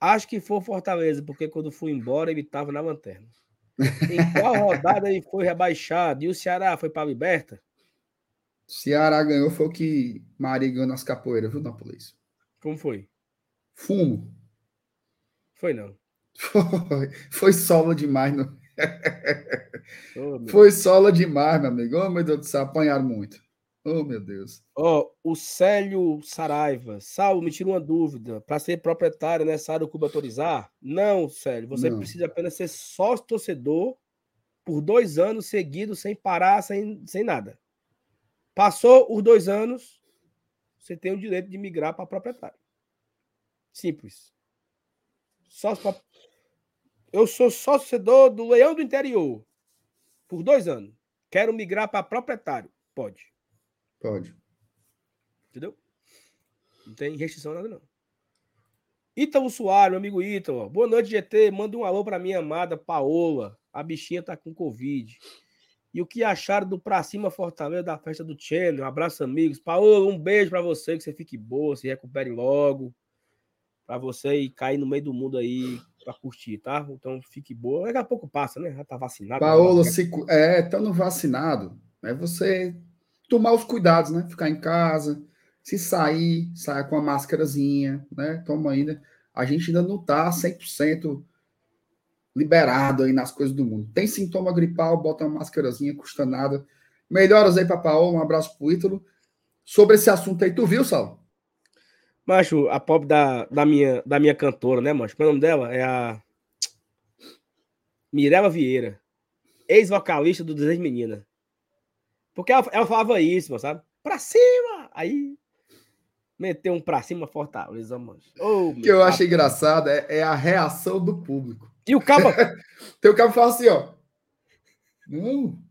Acho que foi Fortaleza, porque quando fui embora ele tava na lanterna. Em qual rodada ele foi rebaixado? E o Ceará foi pra Liberta? Ceará ganhou foi o que Maria ganhou nas capoeiras, viu, Nápoles? Como foi? Fumo. Foi não. Foi, foi sola demais. No... Ô, meu Foi sola demais, meu amigo. Oh, meu Deus do céu, apanharam muito. Oh, meu Deus. Ó, o Célio Saraiva. Saulo, me tira uma dúvida. Para ser proprietário nessa área, o clube autorizar? Não, Célio. Você Não. precisa apenas ser sócio torcedor por dois anos seguidos, sem parar, sem, sem nada. Passou os dois anos, você tem o direito de migrar para proprietário. Simples. Sócio pra- Eu sou sócio torcedor do Leão do Interior por dois anos. Quero migrar para proprietário. Pode. Pode. Entendeu? Não tem restrição nada, não. Ítalo Soares, meu amigo Ítalo. Boa noite, GT. Manda um alô para minha amada Paola. A bichinha tá com Covid. E o que acharam do Pra Cima Fortaleza da festa do Channel? Um abraço, amigos. Paola, um beijo para você, que você fique boa, se recupere logo. Para você ir cair no meio do mundo aí para curtir, tá? Então fique boa. Daqui a pouco passa, né? Já tá vacinado. Paola, se, cu- é, estando vacinado, é você tomar os cuidados, né? Ficar em casa, se sair, saia com a máscarazinha, né? Toma ainda. A gente ainda não tá 100% liberado aí nas coisas do mundo. Tem sintoma gripal, bota uma máscarazinha, custa nada. Melhoras aí para Paola, um abraço pro Ítalo. Sobre esse assunto aí, tu viu, Sal? Macho, a pop da, da, minha, da minha cantora, né, macho? É o nome dela? É a Mirella Vieira, ex-vocalista do Desejo Menina. Porque ela, ela falava isso, sabe? Pra cima! Aí meteu um pra cima Fortaleza, mano. Oh, que eu acho engraçado é, é a reação do público. E o cabo, Tem o que fala assim, ó. Não,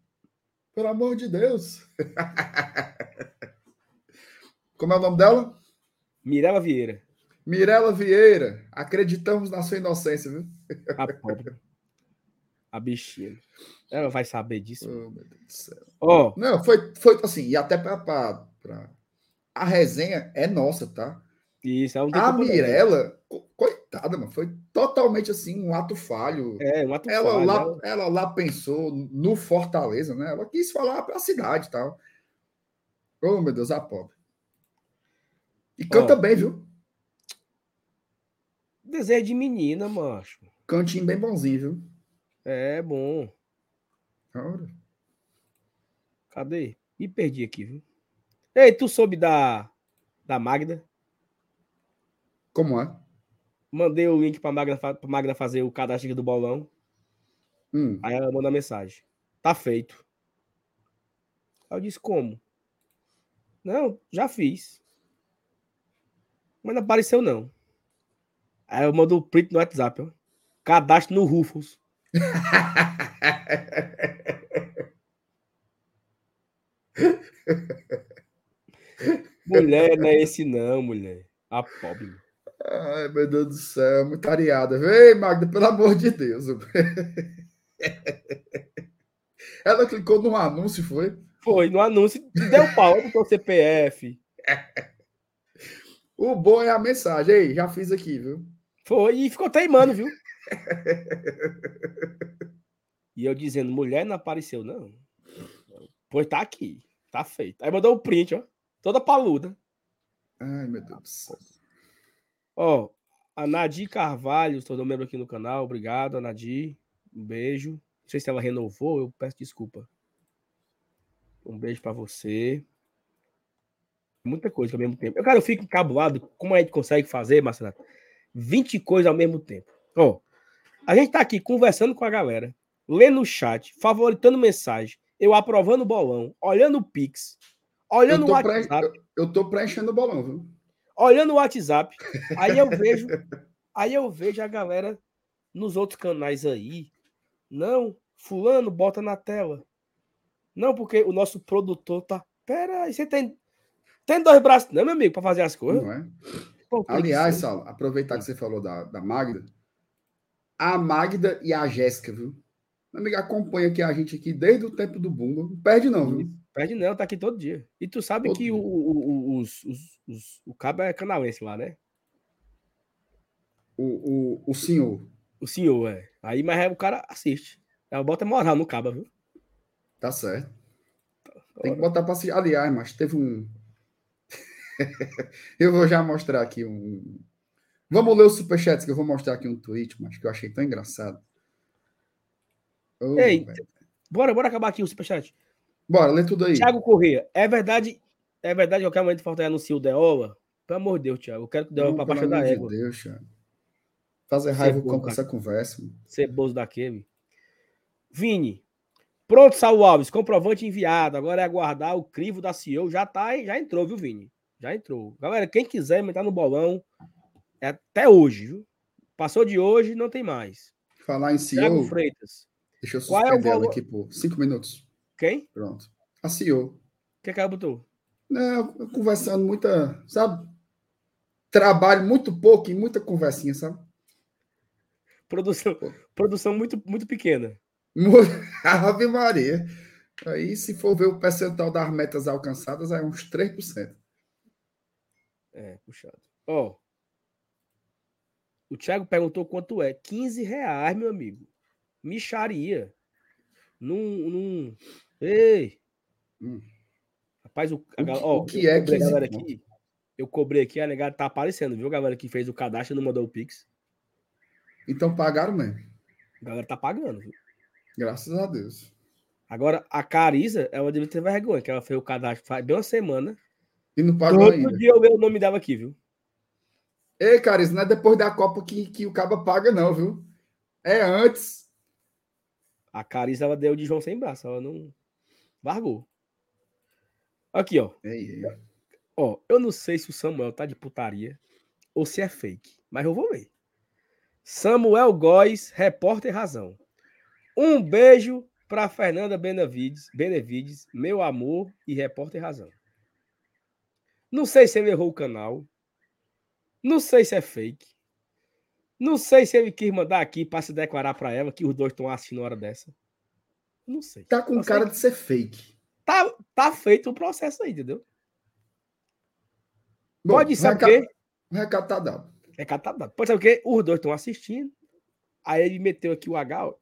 pelo amor de Deus. Como é o nome dela? Mirella Vieira, Mirela Vieira. Acreditamos na sua inocência, viu? a pobre. A bichinha. Ela vai saber disso. Oh, meu Deus do céu. Ó, Não, foi, foi assim, e até pra, pra- pra- A resenha é nossa, tá? isso, não tem A. Mirella, co- coitada, mano, foi totalmente assim, um ato falho. É, um ato ela, falho, lá, ela- ela lá pensou no Fortaleza, né? Ela quis falar para a cidade e tal. Oh, meu Deus, a pobre. E canta Ó. bem, viu? Desejo de menina, macho. Cantinho bem bonzinho, viu? É bom. Cadê? Me perdi aqui, viu? Ei, tu soube da, da Magda? Como é? Mandei o link pra Magda, pra Magda fazer o cadastro do bolão. Hum, Aí ela manda mensagem. Tá feito. Aí eu disse, como? Não, já fiz. Mas não apareceu, não. Aí eu mando o print no WhatsApp, ó. Cadastro no Rufus. Mulher, não é esse não, mulher. A pobre. Ai, meu Deus do céu, muita areada. Vem, Magda, pelo amor de Deus. Ela clicou no anúncio, foi? Foi, no anúncio, deu pau, botou CPF. O bom é a mensagem. Ei, já fiz aqui, viu? Foi, e ficou teimando, viu? E eu dizendo, mulher não apareceu, não. Pois tá aqui, tá feito. Aí mandou o um print, ó. Toda paluda. Ai, meu Deus do céu. Ó, a Nadir Carvalho, estou membro aqui no canal. Obrigado, Nadir. Um beijo. Não sei se ela renovou, eu peço desculpa. Um beijo para você. Muita coisa ao mesmo tempo. Eu, cara, eu fico encabulado. Como a gente consegue fazer, Marcelo? 20 coisas ao mesmo tempo. Ó, a gente tá aqui conversando com a galera, lendo o chat, favoritando mensagem, eu aprovando o bolão, olhando o Pix, olhando o WhatsApp. Pre... Eu tô preenchendo o bolão, viu? Olhando o WhatsApp. Aí eu vejo, aí eu vejo a galera nos outros canais aí. Não, fulano bota na tela. Não, porque o nosso produtor tá. Pera aí, você tem. Tem dois braços, não, meu amigo, para fazer as coisas. Não é? Pô, Aliás, Saulo, aproveitar que você falou da, da Magda. A Magda e a Jéssica, viu? Meu amigo, acompanha aqui a gente aqui desde o tempo do Bumba. Não perde, não, viu? Perde não, tá aqui todo dia. E tu sabe todo que o, o, os, os, os, o cabo é canalense lá, né? O, o, o senhor. O senhor, é. Aí, mas o cara assiste. Ela bota moral no cabo, viu? Tá certo. Tem que botar pra assistir. Aliás, mas teve um. eu vou já mostrar aqui um. Vamos ler os superchats que eu vou mostrar aqui um tweet, mas que eu achei tão engraçado. Oh, Ei, velho. bora, bora acabar aqui o superchat. Bora, lê tudo aí. Thiago Corrêa, é verdade, é verdade que qualquer momento falta anunciar o Deola? Pelo amor de Deus, Thiago, eu quero que o Deola para baixo da égua. Meu Deus, Thiago. Fazer raiva com essa conversa. Ceboso daquele. Vini, pronto, Saul Alves, comprovante enviado. Agora é aguardar o crivo da CEO. Já tá, já entrou, viu, Vini? Já entrou. Galera, quem quiser entrar no bolão, até hoje, viu? Passou de hoje, não tem mais. Falar em CEO. Thiago Freitas. Deixa eu suspender Qual é o valor... aqui por cinco minutos. Quem? Pronto. A CEO. O que, é que ela botou? Não, conversando muita, sabe? Trabalho muito pouco e muita conversinha, sabe? Produção, produção muito, muito pequena. Ave Maria. Aí, se for ver o percentual das metas alcançadas, é uns 3%. É, puxado. Ó, oh, o Thiago perguntou quanto é. 15 reais, meu amigo. Micharia. Num. num... Ei! Hum. Rapaz, o, a, ó, o que é 15 galera aqui, Eu cobrei aqui, a negada tá aparecendo, viu? A galera que fez o cadastro não mandou o Pix. Então pagaram mesmo. A galera tá pagando, viu? Graças a Deus. Agora, a Carisa, ela deve ter vergonha, que ela fez o cadastro faz bem uma semana. E não pagou Todo ainda. dia eu o nome dela aqui, viu? Ei, Carisa, não é depois da Copa que, que o Caba paga, não, viu? É antes. A Carisa, ela deu de João sem braço, ela não largou. Aqui, ó. Ei, ei. Ó, eu não sei se o Samuel tá de putaria ou se é fake, mas eu vou ler. Samuel Góes, repórter razão. Um beijo para Fernanda Benavides, Benevides, meu amor e repórter razão. Não sei se ele errou o canal. Não sei se é fake. Não sei se ele quis mandar aqui para se declarar para ela que os dois estão assistindo hora dessa. Não sei. Tá com cara de ser fake. Tá, tá feito o processo aí, entendeu? Bom, Pode ser o quê? O recado tá dado. Recado tá dado. Pode ser o quê? Os dois estão assistindo. Aí ele meteu aqui o H, ó,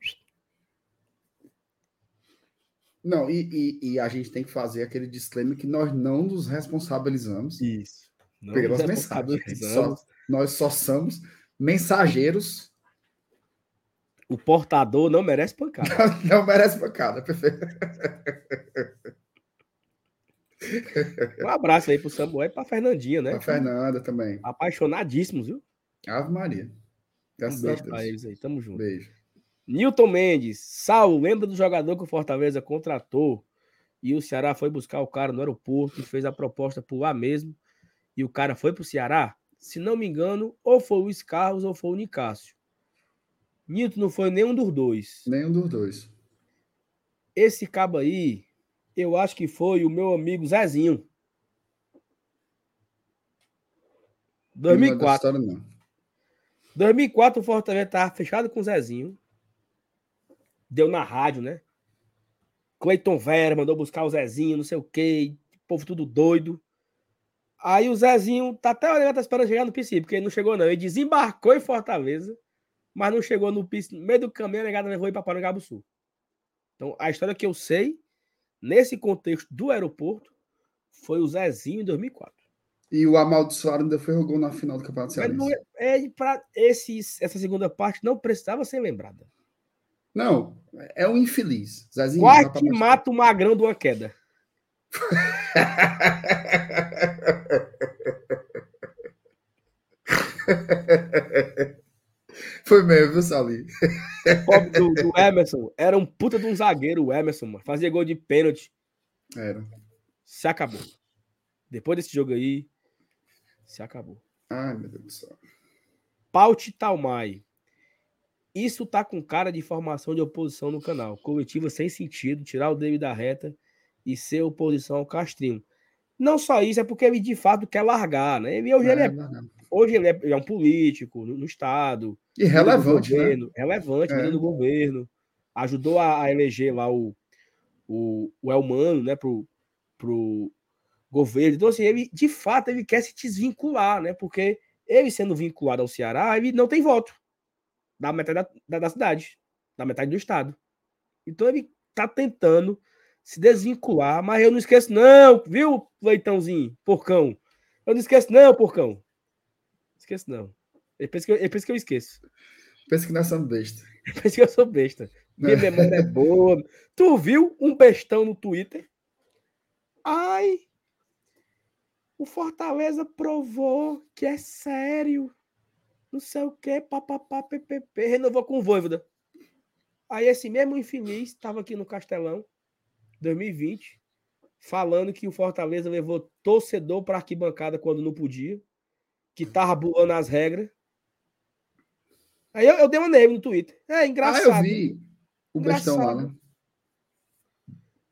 não, e, e, e, a gente tem que fazer aquele disclaimer que nós não nos responsabilizamos Isso. Não pelas mensagens. Só, nós só somos mensageiros. O portador não merece pancada. Não, não merece pancada, perfeito. Um abraço aí pro Samuel e pra Fernandinha, né? Pra Fernanda também. Apaixonadíssimos, viu? Ave Maria. Graças um beijo pra eles aí. Tamo junto. Beijo. Newton Mendes, Saulo, lembra do jogador que o Fortaleza contratou e o Ceará foi buscar o cara no aeroporto e fez a proposta por lá mesmo e o cara foi pro Ceará? Se não me engano, ou foi o Luiz Carlos ou foi o Nicásio. Newton não foi nenhum dos dois. Nenhum dos dois. Esse cabo aí, eu acho que foi o meu amigo Zezinho. 2004. Não é história, não. 2004 o Fortaleza estava fechado com o Zezinho. deu na rádio, né? Cleiton Vera mandou buscar o Zezinho, não sei o quê, povo tudo doido. Aí o Zezinho tá até olhando, tá esperando chegar no PC, porque ele não chegou, não. Ele desembarcou em Fortaleza, mas não chegou no PC. No meio do caminho, a negada levou ele para Parangaba Sul. Então, a história que eu sei, nesse contexto do aeroporto, foi o Zezinho em 2004. E o amaldiçoado ainda foi o gol na final do Campeonato Mas Cearense. é, é esses, essa segunda parte não precisava ser lembrada. Não, é um infeliz. Zezinho, Quase que mata o magrão de uma queda. Foi mesmo, viu, Sali? O pobre do, do Emerson era um puta de um zagueiro, o Emerson, mano. Fazia gol de pênalti. Era. Se acabou. Depois desse jogo aí, se acabou. Ai, meu Deus do céu. Paute Talmai. Isso tá com cara de formação de oposição no canal. Coletiva sem sentido, tirar o David da reta e ser oposição ao Castrinho. Não só isso, é porque ele de fato quer largar, né? Ele, hoje, ele é, não. Hoje ele, é, ele é um político no, no Estado. E relevante, né? governo, Relevante, É. do governo. Ajudou a, a eleger lá o, o, o Elmano, né, pro, pro governo. Então, assim, ele, de fato, ele quer se desvincular, né? Porque ele sendo vinculado ao Ceará, ele não tem voto da metade da, da, da cidade, da metade do estado. Então, ele tá tentando se desvincular, mas eu não esqueço, não, viu, Leitãozinho, porcão? Eu não esqueço, não, porcão. Esqueço, não. Ele pensa que eu, ele pensa que eu esqueço. Pensa que nós somos besta. Ele pensa que eu sou besta. Minha memória é boa. Tu viu um bestão no Twitter? Ai, o Fortaleza provou que é sério. Não sei o que, papapá, ppp, renovou com o Voivoda. Aí esse mesmo infeliz estava aqui no Castelão, 2020, falando que o Fortaleza levou torcedor para arquibancada quando não podia, que tava bulando as regras. Aí eu, eu dei uma nele no Twitter. É Ah, engraçado. eu vi o bestão lá, né?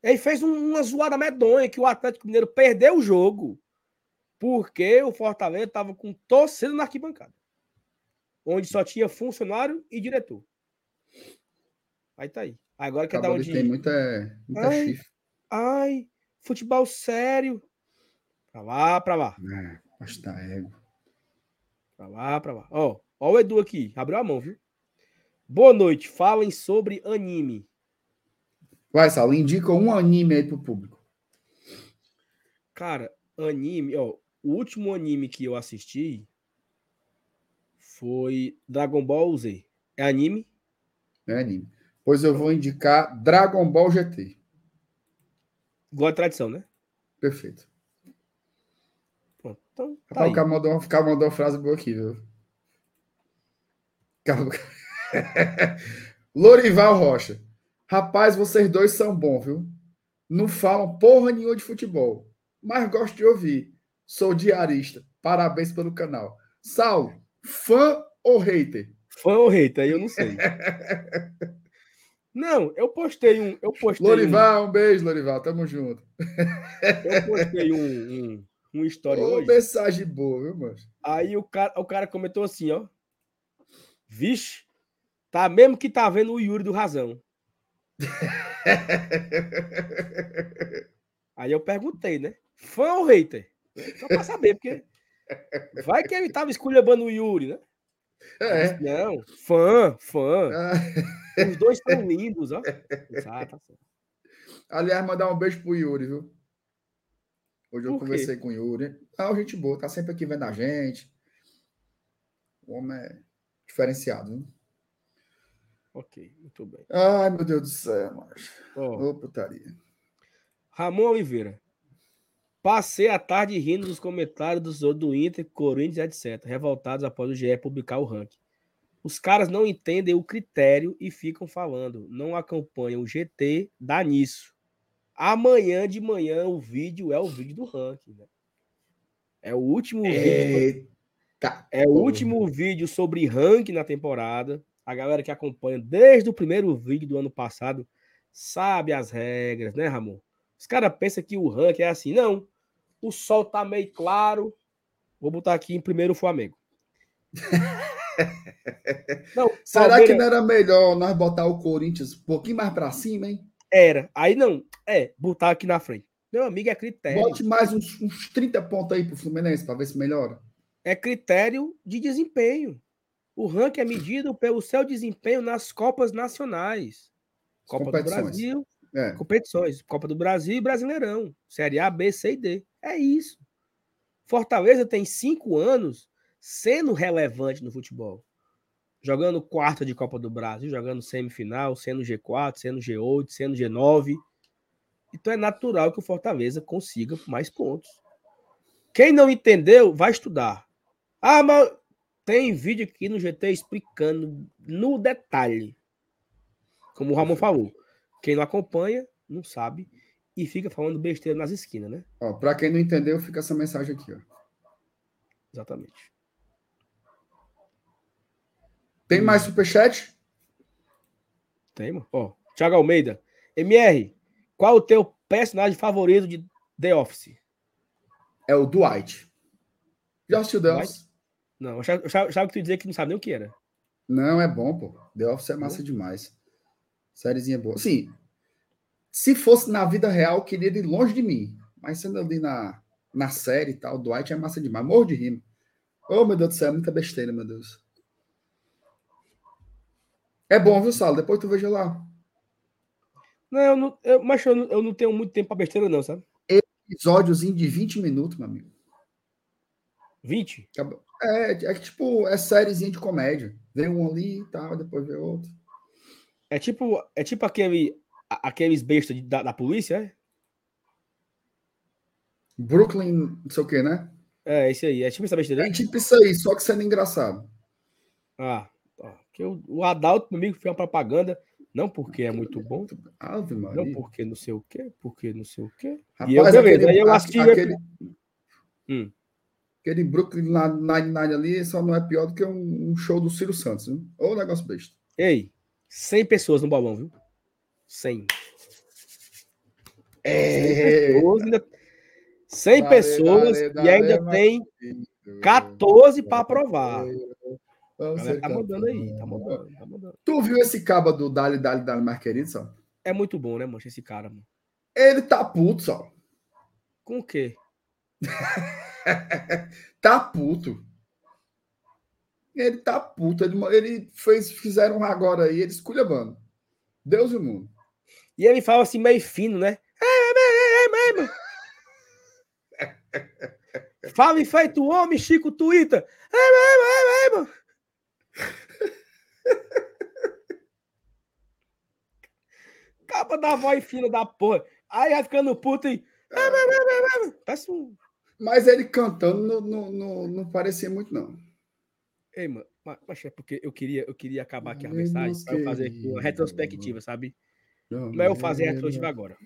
Ele fez um- uma zoada medonha que o Atlético Mineiro perdeu o jogo porque o Fortaleza estava com torcida na arquibancada, onde só tinha funcionário e diretor. Aí tá aí. Agora quer dar um de de. muita, muita Ai. chifre. Ai, futebol sério. Pra lá, pra lá. É, que tá ego. Pra lá, pra lá. Ó, ó o Edu aqui. Abriu a mão, viu? Boa noite. Falem sobre anime. Vai, Saulo, indica um anime aí pro público. Cara, anime, ó, o último anime que eu assisti foi Dragon Ball Z. É anime? É anime. Pois eu vou indicar Dragon Ball GT. Igual a tradição, né? Perfeito. Então, tá Rapaz, o cara mandou, o cara mandou uma frase boa aqui, viu? Lorival Rocha. Rapaz, vocês dois são bons, viu? Não falam porra nenhuma de futebol, mas gosto de ouvir. Sou diarista. Parabéns pelo canal. Saulo, fã ou hater? Fã ou hater? Aí eu não sei. não, eu postei um. Eu postei um, Lorival, um beijo, Lorival. Tamo junto. eu postei um, um, um story Ô, hoje. mensagem boa, viu, mano? Aí o cara, o cara comentou assim, ó. Vixe, tá mesmo que tá vendo o Yuri do Razão. Aí eu perguntei, né? Fã ou hater? Só pra saber, porque vai que ele tava esculhambando o Yuri, né? É. Não, fã, fã. Ah, Os dois são lindos, ó. Ah, tá. Aliás, mandar um beijo pro Yuri, viu? Hoje eu conversei com o Yuri. Ah, gente boa, tá sempre aqui vendo a gente. O homem é diferenciado, viu? Ok, muito bem. Ai, meu Deus do céu, macho. Ó, Ô, putaria. Ramon Oliveira. Passei a tarde rindo dos comentários dos outros do Inter, Corinthians, etc., revoltados após o GE publicar o ranking. Os caras não entendem o critério e ficam falando. Não acompanham o GT, dá nisso. Amanhã de manhã o vídeo é o vídeo do ranking. Né? É o último vídeo. Eita. É o último vídeo sobre ranking na temporada. A galera que acompanha desde o primeiro vídeo do ano passado sabe as regras, né, Ramon? Os caras pensam que o ranking é assim. Não. O sol tá meio claro. Vou botar aqui em primeiro o Flamengo. Não, Será Palmeiras que não era melhor nós botar o Corinthians um pouquinho mais pra cima, hein? Era. Aí não, é, botar aqui na frente. Meu amigo, é critério. Bote mais uns, uns 30 pontos aí pro Fluminense pra ver se melhora. É critério de desempenho. O ranking é medido pelo seu desempenho nas Copas Nacionais. Copa do. Brasil, É. competições. Copa do Brasil e Brasileirão. Série A, B, C e D. É isso. Fortaleza tem cinco anos sendo relevante no futebol. Jogando quarta de Copa do Brasil, jogando semifinal, sendo G4, sendo G8, sendo G9. Então é natural que o Fortaleza consiga mais pontos. Quem não entendeu, vai estudar. Ah, mas tem vídeo aqui no GT explicando no detalhe. Como o Ramon falou. Quem não acompanha, não sabe. E fica falando besteira nas esquinas, né? Ó, pra quem não entendeu, fica essa mensagem aqui, ó. Exatamente. Tem mais superchat? Tem, mano. Ó, Thiago Almeida. MR, qual o teu personagem favorito de The Office? É o Dwight. Já assistiu The Dwight? Office? Não, eu achava, eu que tu ia dizer que não sabe nem o que era. Não, é bom, pô. The Office é massa demais. Sériezinha boa. Sim, se fosse na vida real, eu queria ir longe de mim. Mas sendo ali na, na série e tal, Dwight é massa demais. Morro de rima. Oh, meu Deus do céu, é muita besteira, meu Deus. É bom, viu, Salo? Depois tu veja lá. Não, eu não, eu, mas eu não, eu não tenho muito tempo pra besteira, não, sabe? Episódiozinho de 20 minutos, meu amigo. 20? Acabou. É, é tipo, é sériezinha de comédia. Vem um ali e tal, depois vê outro. É tipo, é tipo aquele, aqueles bestas de- da, da polícia, é? Brooklyn, não sei o que, né? É, esse aí. É tipo essa besteira É aí? tipo isso aí, só que sendo engraçado. Ah, tá. Que o, o Adalto comigo fez uma propaganda. Não porque é muito bom, Ave não Maria. porque não sei o quê, porque não sei o quê. Rapaz, e eu, beleza, aquele, aí eu assisti. aquele, Hum. aquele Brooklyn Nine-Nine ali só não é pior do que um, um show do Ciro Santos, viu? Ou um negócio besta. Ei, 100 pessoas no bolão, viu? 100. É, pessoas, ainda- 100 Dale, pessoas dale, e ainda dale, tem 14 para aprovar. Ser tá mandando aí, tá mandando, tá mandando. Tu viu esse caba do Dali, Dali, Dali, mais querido, só? É muito bom, né, mancha, esse cara, mano. Ele tá puto, só. Com o quê? tá puto. Ele tá puto. Ele, ele fez, fizeram um agora aí, ele esculhambando. Deus e o mundo. E ele fala assim, meio fino, né? É, é, é, é mesmo. Fala em feito homem, Chico Twitter. É mesmo, é mesmo. Capa da voz fina da porra. Aí vai ficando puto e. Parece um. Mas ele cantando não, não, não, não parecia muito, não. Ei, mano, ma- mas é porque eu queria, eu queria acabar aqui a mensagem para eu fazer aqui uma retrospectiva, sabe? Não é eu fazer a retrospectiva agora.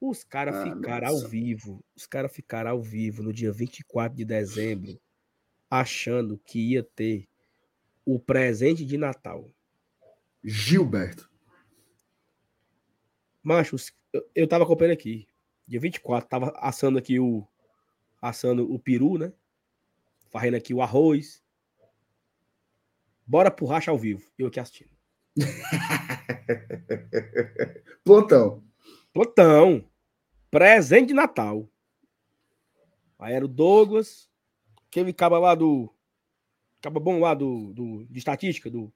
Os caras Ah, ficaram nossa. ao vivo. Os caras ficaram ao vivo no dia 24 de dezembro, achando que ia ter o presente de Natal. Gilberto. Macho, os- eu, eu tava acompanhando aqui. Dia 24, tava assando aqui o. Assando o peru, né? Varrendo aqui o arroz. Bora pro racha ao vivo. Eu aqui assistindo. Plantão. Plotão. Presente de Natal. Aí era o Douglas. Aquele caba lá do. Caba bom lá do, do. De estatística, do.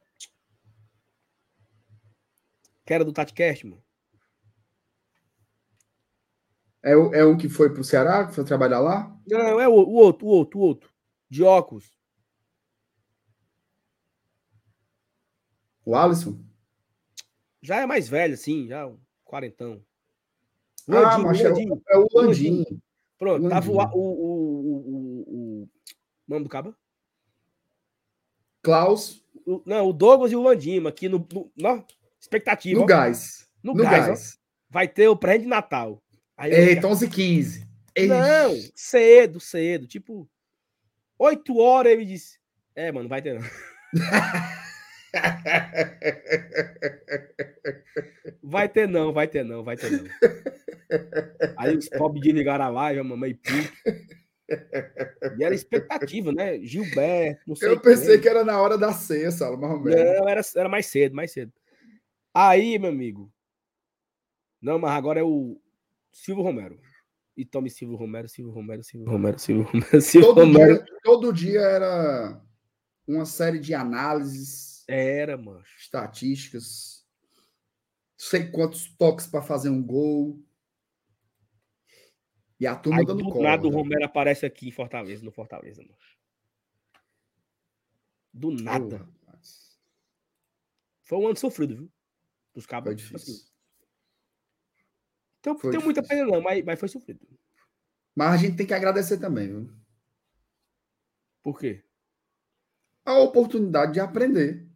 Que era do TatiCast, mano. É, o- é um que foi pro Ceará, que foi trabalhar lá? Não, é o, o outro, o outro, o outro. De óculos. O Alisson? Já é mais velho, assim, já um quarentão. Ah, Landinho, mas é, Landinho. o- é o Landim. Pronto, tava o, Landinho. o, o, o, o, o nome do caba? Klaus O- não, o Douglas e o Landima aqui no, no, expectativa. no gás. No gás. Vai ter o presente de Natal. Aí Eita, fiquei- 11 h 15 Não, cedo, cedo. Tipo, 8 horas ele disse. É, mano, vai ter não. Vai ter não, vai ter não, vai ter não. Aí os pobres desligaram a live, a mamãe puto. E era expectativa, né? Gilberto, não sei. Eu pensei quem. que era na hora da ceia, Sala, mais ou menos. Não, era, era mais cedo, mais cedo. Aí, meu amigo. Não, mas agora é o Silvio Romero. E tome Silvio Romero, Silvio Romero, Silvio Romero, Silvio Romero, Silvio todo Romero. Dia, todo dia era uma série de análises. Era, mano. Estatísticas. Sei quantos toques para fazer um gol. E a turma Aí, dando do nada o Romero aparece aqui em Fortaleza, no Fortaleza, mano. Do nada. Oh, Foi um ano sofrido, viu? Os cabos. Foi difícil. Então, foi tem muita pena não, mas, mas foi sofrido. Mas a gente tem que agradecer também, viu? Por quê? A oportunidade de aprender.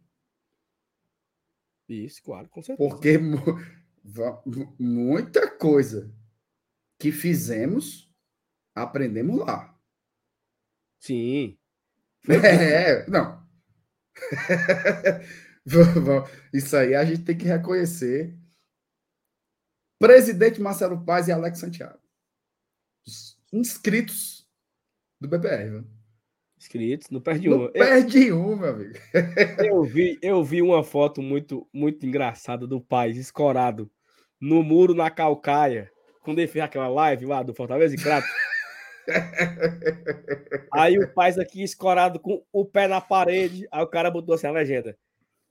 Isso, claro, com certeza. Porque muita coisa que fizemos, aprendemos lá. Sim. É, não. Isso aí a gente tem que reconhecer Presidente Marcelo Paz e Alex Santiago. Os inscritos do BPR, viu? Inscritos, não perde um. Não perde um, meu amigo. eu, vi, eu vi uma foto muito, muito engraçada do Paz escorado no muro na Calcaia, quando ele fez aquela live lá do Fortaleza e Crato. Aí o Paz aqui escorado com o pé na parede, aí o cara botou assim a legenda.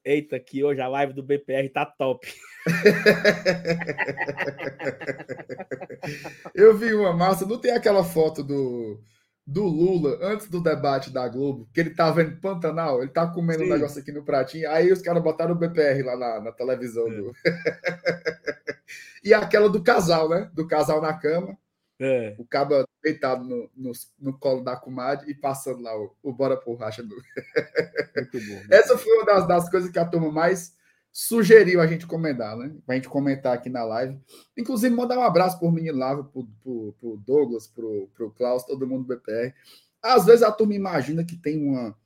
Eita, que hoje a live do BPR tá top. Eu vi uma massa, não tem aquela foto do, do Lula antes do debate da Globo, que ele tá vendo Pantanal, ele tá comendo Sim. um negócio aqui no pratinho, aí os caras botaram o BPR lá na, na televisão. É. Do... e aquela do casal, né? Do casal na cama. É. O cabo deitado no, no, no, colo da comadre e passando lá o, o Bora por Racha. Do... Essa foi uma das, das coisas que a turma mais sugeriu a gente comentar, né? Pra gente comentar aqui na live. Inclusive, mandar um abraço por menino Lava, pro, pro, pro Douglas, pro, pro Klaus, todo mundo do BPR. Às vezes a turma imagina que tem uma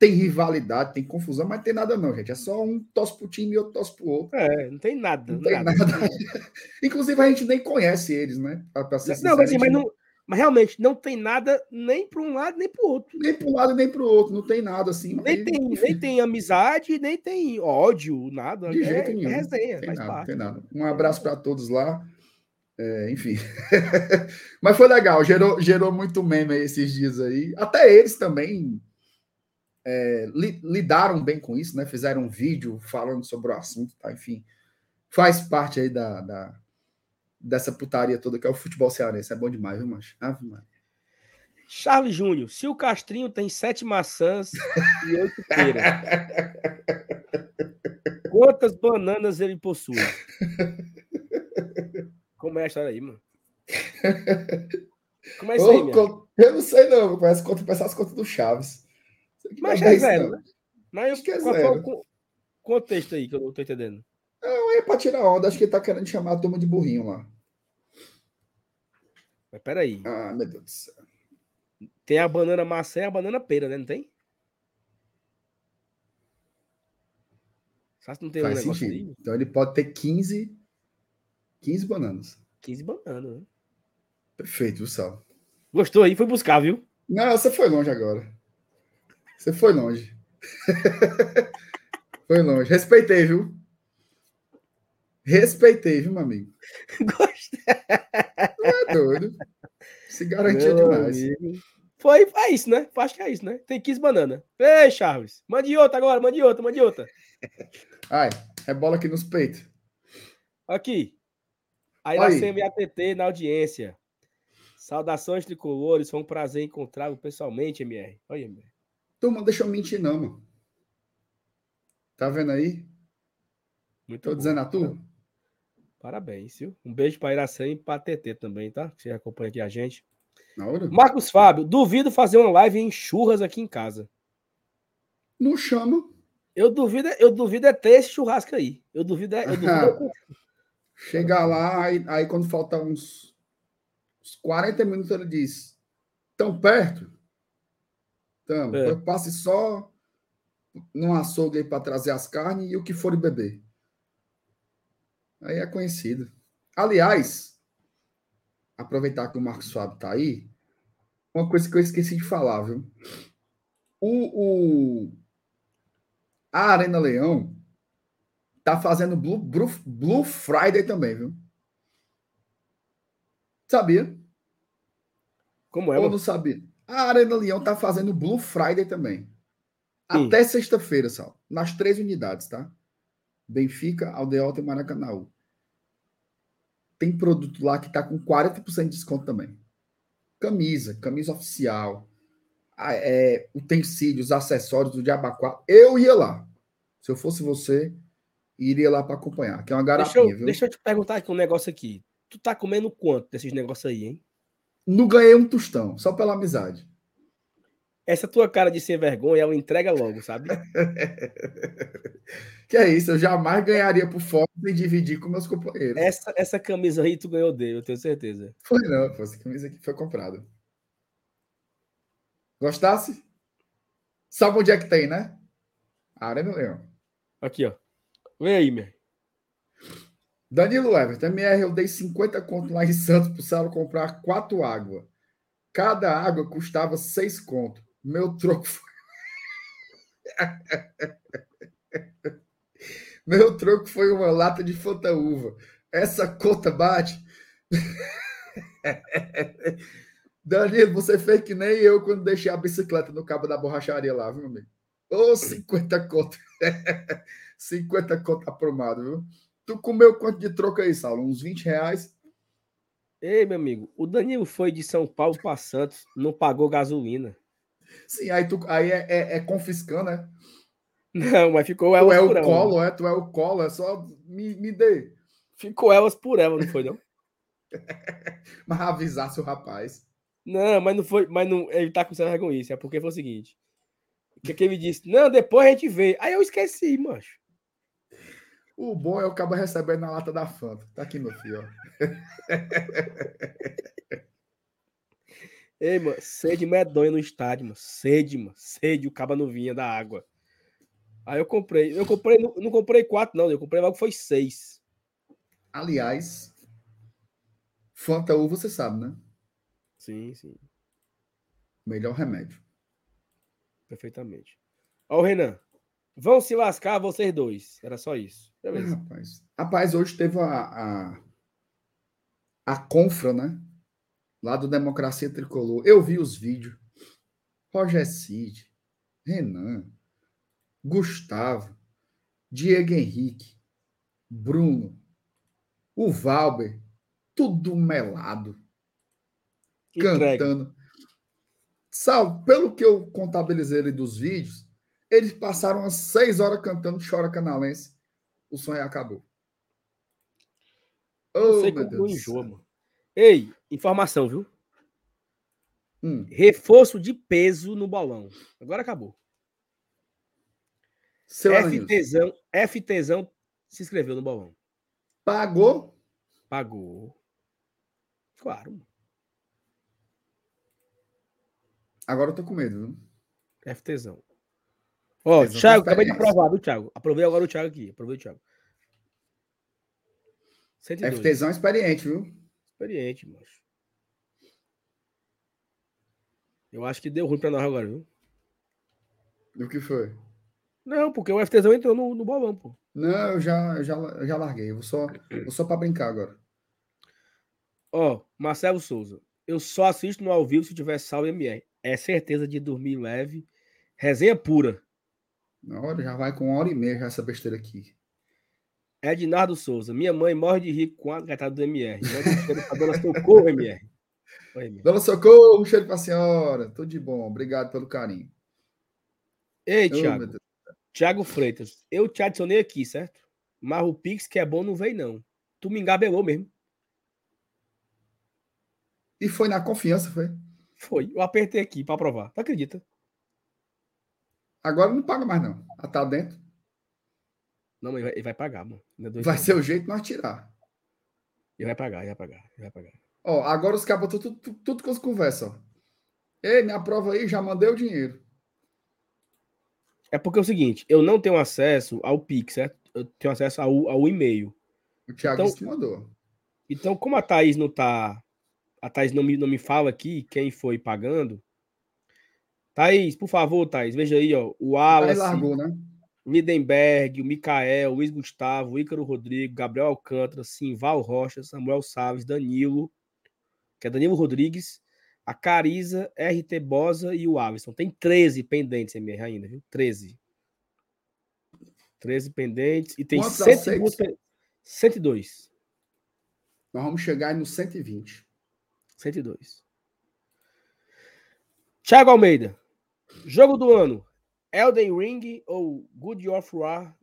tem rivalidade, tem confusão, mas tem nada não, gente. É só um tosse pro time e outro tosse pro outro. É, não tem nada. Não tem nada. nada. Inclusive, a gente nem conhece eles, né? Pra, pra não, mas, mas, não, mas realmente não tem nada nem para um lado nem para o outro. Nem para um lado nem para o outro, não tem nada assim. Nem, tem, nem tem amizade, nem tem ódio, nada. De é, jeito nenhum. É resenha, tem nada, tem nada. Um abraço para todos lá. É, enfim. mas foi legal, gerou, gerou muito meme esses dias aí. Até eles também é, li, lidaram bem com isso, né? Fizeram um vídeo falando sobre o assunto, tá? Enfim, faz parte aí da, da, dessa putaria toda que é o futebol cearense. É bom demais, viu, mancho? Ave Maria. Charles Júnior, se o Castrinho tem sete maçãs e oito peiras, quantas bananas ele possui? Como é a história aí, mano? Como é isso aí, Eu não sei, não. Parece conta, as contas do Chaves. Mas é zero, né? Mas Acho que é qual, zero. Qual, contexto aí que eu não tô entendendo? Não, é pra tirar onda. Acho que ele tá querendo chamar a turma de burrinho lá. Mas peraí. Ah, meu Deus do céu. Tem a banana maçã e a banana pera, né? Não tem? Não tem Faz um sentido. Então ele pode ter 15, 15 bananas. 15 bananas, né? Perfeito, Sal. Gostou aí? Foi buscar, viu? Não, você foi longe agora. Você foi longe. foi longe. Respeitei, viu? Respeitei, viu, meu amigo? Gostei. Não é doido. Se garantiu meu demais. Amigo. Foi, é isso, né? Acho que é isso, né? Tem 15 bananas. Ei, Charles. Mande outra agora, mande outra, mande outra. Ai, é bola aqui nos peitos. Aqui. Aí na CMATT, na audiência. Saudações tricolores, foi um prazer encontrá-lo pessoalmente, MR. Olha, MR. Turma, deixa eu mentir, não, mano. Tá vendo aí? Muito Tô bom. dizendo a tu? Parabéns, viu? Um beijo para Iracema e para TT também, tá? Que você acompanha aqui a gente. Na hora? Marcos Fábio, duvido fazer uma live em churras aqui em casa. Não chama. Eu duvido, eu duvido é ter esse churrasco aí. Eu duvido, é, eu duvido é... Chegar lá, aí, aí quando faltar uns, uns 40 minutos, ele diz: tão perto? Então, é. passe só num açougue aí para trazer as carnes e o que for beber. Aí é conhecido. Aliás, aproveitar que o Marcos Fábio está aí, uma coisa que eu esqueci de falar, viu? O, o a Arena Leão tá fazendo Blue, Blue, Blue Friday também, viu? Sabia? Como é? Ou não sabia? A Arena Leão tá fazendo Blue Friday também. Sim. Até sexta-feira, Sal. Nas três unidades, tá? Benfica, Aldeota e Maracanãú. Tem produto lá que tá com 40% de desconto também. Camisa, camisa oficial, é, utensílios, acessórios do Diabaquá. Eu ia lá. Se eu fosse você, iria lá para acompanhar. Que é uma Deixa garapinha, eu, viu? deixa eu te perguntar aqui um negócio aqui. Tu tá comendo quanto desses negócios aí, hein? Não ganhei um tostão, só pela amizade. Essa tua cara de sem vergonha, ela entrega logo, sabe? Que é isso, eu jamais ganharia por foto e dividir com meus companheiros. Essa, essa camisa aí tu ganhou dele, eu tenho certeza. Foi não, pô, essa camisa aqui foi comprada. Gostasse? Sabe onde é que tem, né? Arena Leão. Aqui, ó. Vem aí, meu. Danilo Everton, MR, eu dei 50 conto lá em Santos pro Salo comprar quatro águas. Cada água custava 6 conto. Meu troco foi. Meu troco foi uma lata de Fanta Uva. Essa conta bate. Danilo, você fez que nem eu quando deixei a bicicleta no cabo da borracharia lá, viu, amigo? Ô, 50 conto. 50 conto aprumado, viu? Tu comeu quanto de troco aí, Saulo? Uns 20 reais? Ei, meu amigo, o Danilo foi de São Paulo para Santos, não pagou gasolina. Sim, aí, tu, aí é, é, é confiscando, né? Não, mas ficou Tu elas é por o elas. colo, é? Tu é o colo, é só me, me dê. Ficou elas por elas, não foi, não? Mas avisasse o rapaz. Não, mas não foi. Mas não, ele tá com certa vergonha, é porque foi o seguinte. O que, que ele disse? Não, depois a gente vê. Aí eu esqueci, mancho. O bom é o cabo recebendo na lata da Fanta. Tá aqui, meu filho. Ei, mano, sede medonha no estádio, mano. Sede, mano. Sede, o caba não vinha da água. Aí eu comprei. Eu comprei, não, não comprei quatro, não. Eu comprei logo foi seis. Aliás, Fanta U, você sabe, né? Sim, sim. Melhor remédio. Perfeitamente. Ó, o Renan. Vão se lascar vocês dois. Era só isso. É, Beleza. rapaz. Rapaz, hoje teve a, a, a confra, né? Lá do Democracia Tricolor. Eu vi os vídeos. Roger Cid, Renan, Gustavo, Diego Henrique, Bruno, o Valber, tudo melado, Entregue. cantando. Sal, pelo que eu contabilizei ali dos vídeos, eles passaram umas seis horas cantando Chora Canalense. O sonho acabou. Não Oh, sei meu como Deus não enjoa, mano. Ei, informação, viu? Hum, Reforço de peso no bolão. Agora acabou. seu FTzão, FTzão se inscreveu no bolão. pagou? Pagou. Claro. Agora eu tô com medo, viu? FTzão. Ó, FTzão Thiago, acabei de aprovar, viu, Thiago? Aprovei agora o Thiago aqui. Aprovei o Thiago. 102. FTzão é experiente, viu? Experiente, macho. Eu acho que deu ruim pra nós agora, viu? Do que foi? Não, porque o FTzão entrou no, no bolão, pô. Não, eu já, eu já, eu já larguei. Eu vou só, vou só para brincar agora. Ó, Marcelo Souza. Eu só assisto no ao vivo se tiver sal e MR. É certeza de dormir leve. Resenha pura. Na hora já vai com uma hora e meia já essa besteira aqui. Ednardo Souza. Minha mãe morre de rir com a gatada do MR. Manda um pra dona Socorro, MR. Oi, MR. Dona Socorro, um cheiro pra senhora. Tudo de bom. Obrigado pelo carinho. Ei, Oh, meu Thiago. Thiago Freitas. Eu te adicionei aqui, certo? Mas o Pix que é bom não veio, não. Tu me engabelou mesmo. E foi na confiança, foi? Foi. Eu apertei aqui pra provar. Tu acredita? Agora não paga mais, não. Ah, tá dentro. Não, mas ele vai, ele vai pagar, mano. É Vai ser o jeito de nós tirar. Ele vai pagar, ele vai pagar. Ele vai pagar. Ó, agora os cabos tudo, tudo, tudo com as conversas, ó. Ei, me aprova aí, já mandei o dinheiro. É porque é o seguinte, eu não tenho acesso ao Pix, certo? Eu tenho acesso ao, ao e-mail. O Thiago Então- mandou. Então, como a Thaís não tá a Thaís não me, não me fala aqui quem foi pagando. Thaís, por favor, Thaís, veja aí, ó. O Wallace, largou, né? Lidenberg, o Mikael, o Luiz Gustavo, o Ícaro Rodrigo, Gabriel Alcântara, Simval Rocha, Samuel Salles, Danilo, que é Danilo Rodrigues, a Cariza, RT Bosa e o Alisson. Tem 13 pendentes, MR, ainda, viu? 13. 13 pendentes. E tem Quantos 102. aceitos? 102. Nós vamos chegar no 120. 102. Thiago Almeida. Jogo do ano. Elden Ring ou Good of War?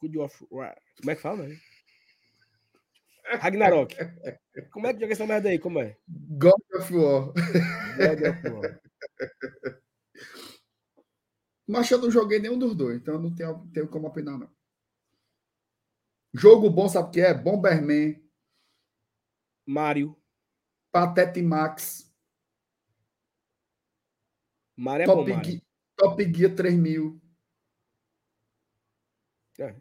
Good of War. Como é que fala, né? Ragnarok. Como é que joga essa merda aí? Como é? God of War. God of War. Mas eu não joguei nenhum dos dois, então eu não tenho, tenho como opinar, não. Jogo bom, sabe o que é? Bomberman, Mario. Patete Max, Mario é bom, Top, Mario. Gear, Top Gear 3000. É.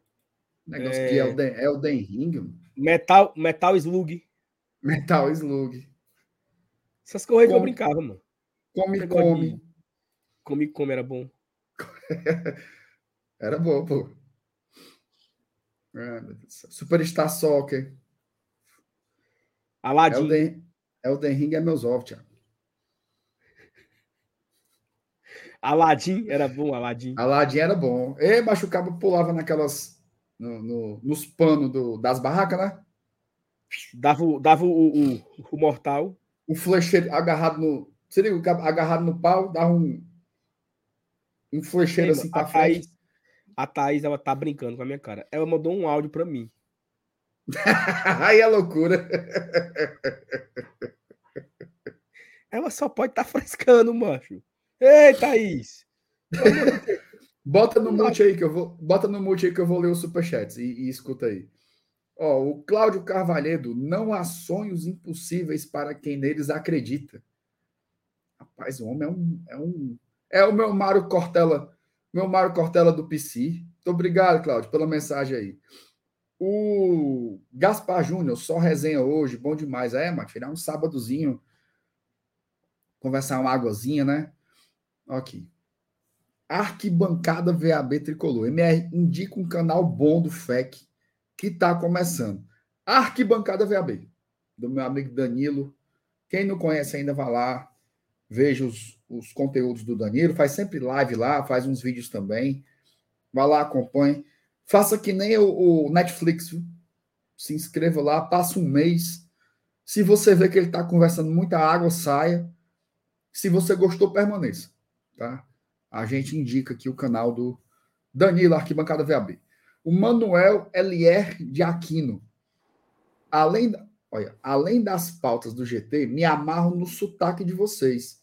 Negócio É. que é Elden, Elden Ring. Metal, Metal Slug. Metal Slug. Essas que eu brincava, mano. Come Come. Come Come era bom. Era bom, pô. Ah. Superstar Soccer. Aladdin. Elden, Elden Ring é meus ovos, Thiago. Aladdin era bom, Aladdin. Aladdin era bom. E machucava, pulava naquelas. no- no- nos panos do- das barracas, né? Dava, o- dava o, o, o mortal. O flecheiro agarrado no. Você liga, o cabo agarrado no pau, dava um. Um flecheiro Ei, assim pra a frente. Thaís, a Thaís, ela tá brincando com a minha cara. Ela mandou um áudio pra mim. Aí é loucura. Ela só pode estar tá frescando, macho. Ei, Thaís! Bota no mute aí que eu vou. Bota no mute aí que eu vou ler os superchats e, e escuta aí. Ó, o Cláudio Carvalhedo, não há sonhos impossíveis para quem neles acredita. Rapaz, o homem é um. É, um, é o meu Mário Cortella, meu Mário Cortella do PC. Muito obrigado, Cláudio, pela mensagem aí. O Gaspar Júnior, só resenha hoje, bom demais. É, mano, tirar um sábadozinho, conversar uma águazinha, né? Aqui. Arquibancada VAB Tricolor. MR indica um canal bom do FEC que está começando. Arquibancada VAB, do meu amigo Danilo. Quem não conhece ainda, vá lá, veja os, os conteúdos do Danilo. Faz sempre live lá, faz uns vídeos também. Vá lá, acompanhe. Faça que nem o, o Netflix, viu? se inscreva lá, passa um mês. Se você vê que ele está conversando muita água, saia. Se você gostou, permaneça. Tá? A gente indica aqui o canal do Danilo Arquibancada VAB. O Manuel Elier de Aquino. Além, olha, além das pautas do GT, me amarro no sotaque de vocês.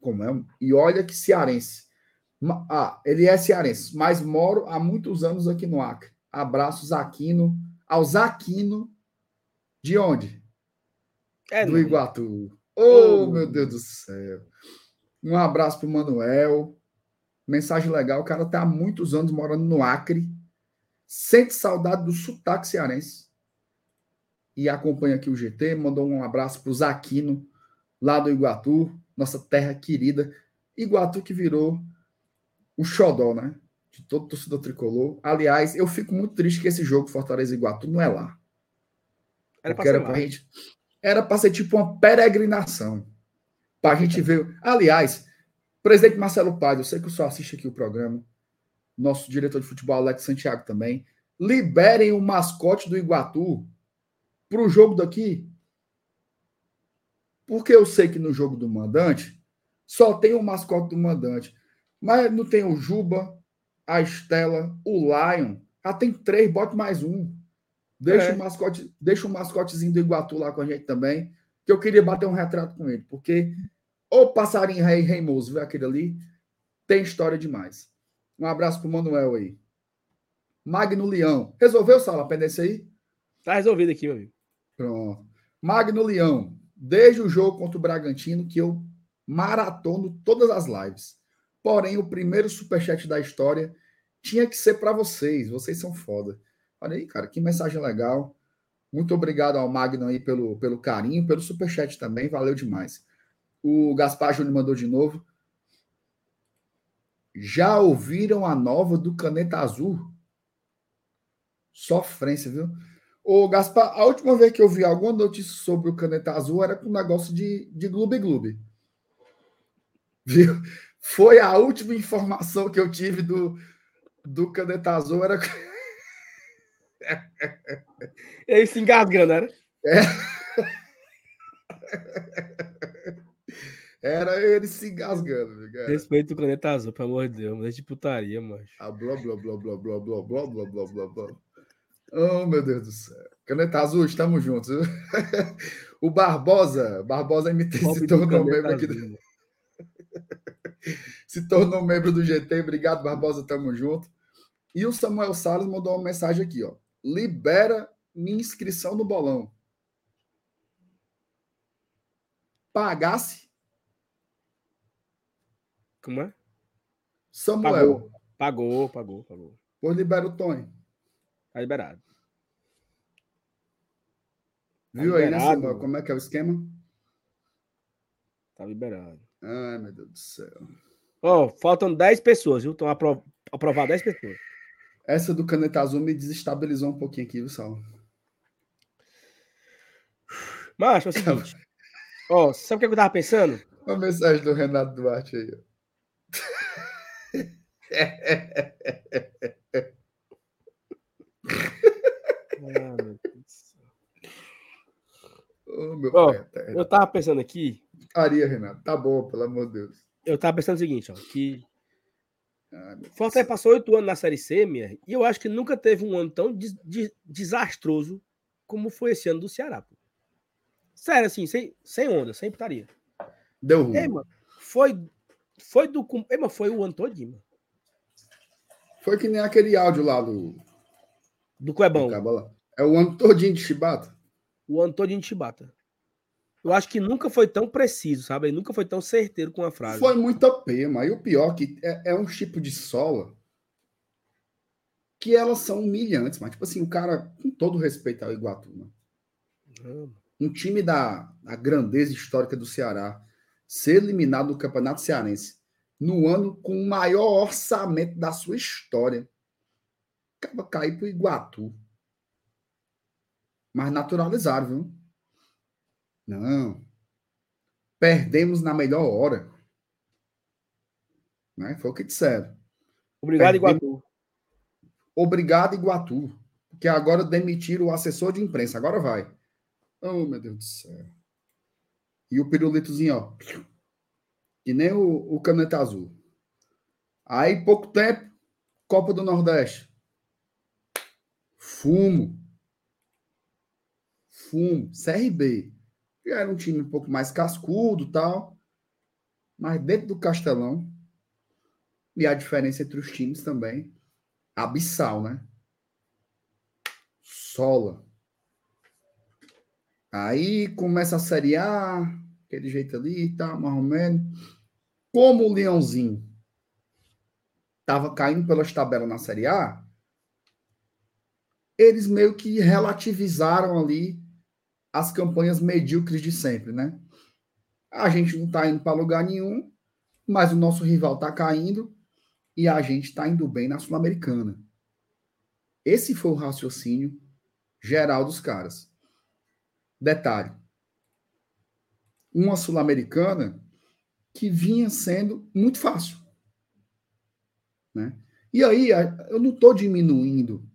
Como é? E olha que cearense. Ah, ele é cearense, mas moro há muitos anos aqui no Acre. Abraços Aquino, aos Aquino. De onde? É, do. Iguatu. Oh, Oh. meu Deus do céu. Um abraço pro Manuel. Mensagem legal. O cara tá há muitos anos morando no Acre. Sente saudade do sotaque cearense. E acompanha aqui o GT. Mandou um abraço pro Zaquino, lá do Iguatu, nossa terra querida. Iguatu que virou o xodó, né? De todo torcedor tricolor. Aliás, eu fico muito triste que esse jogo Fortaleza Iguatu não é lá. Era era ser gente. Era para ser tipo uma peregrinação. Para a gente ver. Aliás, presidente Marcelo Paz, eu sei que o senhor assiste aqui o programa. Nosso diretor de futebol, Alex Santiago, também. Liberem o mascote do Iguatu para o jogo daqui. Porque eu sei que no jogo do mandante só tem o mascote do mandante. Mas não tem o Juba, a Estela, o Lion. Já tem três, bote mais um. Deixa, É. o mascote, deixa o mascotezinho do Iguatu lá com a gente também. Que eu queria bater um retrato com ele. Porque o passarinho rei reimoso, vê aquele ali, tem história demais. Um abraço pro Manuel aí. Magno Leão. Resolveu, Sala, a pendência aí? Tá resolvido aqui, meu amigo. Pronto. Magno Leão, desde o jogo contra o Bragantino, que eu maratono todas as lives. Porém, o primeiro superchat da história tinha que ser para vocês. Vocês são foda. Olha aí, cara, que mensagem legal. Muito obrigado ao Magno aí pelo, pelo carinho, pelo superchat também, valeu demais. O Gaspar Júnior mandou de novo. Já ouviram a nova do Caneta Azul? Sofrência, viu? Ô, Gaspar, a última vez que eu vi alguma notícia sobre o Caneta Azul era com um negócio de, de Gloob Gloob. Viu? Foi a última informação que eu tive do, do Caneta Azul. Era... Ele se engasgando, era? É. Era ele se engasgando, cara. Respeito o Caneta Azul, pelo amor de Deus. É de putaria, mano. Ah, blá, blá, blá, blá, blá, blá, blá, blá, blá, blá, blá. Oh, meu Deus do céu. Caneta Azul, estamos juntos. o Barbosa, Barbosa MT se tornou membro aqui. Do... se tornou membro do GT. Obrigado, Barbosa, tamo junto. E o Samuel Salles mandou uma mensagem aqui, ó. Libera minha inscrição no bolão. Pagasse como é? Samuel. Pagou, pagou, pagou. pagou. Pois libera o Tony. Tá liberado. Tá Viu liberado, aí, né, Samuel? Como é que é o esquema? Tá liberado. Ai, meu Deus do céu. Ó, oh, faltam 10 pessoas, viu? Estão aprov aprovar 10 pessoas. Essa do Caneta Azul me desestabilizou um pouquinho aqui, viu, Sal? Macho, é o seguinte. Ó, sabe o que eu tava pensando? Uma mensagem do Renato Duarte aí, ó oh, meu oh, eu tava pensando aqui. Aria, Renato. Tá bom, pelo amor de Deus. Eu tava pensando o seguinte, ó, que Fortaleza passou oito anos na Série C, minha, e eu acho que nunca teve um ano tão des des desastroso como foi esse ano do Ceará. Pô. Sério, assim, sem, sem onda, sem putaria. Deu ruim. mano, foi foi do. Mas foi o ano todinho, Foi que nem aquele áudio lá do. Do Cuebão. Do é o ano todinho de Chibata? O ano todinho de Chibata. Eu acho que nunca foi tão preciso, sabe? Ele nunca foi tão certeiro com a frase. Foi muita pema. E o pior é que é, é um tipo de sola que elas são humilhantes, mas tipo assim, o cara, com todo respeito ao Iguatu, né? Um time da, da grandeza histórica do Ceará, ser eliminado do Campeonato Cearense no ano com o maior orçamento da sua história. Acaba cair para o Iguatu. Mas naturalizaram, viu? Não. Perdemos na melhor hora. Né? Foi o que disseram. Obrigado, Perdemos... Iguatu. Obrigado, Iguatu. Porque agora demitiram o assessor de imprensa. Agora vai. Oh, meu Deus do céu. E o pirulitozinho, ó. Que nem o, o caneta azul. Aí, pouco tempo, Copa do Nordeste. Fumo. Fumo. CRB. Era um time um pouco mais cascudo tal. Mas dentro do Castelão. E a diferença entre os times também. Abissal, né? Sola. Aí começa a Série A, aquele jeito ali e tá, tal, mais ou menos. Como o Leãozinho estava caindo pelas tabelas na Série A, eles meio que relativizaram ali as campanhas medíocres de sempre, né? A gente não está indo para lugar nenhum, mas o nosso rival está caindo e a gente está indo bem na Sul-Americana. Esse foi o raciocínio geral dos caras. Detalhe: uma Sul-Americana que vinha sendo muito fácil. Né? E aí, eu não estou diminuindo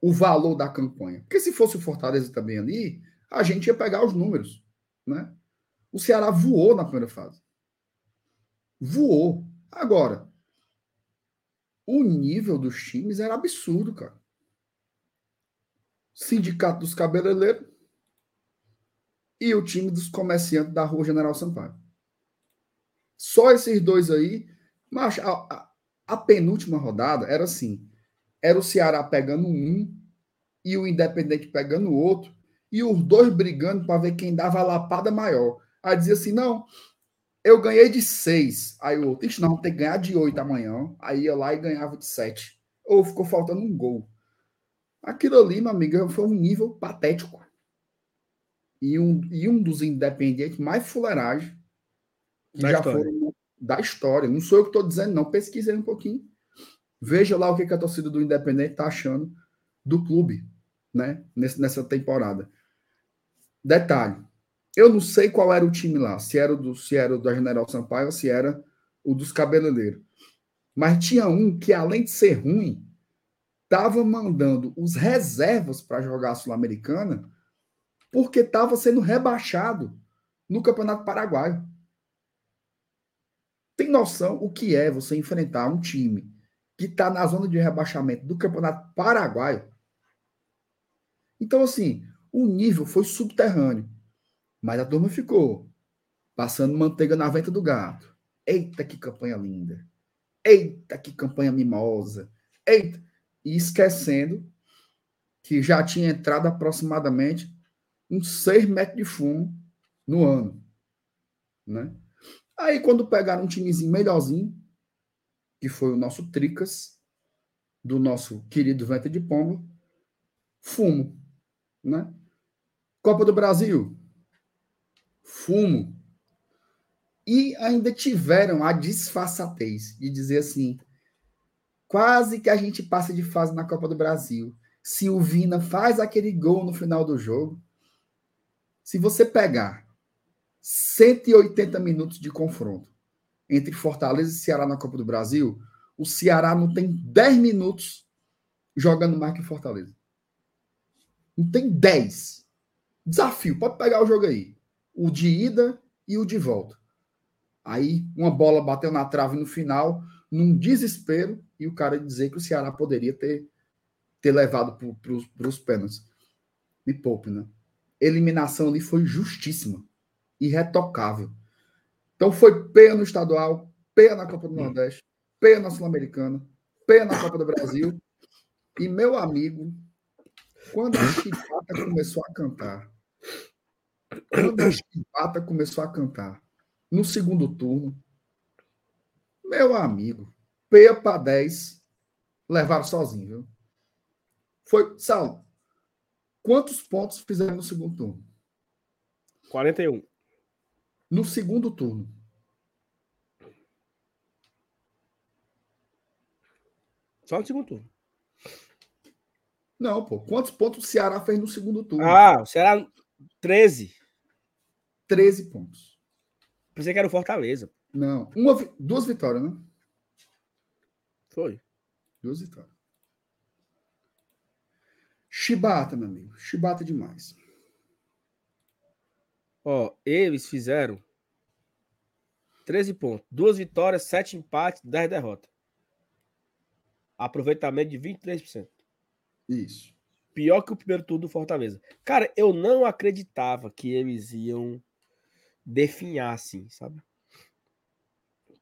o valor da campanha. Porque se fosse o Fortaleza também ali, a gente ia pegar os números. Né? O Ceará voou na primeira fase. Voou. Agora, o nível dos times era absurdo, cara. Sindicato dos cabeleireiros, e o time dos comerciantes da Rua General Sampaio. Só esses dois aí. Mas a, a, a, penúltima rodada era assim: era o Ceará pegando um e o Independente pegando o outro, e os dois brigando para ver quem dava a lapada maior. Aí dizia assim: não, eu ganhei de seis. Aí o outro, não, tem que ganhar de oito amanhã. Aí ia lá e ganhava de sete. Ou ficou faltando um gol. Aquilo ali, meu amigo, foi um nível patético. E um, e um dos independentes mais fuleiragem que Da já história. foram da história. Não sou eu que estou dizendo, não. Pesquisei um pouquinho. Veja lá o que, que a torcida do Independente está achando do clube, né? Nessa temporada. Detalhe. Eu não sei qual era o time lá, se era o do, se era o da General Sampaio ou se era o dos cabeleireiros. Mas tinha um que, além de ser ruim, estava mandando os reservas para jogar a Sul-Americana porque estava sendo rebaixado no Campeonato Paraguaio. Tem noção o que é você enfrentar um time que está na zona de rebaixamento do Campeonato Paraguaio? Então, assim, o nível foi subterrâneo. Mas a turma ficou passando manteiga na venta do gato. Eita, que campanha linda. Eita, que campanha mimosa. Eita. E esquecendo que já tinha entrado aproximadamente uns 6 metros de fumo no ano. Né? Aí, quando pegaram um timezinho melhorzinho, que foi o nosso Tricas, do nosso querido Venta de Pombo, fumo. Né? Copa do Brasil, fumo. E ainda tiveram a disfarçatez de dizer assim: quase que a gente passa de fase na Copa do Brasil. Se o Vina faz aquele gol no final do jogo, se você pegar 180 minutos de confronto entre Fortaleza e Ceará na Copa do Brasil, o Ceará não tem 10 minutos jogando mais que Fortaleza. Não tem 10. Desafio, pode pegar o jogo aí. O de ida e o de volta. Aí uma bola bateu na trave no final, num desespero, e o cara dizer que o Ceará poderia ter, ter levado para os pênaltis. Me poupe, né? Eliminação ali foi justíssima, irretocável. Então foi peia no estadual, peia na Copa do Nordeste, peia na Sul-Americana, peia na Copa do Brasil. E meu amigo, quando a chibata começou a cantar, quando a chibata começou a cantar, no segundo turno, meu amigo, peia para 10, levaram sozinho, viu? Foi, Saulo, quantos pontos fizeram no segundo turno? 41. No segundo turno. Só no segundo turno. Não, pô. Quantos pontos o Ceará fez no segundo turno? Ah, o Ceará 13. 13 pontos. Pensei que era o Fortaleza. Não. Uma, duas vitórias, né? Foi. Duas vitórias. Chibata, meu amigo. Chibata demais. Ó, eles fizeram 13 pontos. Duas vitórias, 7 empates, 10 derrotas. Aproveitamento de 23%. Isso. Pior que o primeiro turno do Fortaleza. Cara, eu não acreditava que eles iam definhar assim, sabe?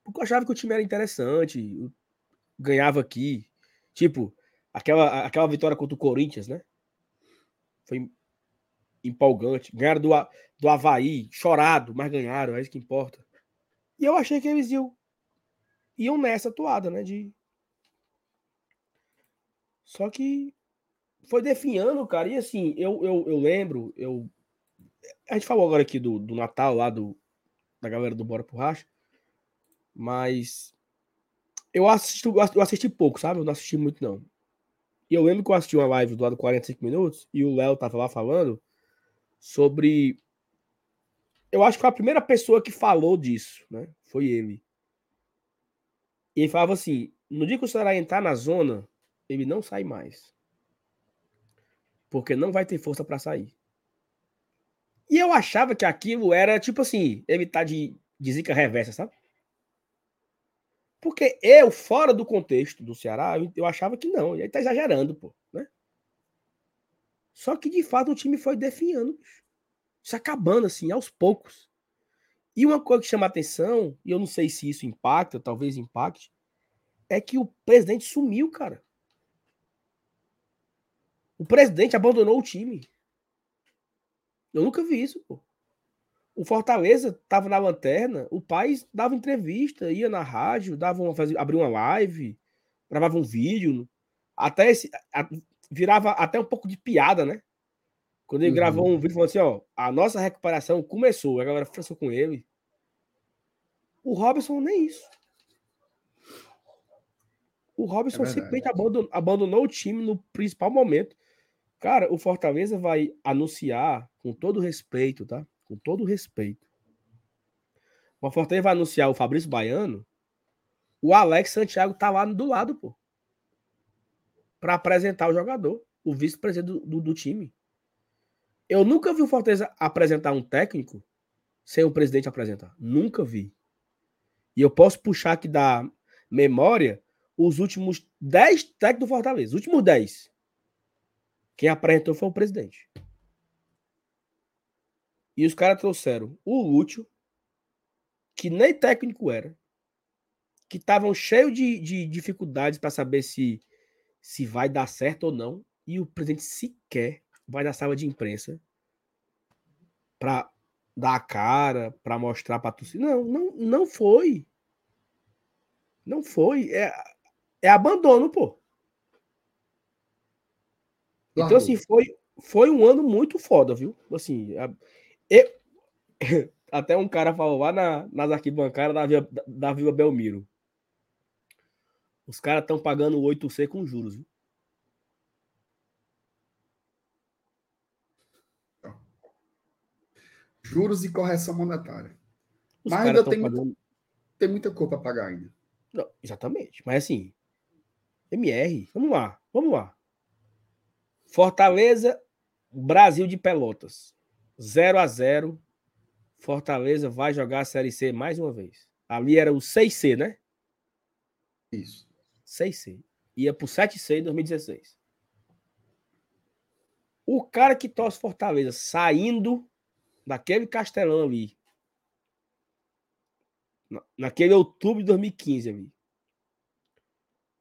Porque eu achava que o time era interessante, ganhava aqui. Tipo, aquela, aquela vitória contra o Corinthians, né? Foi empolgante. Ganharam do, do Havaí, chorado, mas ganharam, é isso que importa. E eu achei que eles iam, iam nessa toada, né? De... Só que foi definhando, cara. E assim, eu, eu, eu lembro, eu. A gente falou agora aqui do, do Natal lá do, da galera do Bora pro Racha. Mas eu assisti, eu assisti pouco, sabe? Eu não assisti muito, não. E eu lembro que eu assisti uma live do lado 45 minutos e o Léo tava lá falando sobre. Eu acho que a primeira pessoa que falou disso, né? Foi ele. E ele falava assim: no dia que o Ceará entrar na zona, ele não sai mais. Porque não vai ter força para sair. E eu achava que aquilo era tipo assim, tá de, de zica reversa, sabe? Porque eu, fora do contexto do Ceará, eu, eu achava que não. E aí tá exagerando, pô, né? Só que de fato o time foi definhando, se acabando assim, aos poucos. E uma coisa que chama atenção, e eu não sei se isso impacta, talvez impacte, é que o presidente sumiu, cara. O presidente abandonou o time. Eu nunca vi isso, pô. O Fortaleza tava na lanterna, o pai dava entrevista, ia na rádio, dava uma, fazia, abria uma live, gravava um vídeo. Até esse. a- virava até um pouco de piada, né? Quando ele Uhum. gravou um vídeo falando assim, ó, a nossa recuperação começou, a galera forçou com ele. O Robson nem isso. O Robson É simplesmente abandonou, abandonou o time no principal momento. Cara, o Fortaleza vai anunciar, com todo respeito, tá? Com todo respeito. O Fortaleza vai anunciar o Fabrício Baiano. O Alex Santiago tá lá do lado, pô. Pra apresentar o jogador, o vice-presidente do, do, do time. Eu nunca vi o Fortaleza apresentar um técnico sem o presidente apresentar. Nunca vi. E eu posso puxar aqui da memória os últimos 10 técnicos do Fortaleza. Os últimos 10. Quem apresentou foi o presidente. E os caras trouxeram o Lúcio, que nem técnico era, que estavam cheios de, de dificuldades para saber se, se vai dar certo ou não, e o presidente sequer vai na sala de imprensa para dar a cara, para mostrar para torcida. Não, não, não foi. Não foi. É, é abandono, pô. Então, assim, foi, foi um ano muito foda, viu? Assim, eu- até um cara falou lá na, nas arquibancadas da, Vila- da Vila Belmiro. Os caras estão pagando 8C com juros, viu? Juros e correção monetária. Os Mas ainda tem muita- pagando. Tem muita cor para pagar ainda. Não, exatamente. Mas assim, MR, vamos lá, vamos lá. Fortaleza, Brasil de Pelotas. 0 a 0 Fortaleza vai jogar a Série C mais uma vez. Ali era o 6C, né? Isso. 6C. Ia pro 7C em 2016. O cara que torce Fortaleza saindo daquele castelão ali, na- naquele outubro de 2015 ali,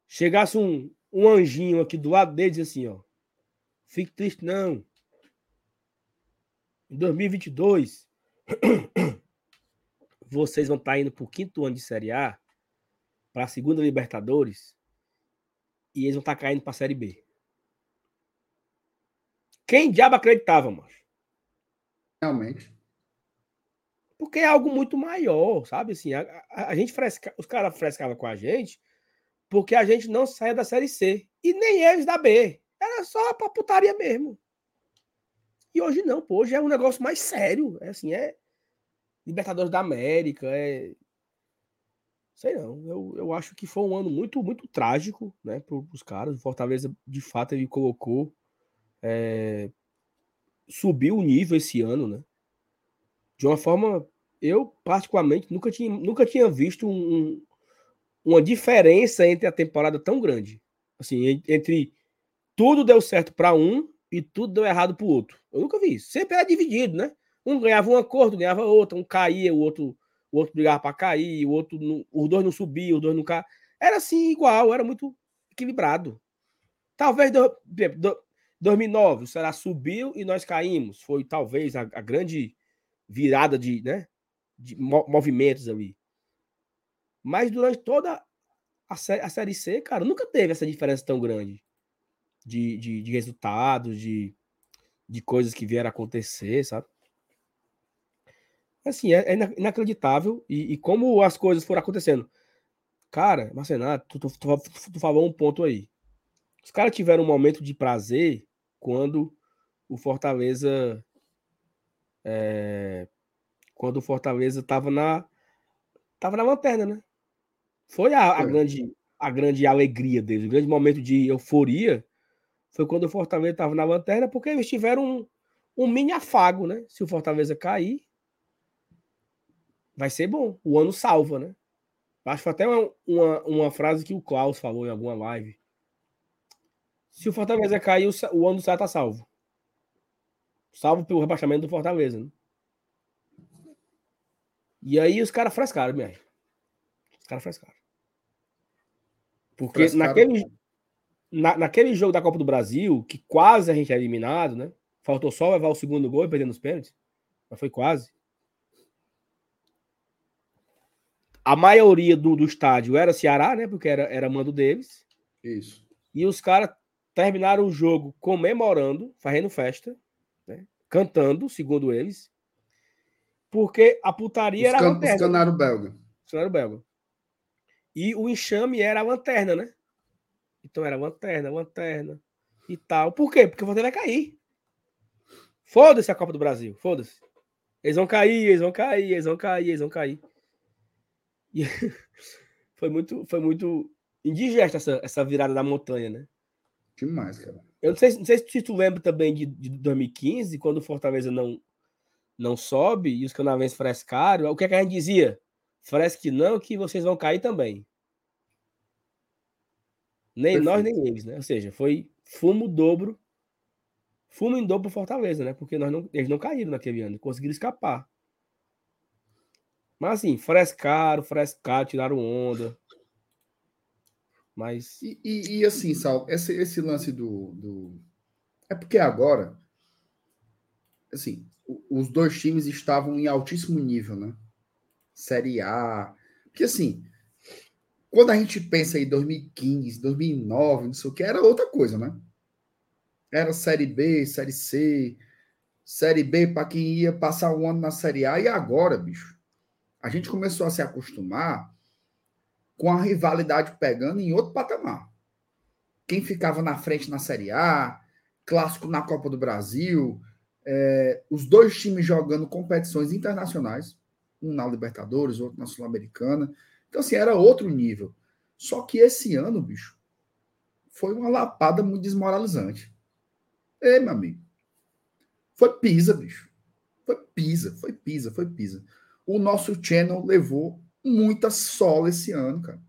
chegasse um, um anjinho aqui do lado dele e assim, ó, fique triste não. Em 2022, vocês vão estar indo pro quinto ano de Série A, para a segunda Libertadores, e eles vão estar caindo para a Série B. Quem diabo acreditava, mano? Realmente. Porque é algo muito maior, sabe? Assim, a, a- a gente fresca, os caras frescavam com a gente porque a gente não saia da Série C. E nem eles da B. Era só pra putaria mesmo. E hoje não, pô. Hoje é um negócio mais sério. É assim, é Libertadores da América, é. Sei não. Eu, eu acho que foi um ano muito, muito trágico, né, para os caras. O Fortaleza, de fato, ele colocou. é, subiu o nível esse ano, né? De uma forma. Eu, particularmente, nunca tinha, nunca tinha visto um- um- uma diferença entre a temporada tão grande. Assim, en- entre tudo deu certo para um e tudo deu errado para o outro. Eu nunca vi isso. Sempre era dividido, né? Um ganhava uma cor, outro ganhava outra, um caía, o outro, o outro brigava para cair, o outro, não- os dois não subiam, os dois não caíam. Era assim, igual, era muito equilibrado. Talvez do, do, 2009, o Ceará subiu e nós caímos. Foi talvez a, a grande virada de, né, de mo- movimentos ali. Mas durante toda a, a Série C, cara, nunca teve essa diferença tão grande de, de, de resultados, de, de coisas que vieram a acontecer, sabe? Assim, é, é ina- inacreditável. E, e como as coisas foram acontecendo. Cara, Marcenato, tu, tu, tu, tu falou um ponto aí. Os caras tiveram um momento de prazer quando o Fortaleza. é, quando o Fortaleza estava na. Tava na lanterna, né? Foi a, a grande, a grande alegria deles, o grande momento de euforia foi quando o Fortaleza estava na lanterna, porque eles tiveram um, um mini afago, né? Se o Fortaleza cair, vai ser bom. O ano salva, né? Acho que até uma, uma, uma frase que o Klaus falou em alguma live. Se o Fortaleza cair, o, o ano do Ceará tá salvo. Salvo pelo rebaixamento do Fortaleza, né? E aí os caras frescaram, minha. Os caras frescaram. Porque Frescaram. naquele, na, naquele jogo da Copa do Brasil, que quase a gente é eliminado, né? Faltou só levar o segundo gol e perder nos pênaltis. Mas foi quase. A maioria do, do estádio era Ceará, né? Porque era, era mando deles. Isso. E os caras terminaram o jogo comemorando, fazendo festa, né? cantando, segundo eles, porque a putaria Os era can- lanterna. os canário belga. Cenário belga. E o enxame era a lanterna, né? Então era lanterna, lanterna e tal. Por quê? Porque o Fortaleza vai cair. Foda-se a Copa do Brasil, foda-se. Eles vão cair, eles vão cair, eles vão cair, eles vão cair. E foi muito, foi muito indigesta essa, essa virada da montanha, né? Demais, cara. Eu não sei, não sei se tu lembra também de, de 2015, quando o Fortaleza não, não sobe e os canavenses frescaram. O que, é que a gente dizia? Fresque não, que vocês vão cair também. Nem nós, nem eles, né? Ou seja, foi fumo dobro. Fumo em dobro Fortaleza, né? Porque nós não, eles não caíram naquele ano, conseguiram escapar. Mas assim, frescaram, frescaram, tiraram onda. Mas. E, e- e assim, Sal, esse, esse lance do, do. É porque agora, assim, os dois times estavam em altíssimo nível, né? Série A. Porque assim, quando a gente pensa em 2015, 2009, não sei o que, era outra coisa, né? Era Série B, Série C, Série B para quem ia passar um ano na Série A. E agora, bicho, a gente começou a se acostumar com a rivalidade pegando em outro patamar. Quem ficava na frente na Série A, clássico na Copa do Brasil, é, os dois times jogando competições internacionais, um na Libertadores, outro na Sul-Americana. Então, assim, era outro nível. Só que esse ano, bicho, foi uma lapada muito desmoralizante. Ei, meu amigo. Foi pisa, bicho. Foi pisa, foi pisa, foi pisa. O nosso channel levou muita sola esse ano, cara.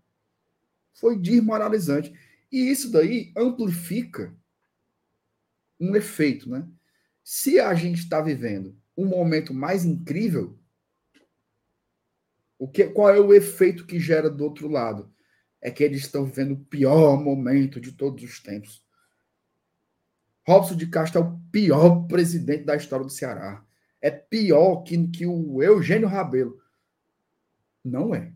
Foi desmoralizante. E isso daí amplifica um efeito, né? Se a gente está vivendo um momento mais incrível, o que, qual é o efeito que gera do outro lado? É que eles estão vivendo o pior momento de todos os tempos. Robson de Castro é o pior presidente da história do Ceará. É pior que, que o Eugênio Rabelo. Não é.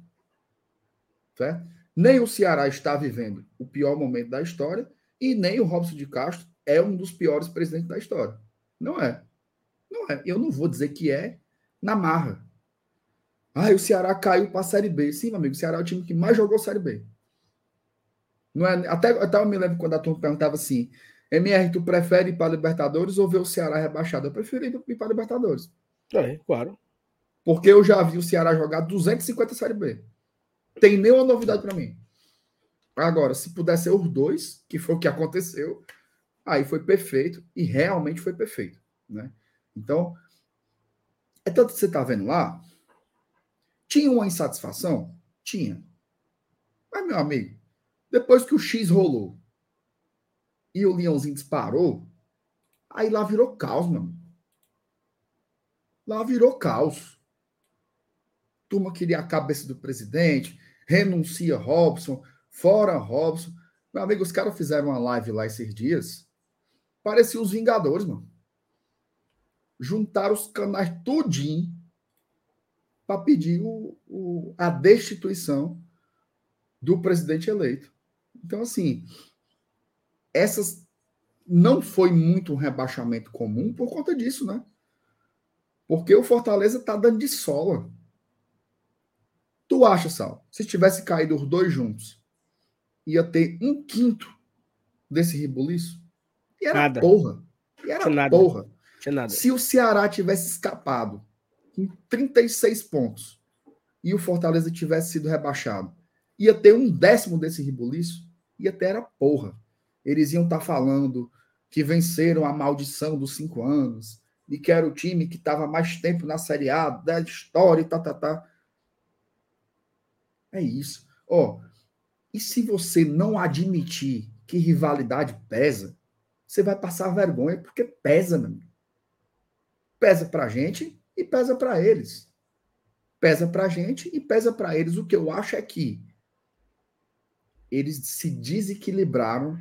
Certo? Nem o Ceará está vivendo o pior momento da história e nem o Robson de Castro é um dos piores presidentes da história. Não é. Não é. Eu não vou dizer que é na marra. Ah, o Ceará caiu para a Série B. Sim, meu amigo, o Ceará é o time que mais jogou Série B. Não é, até, até eu me lembro quando a turma perguntava assim: MR, tu prefere ir para Libertadores ou ver o Ceará rebaixado? Eu prefiro ir para Libertadores. É, claro. Porque eu já vi o Ceará jogar 250 Série B. Tem nenhuma novidade para mim. Agora, se puder ser os dois, que foi o que aconteceu, aí foi perfeito e realmente foi perfeito, né? Então, é tanto que você está vendo lá, tinha uma insatisfação? Tinha. Mas, meu amigo, depois que o X rolou e o Leãozinho disparou, aí lá virou caos, amigo. Lá virou caos. Turma queria a cabeça do presidente, renuncia Robson, fora Robson. Meu amigo, os caras fizeram uma live lá esses dias. Parecia os Vingadores, mano. Juntaram os canais tudinho para pedir o, o, a destituição do presidente eleito. Então, assim, essas não foi muito um rebaixamento comum por conta disso, né? Porque o Fortaleza tá dando de sola. Tu acha, Sal, se tivesse caído os dois juntos, ia ter um quinto desse rebuliço? E era Nada. porra. E era nada. porra. Se o Ceará tivesse escapado com 36 pontos e o Fortaleza tivesse sido rebaixado, ia ter um décimo desse rebuliço? Ia ter era porra. Eles iam estar falando que venceram a maldição dos cinco anos e que era o time que estava mais tempo na Série A da história e tá, tá, tá. É isso. Ó, e se você não admitir que rivalidade pesa, você vai passar vergonha porque pesa, meu amigo. Pesa pra gente e pesa para eles. Pesa pra gente e pesa para eles. O que eu acho é que eles se desequilibraram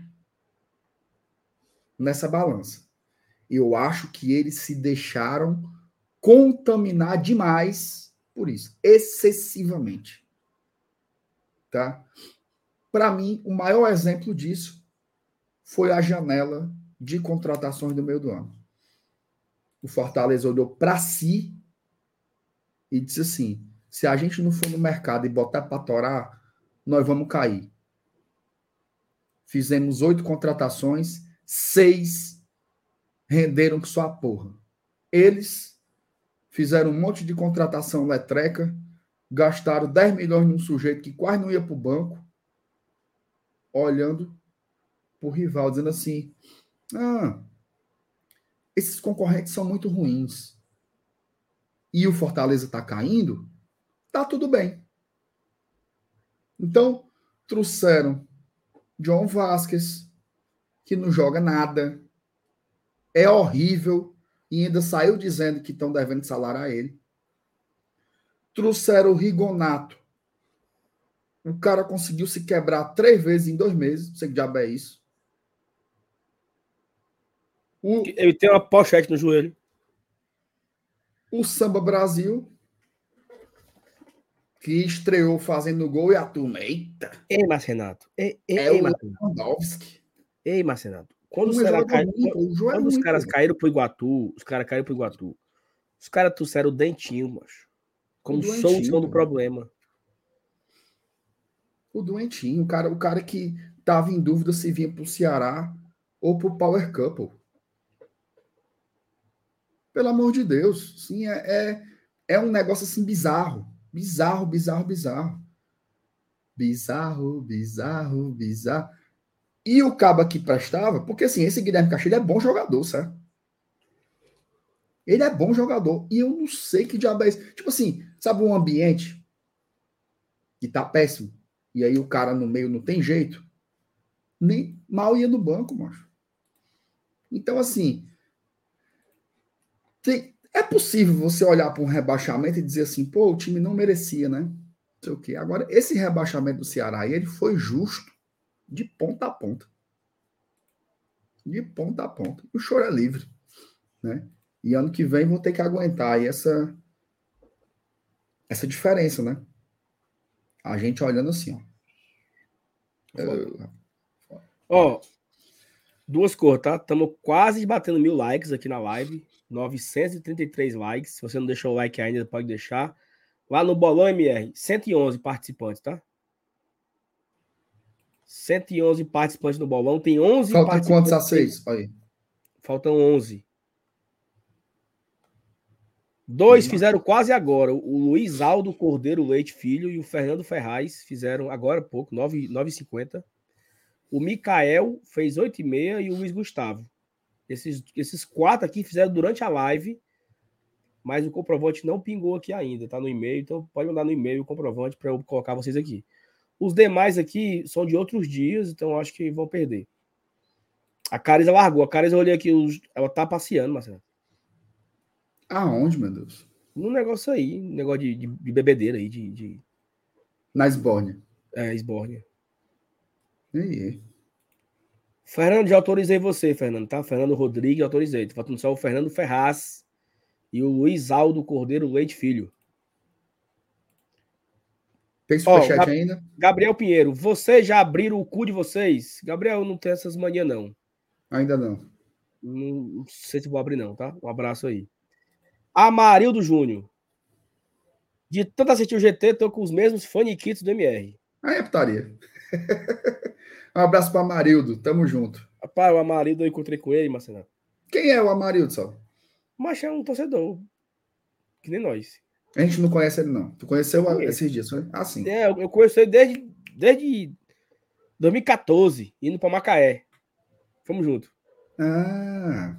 nessa balança. Eu acho que eles se deixaram contaminar demais por isso, excessivamente. Tá? Para mim, o maior exemplo disso foi a janela de contratações do meio do ano. O Fortaleza olhou para si e disse assim: se a gente não for no mercado e botar para torar, nós vamos cair. Fizemos oito contratações, seis renderam que só a porra. Eles fizeram um monte de contratação letreca, gastaram 10 milhões num sujeito que quase não ia para o banco, olhando para o rival, dizendo assim: ah, esses concorrentes são muito ruins. E o Fortaleza está caindo, tá tudo bem. Então, trouxeram John Vasquez, que não joga nada, é horrível, e ainda saiu dizendo que estão devendo salário a ele. Trouxeram o Rigonato. O cara conseguiu se quebrar três vezes em dois meses. Não sei que diabo é isso. O, ele tem uma pochete no joelho. O Samba Brasil, que estreou fazendo gol e a turma, eita! Ei, Marcenato. Ei, ei, é ei, o. Lewandowski. Ei, Marcenato. Quando, os, cara cai- bonito, o João é quando os muito caras caíram pro Iguatu, os caras caíram pro Iguatu. Os caras trouxeram o dentinho, macho. Como O doentinho, solução do problema. O doentinho, o cara, o cara que tava em dúvida se vinha pro Ceará ou pro Power Couple. Pelo amor de Deus. Sim, é, é, é um negócio assim bizarro. Bizarro, bizarro, bizarro. Bizarro, bizarro, bizarro. E o cabo que prestava, porque assim, esse Guilherme Castilho é bom jogador, certo? Ele é bom jogador. E eu não sei que diabo é isso. Tipo assim, sabe um ambiente que tá péssimo? E aí o cara no meio não tem jeito? Nem mal ia no banco, macho. Então, assim, tem- é possível você olhar para um rebaixamento e dizer assim, pô, o time não merecia, né? Não sei o quê. Agora, esse rebaixamento do Ceará, ele foi justo de ponta a ponta. De ponta a ponta. O choro é livre, né? E ano que vem vão ter que aguentar aí essa essa diferença, né? A gente olhando assim, ó. Eu- Ó, duas cores, tá? Estamos quase batendo mil likes aqui na live. 933 likes. Se você não deixou o like ainda, pode deixar. Lá no Bolão MR, 111 participantes, tá? 111 participantes no Bolão. Tem 11 Falta participantes. quantos a seis? Olha aí. Faltam 11. Dois lá. fizeram quase agora. O Luiz Aldo Cordeiro Leite Filho e o Fernando Ferraz fizeram agora há pouco, 9 9h50. O Mikael fez 8h30 e o Luiz Gustavo. Esses, esses quatro aqui fizeram durante a live, mas o comprovante não pingou aqui ainda, tá no e-mail, então pode mandar no e-mail o comprovante para eu colocar vocês aqui. Os demais aqui são de outros dias, então acho que vão perder. A Carisa largou. A Carisa, eu olhei aqui, os- ela tá passeando, Marcelo. Aonde, meu Deus? Num negócio aí, um negócio de, de, de bebedeira aí, de, de Na Esbórnia. é, esbórnia. E aí? Fernando, já autorizei você, Fernando, tá? Fernando Rodrigues, autorizei. Tá faltando só o Fernando Ferraz e o Luiz Aldo Cordeiro Leite Filho. Tem superchat Gab- ainda? Gabriel Pinheiro, vocês já abriram o cu de vocês? Gabriel, não tem essas manias, não. Ainda não. Não, não sei se vou abrir, não, tá? Um abraço aí. Amarildo Júnior. De tanto assistir o GT, tô com os mesmos faniquitos do MR. Aí é putaria. um abraço para Amarildo. Tamo junto. Rapaz, o Amarildo eu encontrei com ele, Marcelo. Quem é o Amarildo, só? Mas é um torcedor. Que nem nós. A gente não conhece ele, não. Tu conheceu a- esses dias, foi? Ah, sim. É, eu conheço ele desde, desde 2014, indo pra Macaé. Fomos juntos. Ah,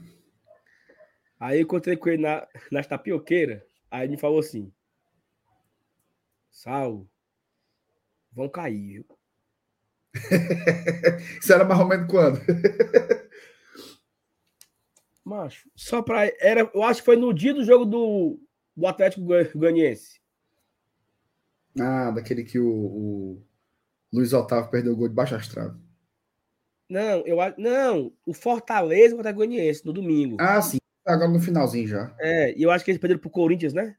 Aí eu encontrei com ele na, nas tapioqueiras. Aí ele me falou assim: Sal, vão cair. viu?" isso era mais ou menos quando? Macho, só pra. Era, eu acho que foi no dia do jogo do, do Atlético Goianiense. Ah, daquele que o, o Luiz Otávio perdeu o gol de baixo astral. Não, eu acho. Não, o Fortaleza e o Goianiense, no domingo. Ah, sim. Agora no finalzinho já. É, e eu acho que eles perderam pro Corinthians, né?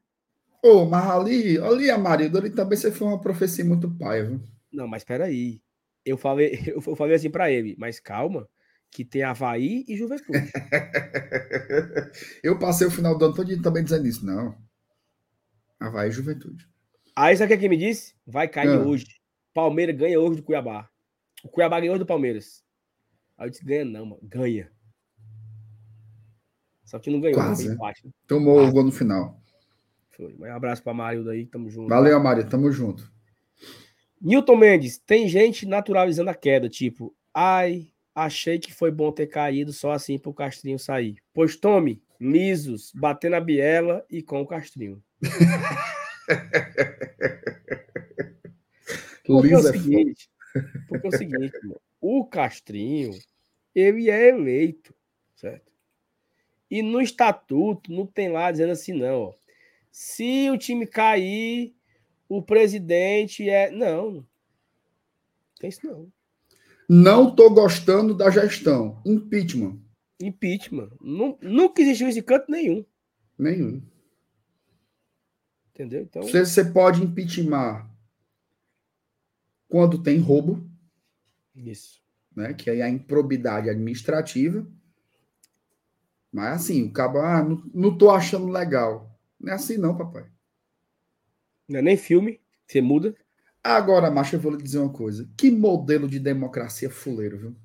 Ô, mas ali, ali, Amarildo, ali também você foi uma profecia muito viu? Não, mas peraí. Eu falei, eu falei assim pra ele, mas calma, que tem Havaí e Juventude. eu passei o final do ano todo também dizendo isso. Não. Havaí e Juventude. Aí sabe o que, é que me disse? Vai cair ah. hoje. Palmeiras ganha hoje do Cuiabá. O Cuiabá ganhou do Palmeiras. Aí eu disse, ganha não, mano. Ganha. Só que não ganhou. Quase. Empate, né? Tomou o gol no final. Foi. Um abraço pra Marilda aí, tamo junto. Valeu, Maria, tamo junto. Newton Mendes, tem gente naturalizando a queda, tipo, ai, achei que foi bom ter caído só assim pro Castrinho sair. Pois tome, lisos, bater na biela e com o Castrinho. porque é o seguinte, porque é o seguinte, mano, o Castrinho, ele é eleito, certo? E no estatuto não tem lá dizendo assim, não, ó. Se o time cair, o presidente é. Não. Não tem isso, não. Não tô gostando da gestão. Impeachment. Impeachment. Não, nunca existiu esse canto nenhum. Nenhum. Entendeu? Então. Você, você pode impeachment quando tem roubo. Isso. Né, que é a improbidade administrativa. Mas assim, o cabo, ah, não, não tô achando legal. Não é assim, não, papai. Não é nem filme, você muda. Agora, macho, eu vou lhe dizer uma coisa. Que modelo de democracia fuleiro, viu?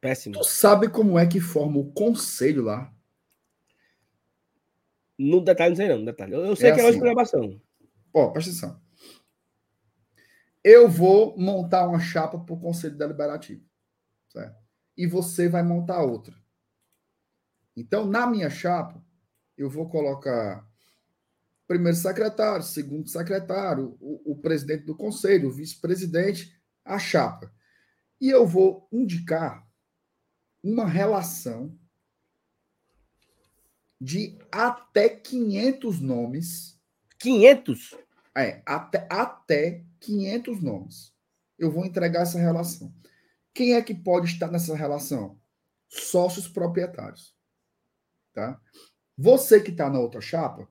Péssimo. Tu sabe como é que forma o conselho lá? No detalhe, não sei não, no detalhe. Eu, sei é que assim, é uma exclamação. Ó, presta atenção. Eu vou montar uma chapa para o Conselho Deliberativo. Certo? E você vai montar outra. Então, na minha chapa, eu vou colocar primeiro secretário, segundo secretário, o, o presidente do conselho, o vice-presidente, a chapa. E eu vou indicar uma relação de até 500 nomes. 500? É, até, até 500 nomes. Eu vou entregar essa relação. Quem é que pode estar nessa relação? Sócios proprietários. Tá? Você que está na outra chapa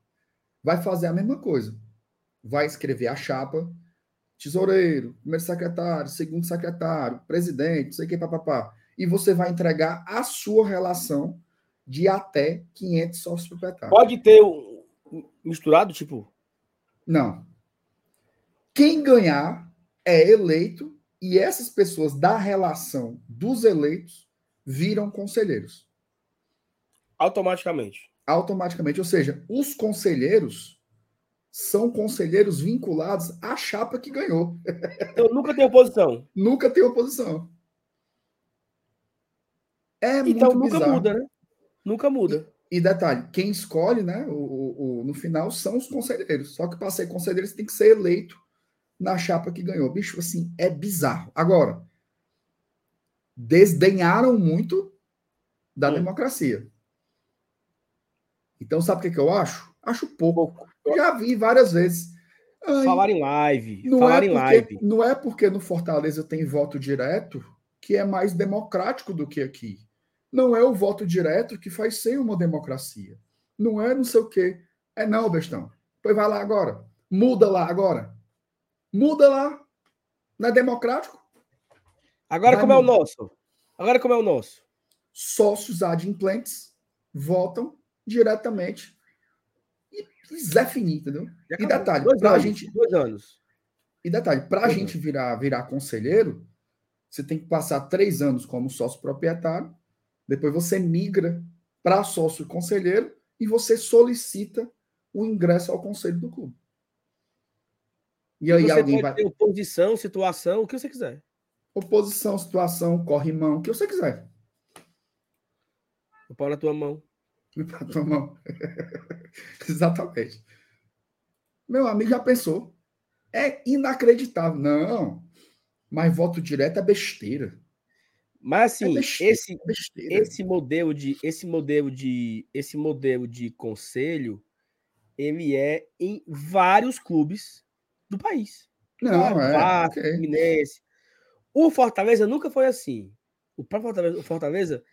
vai fazer a mesma coisa. Vai escrever a chapa, tesoureiro, primeiro secretário, segundo secretário, presidente, não sei o que, papapá. E você vai entregar a sua relação de até 500 sócios proprietários. Pode ter um misturado, tipo? Não. Quem ganhar é eleito e essas pessoas da relação dos eleitos viram conselheiros. Automaticamente automaticamente. Ou seja, os conselheiros são conselheiros vinculados à chapa que ganhou. Então nunca tem oposição. nunca tem oposição. É então nunca bizarro. muda, né? Nunca muda. E, e, detalhe, quem escolhe, né, o, o, o, no final são os conselheiros. Só que para ser conselheiro você tem que ser eleito na chapa que ganhou. Bicho, assim, é bizarro. Agora, desdenharam muito da hum. democracia. Então, sabe o que, que eu acho? Acho pouco. Já vi várias vezes. Ai, falar em live. Não falar é porque, em live. Não é porque no Fortaleza tem voto direto que é mais democrático do que aqui. Não é o voto direto que faz ser uma democracia. Não é não sei o quê. É não, bestão. Pois vai lá agora. Muda lá agora. Muda lá. Não é democrático? Agora vai como é o nosso? Agora como é o nosso? Sócios adimplentes votam diretamente. E Zé Fini, entendeu? E, detalhe, dois pra anos, gente. Dois anos. E detalhe, para a gente virar, virar conselheiro, você tem que passar três anos como sócio proprietário, depois você migra para sócio conselheiro e você solicita o ingresso ao conselho do clube. E aí você alguém vai. Ter oposição, situação, o que você quiser. Oposição, situação, corrimão, o que você quiser. O pau na tua mão. Tua mão. Exatamente. Meu amigo já pensou. É inacreditável. Não. Mas voto direto é besteira. Mas assim, é besteira, esse, é besteira. esse modelo de esse modelo de esse modelo de conselho, ele é em vários clubes do país. Não, é. Vasco, okay. Fluminense. O Fortaleza nunca foi assim. O próprio Fortaleza, o Fortaleza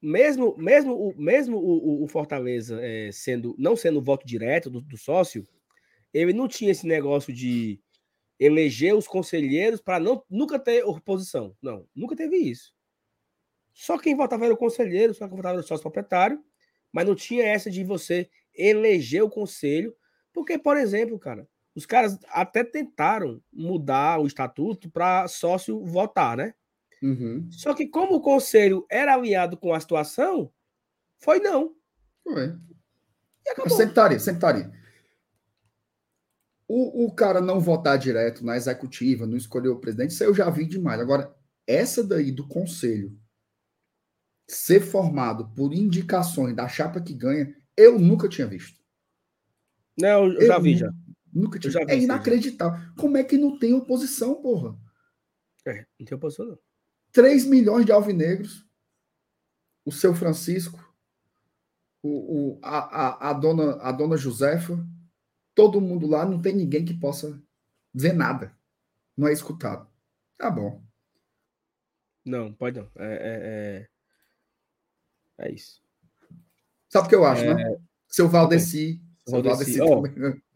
mesmo mesmo o, mesmo o, o Fortaleza é, sendo não sendo voto direto do, do, sócio, ele não tinha esse negócio de eleger os conselheiros para não nunca ter oposição. Não, nunca teve isso. Só quem votava era o conselheiro, só quem votava era o sócio proprietário, mas não tinha essa de você eleger o conselho, porque, por exemplo, cara, os caras até tentaram mudar o estatuto para sócio votar, né? Uhum. Só que como o conselho era alinhado com a situação, foi não. Foi. E Eu acabou. sempre estaria. O, o cara não votar direto na executiva, não escolher o presidente, isso eu já vi demais. Agora, essa daí do conselho ser formado por indicações da chapa que ganha, eu nunca tinha visto. Não, eu já vi já. Nunca tinha já vi É aí, já. inacreditável. Como é que não tem oposição, porra? É, não tem oposição, não. 3 milhões de alvinegros, o seu Francisco, o, o- a, a, a, dona, a dona Josefa, todo mundo lá, não tem ninguém que possa dizer nada. Não é escutado. Tá bom. Não, pode não. É, é, é... é isso. Sabe o que eu acho, né? Seu Valdeci. Seu Valdeci, Valdeci também.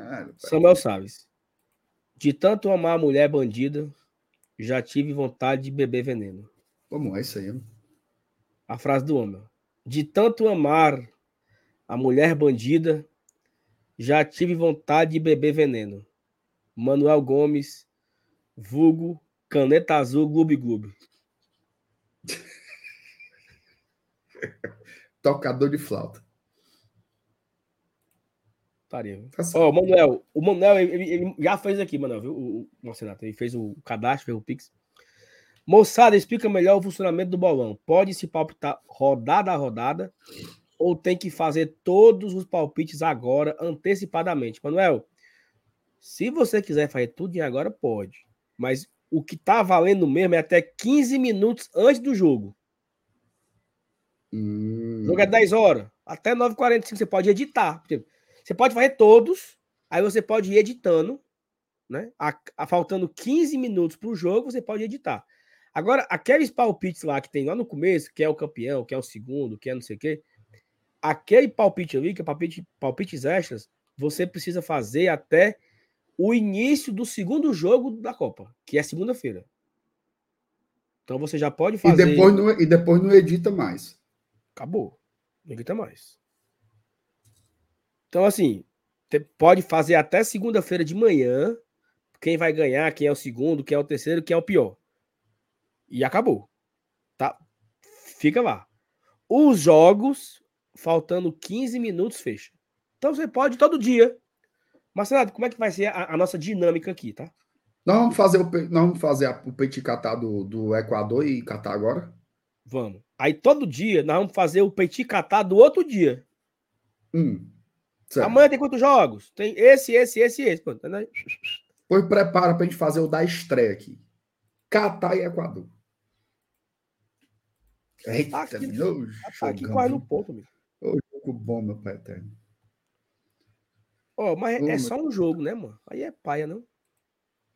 Ah, Samuel Salles. De tanto amar a mulher bandida, já tive vontade de beber veneno. vamos lá, isso aí. A frase do homem. De tanto amar a mulher bandida, já tive vontade de beber veneno. Manuel Gomes, vulgo, caneta azul, gloob gloob. Tocador de flauta. Estaria. Tá Ó, certo. o Manuel, o Manuel, ele, ele já fez aqui, Manuel, viu? O, o, nosso Renato, ele fez o cadastro, fez o Pix. Moçada, explica melhor o funcionamento do bolão. Pode se palpitar rodada a rodada ou tem que fazer todos os palpites agora, antecipadamente? Manuel, se você quiser fazer tudo em agora, pode. Mas o que tá valendo mesmo é até 15 minutos antes do jogo. Hum, O jogo é 10 horas. Até 9h45 você pode editar. Tipo, Você pode fazer todos, aí você pode ir editando, né? A, a- faltando 15 minutos para o jogo, você pode editar. Agora, aqueles palpites lá que tem lá no começo, que é o campeão, que é o segundo, que é não sei o quê, aquele palpite ali, que é palpite, palpites extras, você precisa fazer até o início do segundo jogo da Copa, que é segunda-feira. Então você já pode e, fazer. depois não, e depois não edita mais. Acabou. Não grita mais. Então, assim, pode fazer até segunda-feira de manhã. Quem vai ganhar, quem é o segundo, quem é o terceiro, quem é o pior. E acabou. Tá? Fica lá. Os jogos, faltando 15 minutos, fecha. Então você pode todo dia. Marcelo, como é que vai ser a, a nossa dinâmica aqui, tá? Nós vamos fazer o, nós vamos fazer a- o Petit Catar do, do Equador e Catar agora? Vamos. Aí todo dia nós vamos fazer o petit catar do outro dia. Hum, certo. Amanhã tem quantos jogos? Tem esse, esse, esse, esse. Pronto, tá? Pois prepara pra gente fazer o da estreia aqui. Catar e Equador. Eita, Tá aqui, meu Tá aqui quase no ponto, amigo. Ô, jogo bom, meu pai eterno. Ó, mas é, Ô, é meu- só um jogo, né, mano? Aí é paia, não?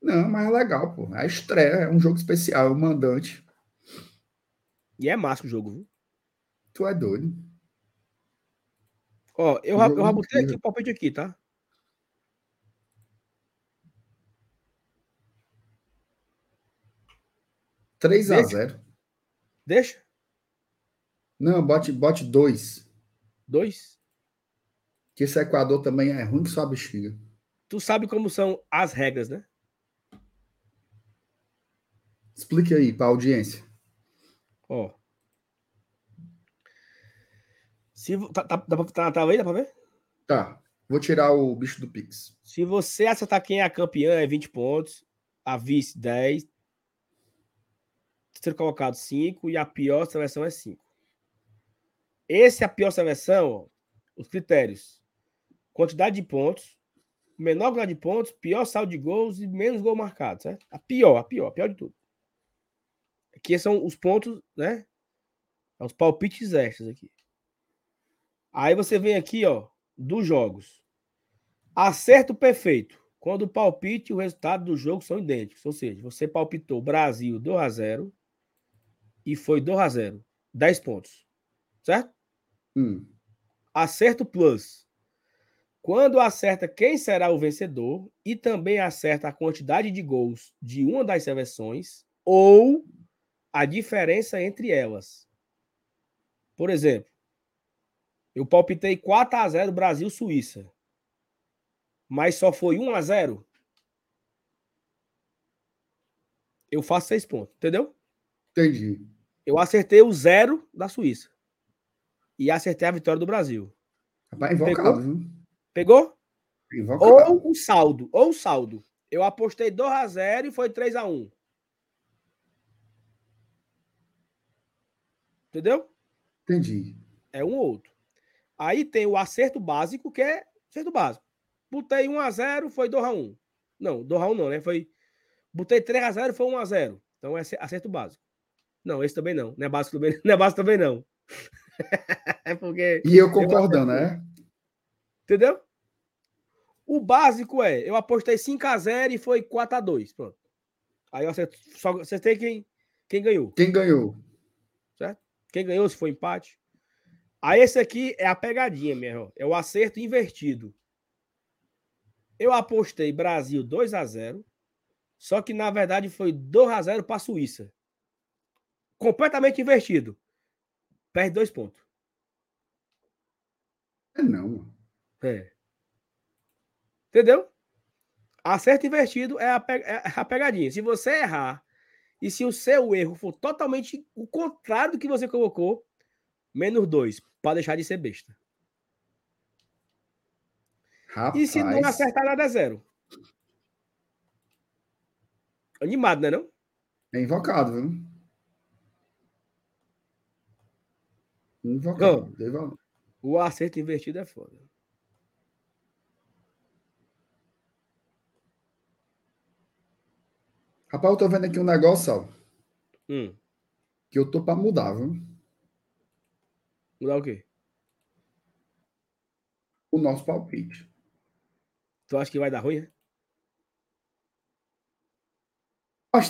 Não, mas é legal, pô. É a estreia, é um jogo especial, é o mandante. E é massa o jogo, viu? Tu é doido. Ó, eu, eu botei aqui o palpite aqui, tá? 3 a Deixa. 0 Deixa? Não, bote, bote dois. Dois. Que esse Equador também é ruim que só a bexiga. Tu sabe como são as regras, né? Explique aí pra audiência. Ó. Se, tá, tá, dá pra, tá, tá aí? Dá pra ver? Tá. Vou tirar o bicho do Pix. Se você acertar quem é a campeã, é 20 pontos. A vice, 10. Terceiro colocado, 5. E a pior seleção é 5. Esse é a pior seleção, ó, os critérios. Quantidade de pontos, menor quantidade de pontos, pior saldo de gols e menos gol marcado, certo? A pior, a pior, a pior de tudo. Aqui são os pontos, né? Os palpites extras aqui. Aí você vem aqui, ó, dos jogos. Acerto perfeito. Quando o palpite e o resultado do jogo são idênticos. Ou seja, você palpitou Brasil 2x0 e foi 2x0. 10 pontos. Certo? Hum. Acerto plus. quando acerta quem será o vencedor e também acerta a quantidade de gols de uma das seleções ou a diferença entre elas. Por exemplo, eu palpitei 4 a 0 Brasil-Suíça. Mas só foi 1 a 0. Eu faço 6 pontos, entendeu? Entendi. Eu acertei o zero da Suíça. E acertei a vitória do Brasil. Rapaz, invocado, viu? Pegou? Invocado. Ou o saldo, ou o saldo. Eu apostei 2 a 0 e foi 3 a 1. Entendeu? Entendi. É um ou outro. Aí tem o acerto básico, que é acerto básico. Botei 1 a 0 foi 2 a 1. Não, 2 a 1 não, né? Foi Botei 3 a 0 foi 1 a 0. Então é acerto básico. Não, esse também não. Não é básico também, não é básico também não. é porque E eu concordando, né? Entendeu? O básico é, eu apostei 5 a 0 e foi 4 a 2. Pronto. Aí eu acerto, só acertei quem quem ganhou. Quem ganhou? Certo? Quem ganhou se foi empate. Aí esse aqui é a pegadinha mesmo. É o acerto invertido. Eu apostei Brasil 2 a 0 só que na verdade foi 2 a 0 para a Suíça. Completamente invertido. Perde dois pontos. É não. É. Entendeu? Acerto invertido é a, é a pegadinha. Se você errar e se o seu erro for totalmente o contrário do que você colocou, menos dois, para deixar de ser besta. Rapaz. E se não acertar nada, é zero. Animado, né não? É invocado, viu? Invocado. Não. O acerto invertido é foda. Rapaz, eu tô vendo aqui um negócio, Sal, Hum. que eu tô pra mudar, viu? Mudar o quê? O nosso palpite. Tu acha que vai dar ruim, né?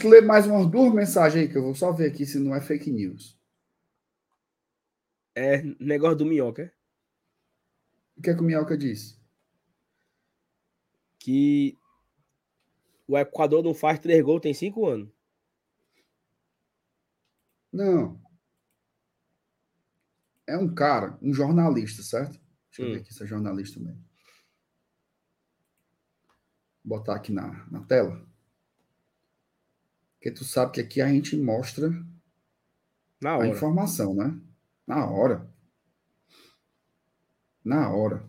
Que ler mais umas duas mensagens aí, que eu vou só ver aqui se não é fake news. É negócio do Minhoca. é? O que é que o Minhoca disse? Que o Equador não faz três gols tem cinco anos. Não. É um cara, um jornalista, certo? Deixa eu Hum. ver aqui se é jornalista mesmo. Vou botar aqui na, na tela. Porque tu sabe que aqui a gente mostra Na a hora. informação, né? Na hora. Na hora.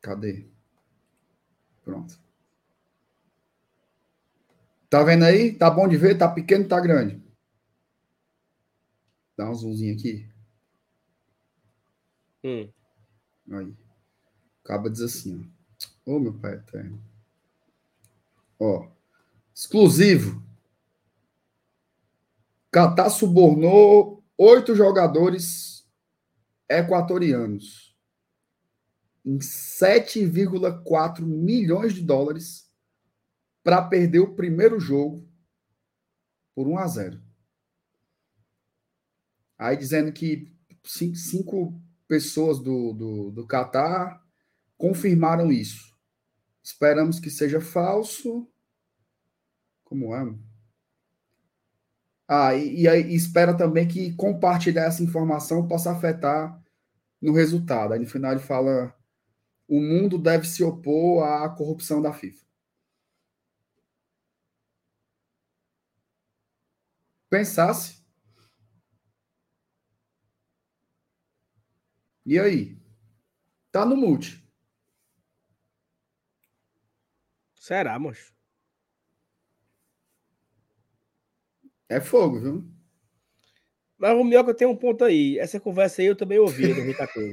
Cadê? Pronto. Tá vendo aí? Tá bom de ver? Tá pequeno, tá grande? Dá um zoomzinho aqui. Hum. Aí. Acaba diz assim, ó. Ô, meu pai eterno. Ó. Exclusivo. Catar subornou oito jogadores equatorianos em 7,4 milhões de dólares para perder o primeiro jogo por 1 a 0. Aí dizendo que cinco, pessoas do, do, do Catar confirmaram isso. Esperamos que seja falso. Como é? Ah, e, e espera também que compartilhar essa informação possa afetar no resultado. Aí no final ele fala: o mundo deve se opor à corrupção da FIFA. Pensasse. E aí? Tá no multi. Será, moço? É fogo, viu? Mas o Minhoca tem um ponto aí. Essa conversa aí eu também ouvi em 2014.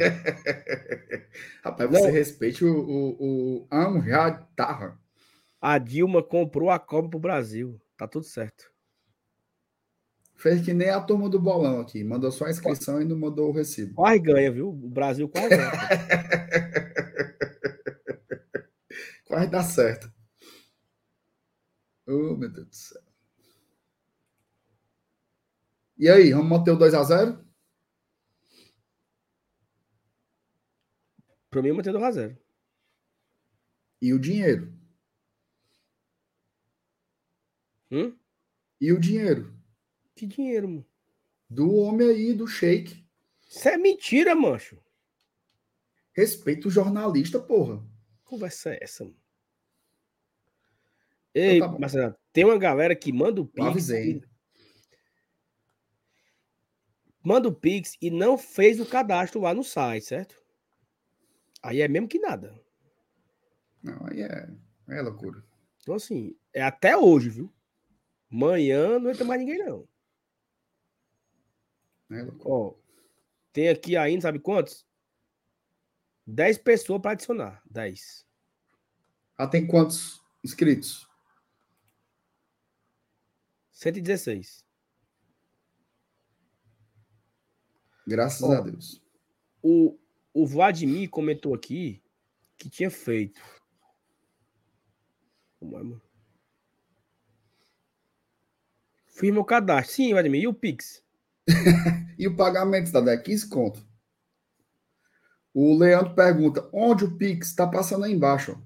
Rapaz, Não. você respeite o, o, o Amjad Tarra. A Dilma comprou a Copa pro Brasil. Tá tudo certo. Fez que nem a turma do bolão aqui. Mandou só a inscrição e não mandou o recibo. Quase ganha, viu? O Brasil quase ganha. quase dá certo. Oh, meu Deus do céu. E aí, vamos manter o 2x0? Para mim, manter o 2x0. E o dinheiro? Hum? E o dinheiro? Que dinheiro, mano? Do homem aí, do shake. Isso é mentira, mancho. Respeita o jornalista, porra. Conversa é essa, mano? Ei, Então tá. Marcelo, tem uma galera que manda o Pix. avisei. e- Manda o Pix e não fez o cadastro lá no site, certo? Aí é mesmo que nada. Não, aí é, é loucura. Então, assim, é até hoje, viu? Amanhã não entra mais ninguém, não. É loucura. Ó, tem aqui ainda, sabe quantos? 10 pessoas para adicionar. 10. Ah, tem quantos inscritos? 116. Graças Ó. a Deus. O, o Vladimir comentou aqui que tinha feito. É? Firma o cadastro. Sim, Vladimir. E o Pix? E o pagamento tá dando 15 conto. O Leandro pergunta: onde o Pix está passando aí embaixo? ó.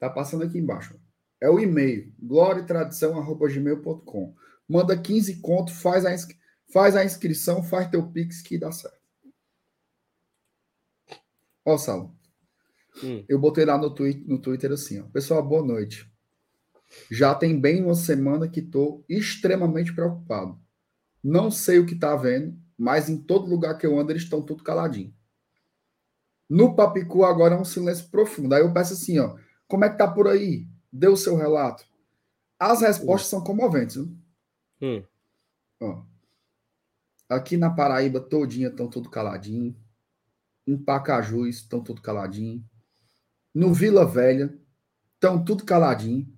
Tá passando aqui embaixo. É o e-mail, gloriatradição.gmail.com. Manda 15 conto, faz a, faz a inscrição, faz teu Pix que dá certo. Ó, Salo. Hum. Eu botei lá no, twi no Twitter assim, ó. Pessoal, boa noite. Já tem bem uma semana que estou extremamente preocupado. Não sei o que tá vendo, mas em todo lugar que eu ando eles estão tudo caladinho. No Papicu agora é um silêncio profundo. Aí eu peço assim, ó, como é que tá por aí? Dê o seu relato. As respostas são comoventes. Hum. Ó. Aqui na Paraíba todinha estão tudo caladinho. Em Pacajus estão tudo caladinho. No Vila Velha estão tudo caladinho.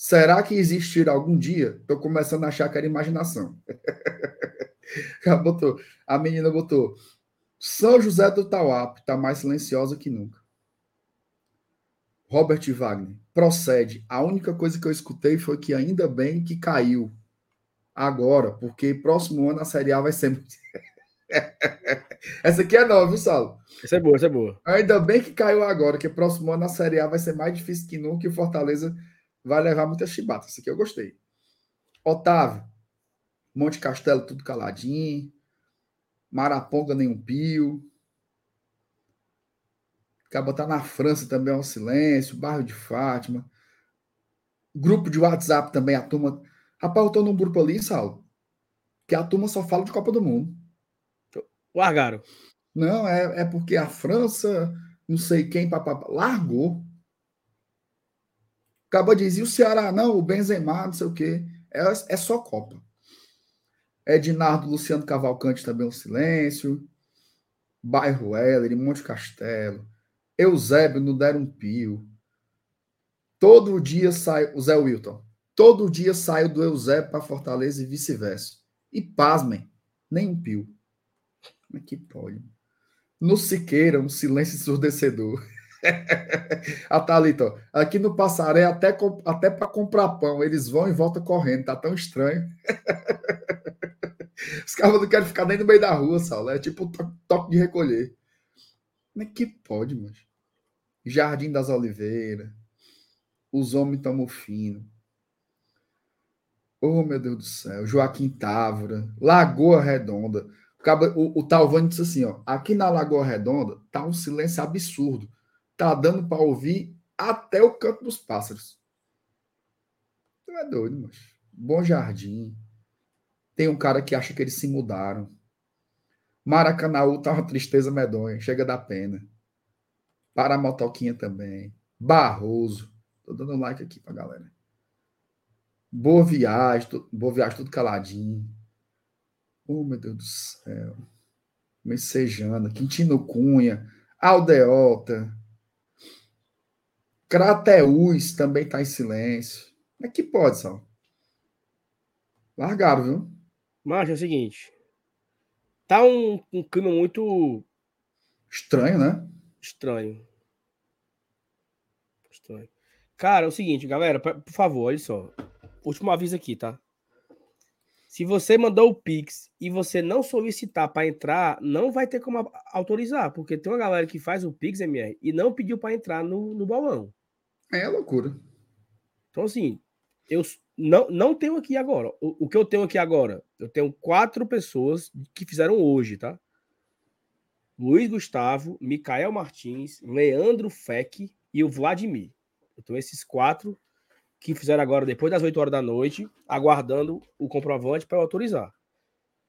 Será que existirá algum dia? Estou começando a achar que era imaginação. Botou, a menina botou. São José do Tauape está mais silenciosa que nunca. Robert Wagner, procede. A única coisa que eu escutei foi que ainda bem que caiu agora, porque próximo ano a Série A vai ser. Essa aqui é nova, viu, Saulo? Essa é boa, essa é boa. Ainda bem que caiu agora, que próximo ano a Série A vai ser mais difícil que nunca e o Fortaleza vai levar muita chibata. Isso aqui eu gostei. Otávio, Monte Castelo tudo caladinho. Maraponga nenhum pio. Acaba tá na França também é um silêncio. Bairro de Fátima. Grupo de WhatsApp também, a turma. Rapaz, eu tô num grupo ali, Saulo, que a turma só fala de Copa do Mundo. Largaram. Não, é, é porque a França, não sei quem, papapá, largou. Acaba dizer o Ceará, não, o Benzema, não sei o quê. É, é só Copa. Ednardo, Luciano Cavalcante também um silêncio. Bairro Heller, Monte Castelo. Eusébio, não deram um pio. Todo dia sai, o Zé Wilton, todo dia saio do Eusébio para Fortaleza e vice-versa. E pasmem, nem um pio. Como é que pode? No Siqueira, um silêncio ensurdecedor. A Thalita, ó, aqui no Passaré, até, até para comprar pão, eles vão e voltam correndo, tá tão estranho. Os caras não querem ficar nem no meio da rua, Saulo. É tipo um to- toque de recolher. Como é que pode, mano? Jardim das Oliveiras. Os homens tomam fino. Oh, meu Deus do céu. Joaquim Távora. Lagoa Redonda. O, o, o Talvani disse assim, ó. Aqui na Lagoa Redonda tá um silêncio absurdo. Tá dando para ouvir até o canto dos pássaros. Tu é doido, mano. Bom Jardim. Tem um cara que acha que eles se mudaram. Maracanaú tá uma tristeza medonha. Chega da pena. Paramotoquinha também. Barroso. Tô dando like aqui pra galera. Boa viagem. tu- Boa viagem, tudo caladinho. Oh, meu Deus do céu. Messejana. Quintino Cunha. Aldeota. Crateús também tá em silêncio. Como é que pode, Sal? Largaram, viu? Mas é o seguinte. Tá um, um clima muito Estranho, né? estranho. Estranho. Cara, é o seguinte, galera, por favor, olha só. Último aviso aqui, tá? Se você mandou o Pix e você não solicitar para entrar, não vai ter como autorizar, porque tem uma galera que faz o Pix, MR, e não pediu para entrar no, no bolão. É loucura. Então, assim, eu não, não tenho aqui agora. O, o que eu tenho aqui agora? Eu tenho quatro pessoas que fizeram hoje, tá? Luiz Gustavo, Micael Martins, Leandro Feck e o Vladimir. Então, esses quatro que fizeram agora depois das 8 horas da noite, aguardando o comprovante para autorizar.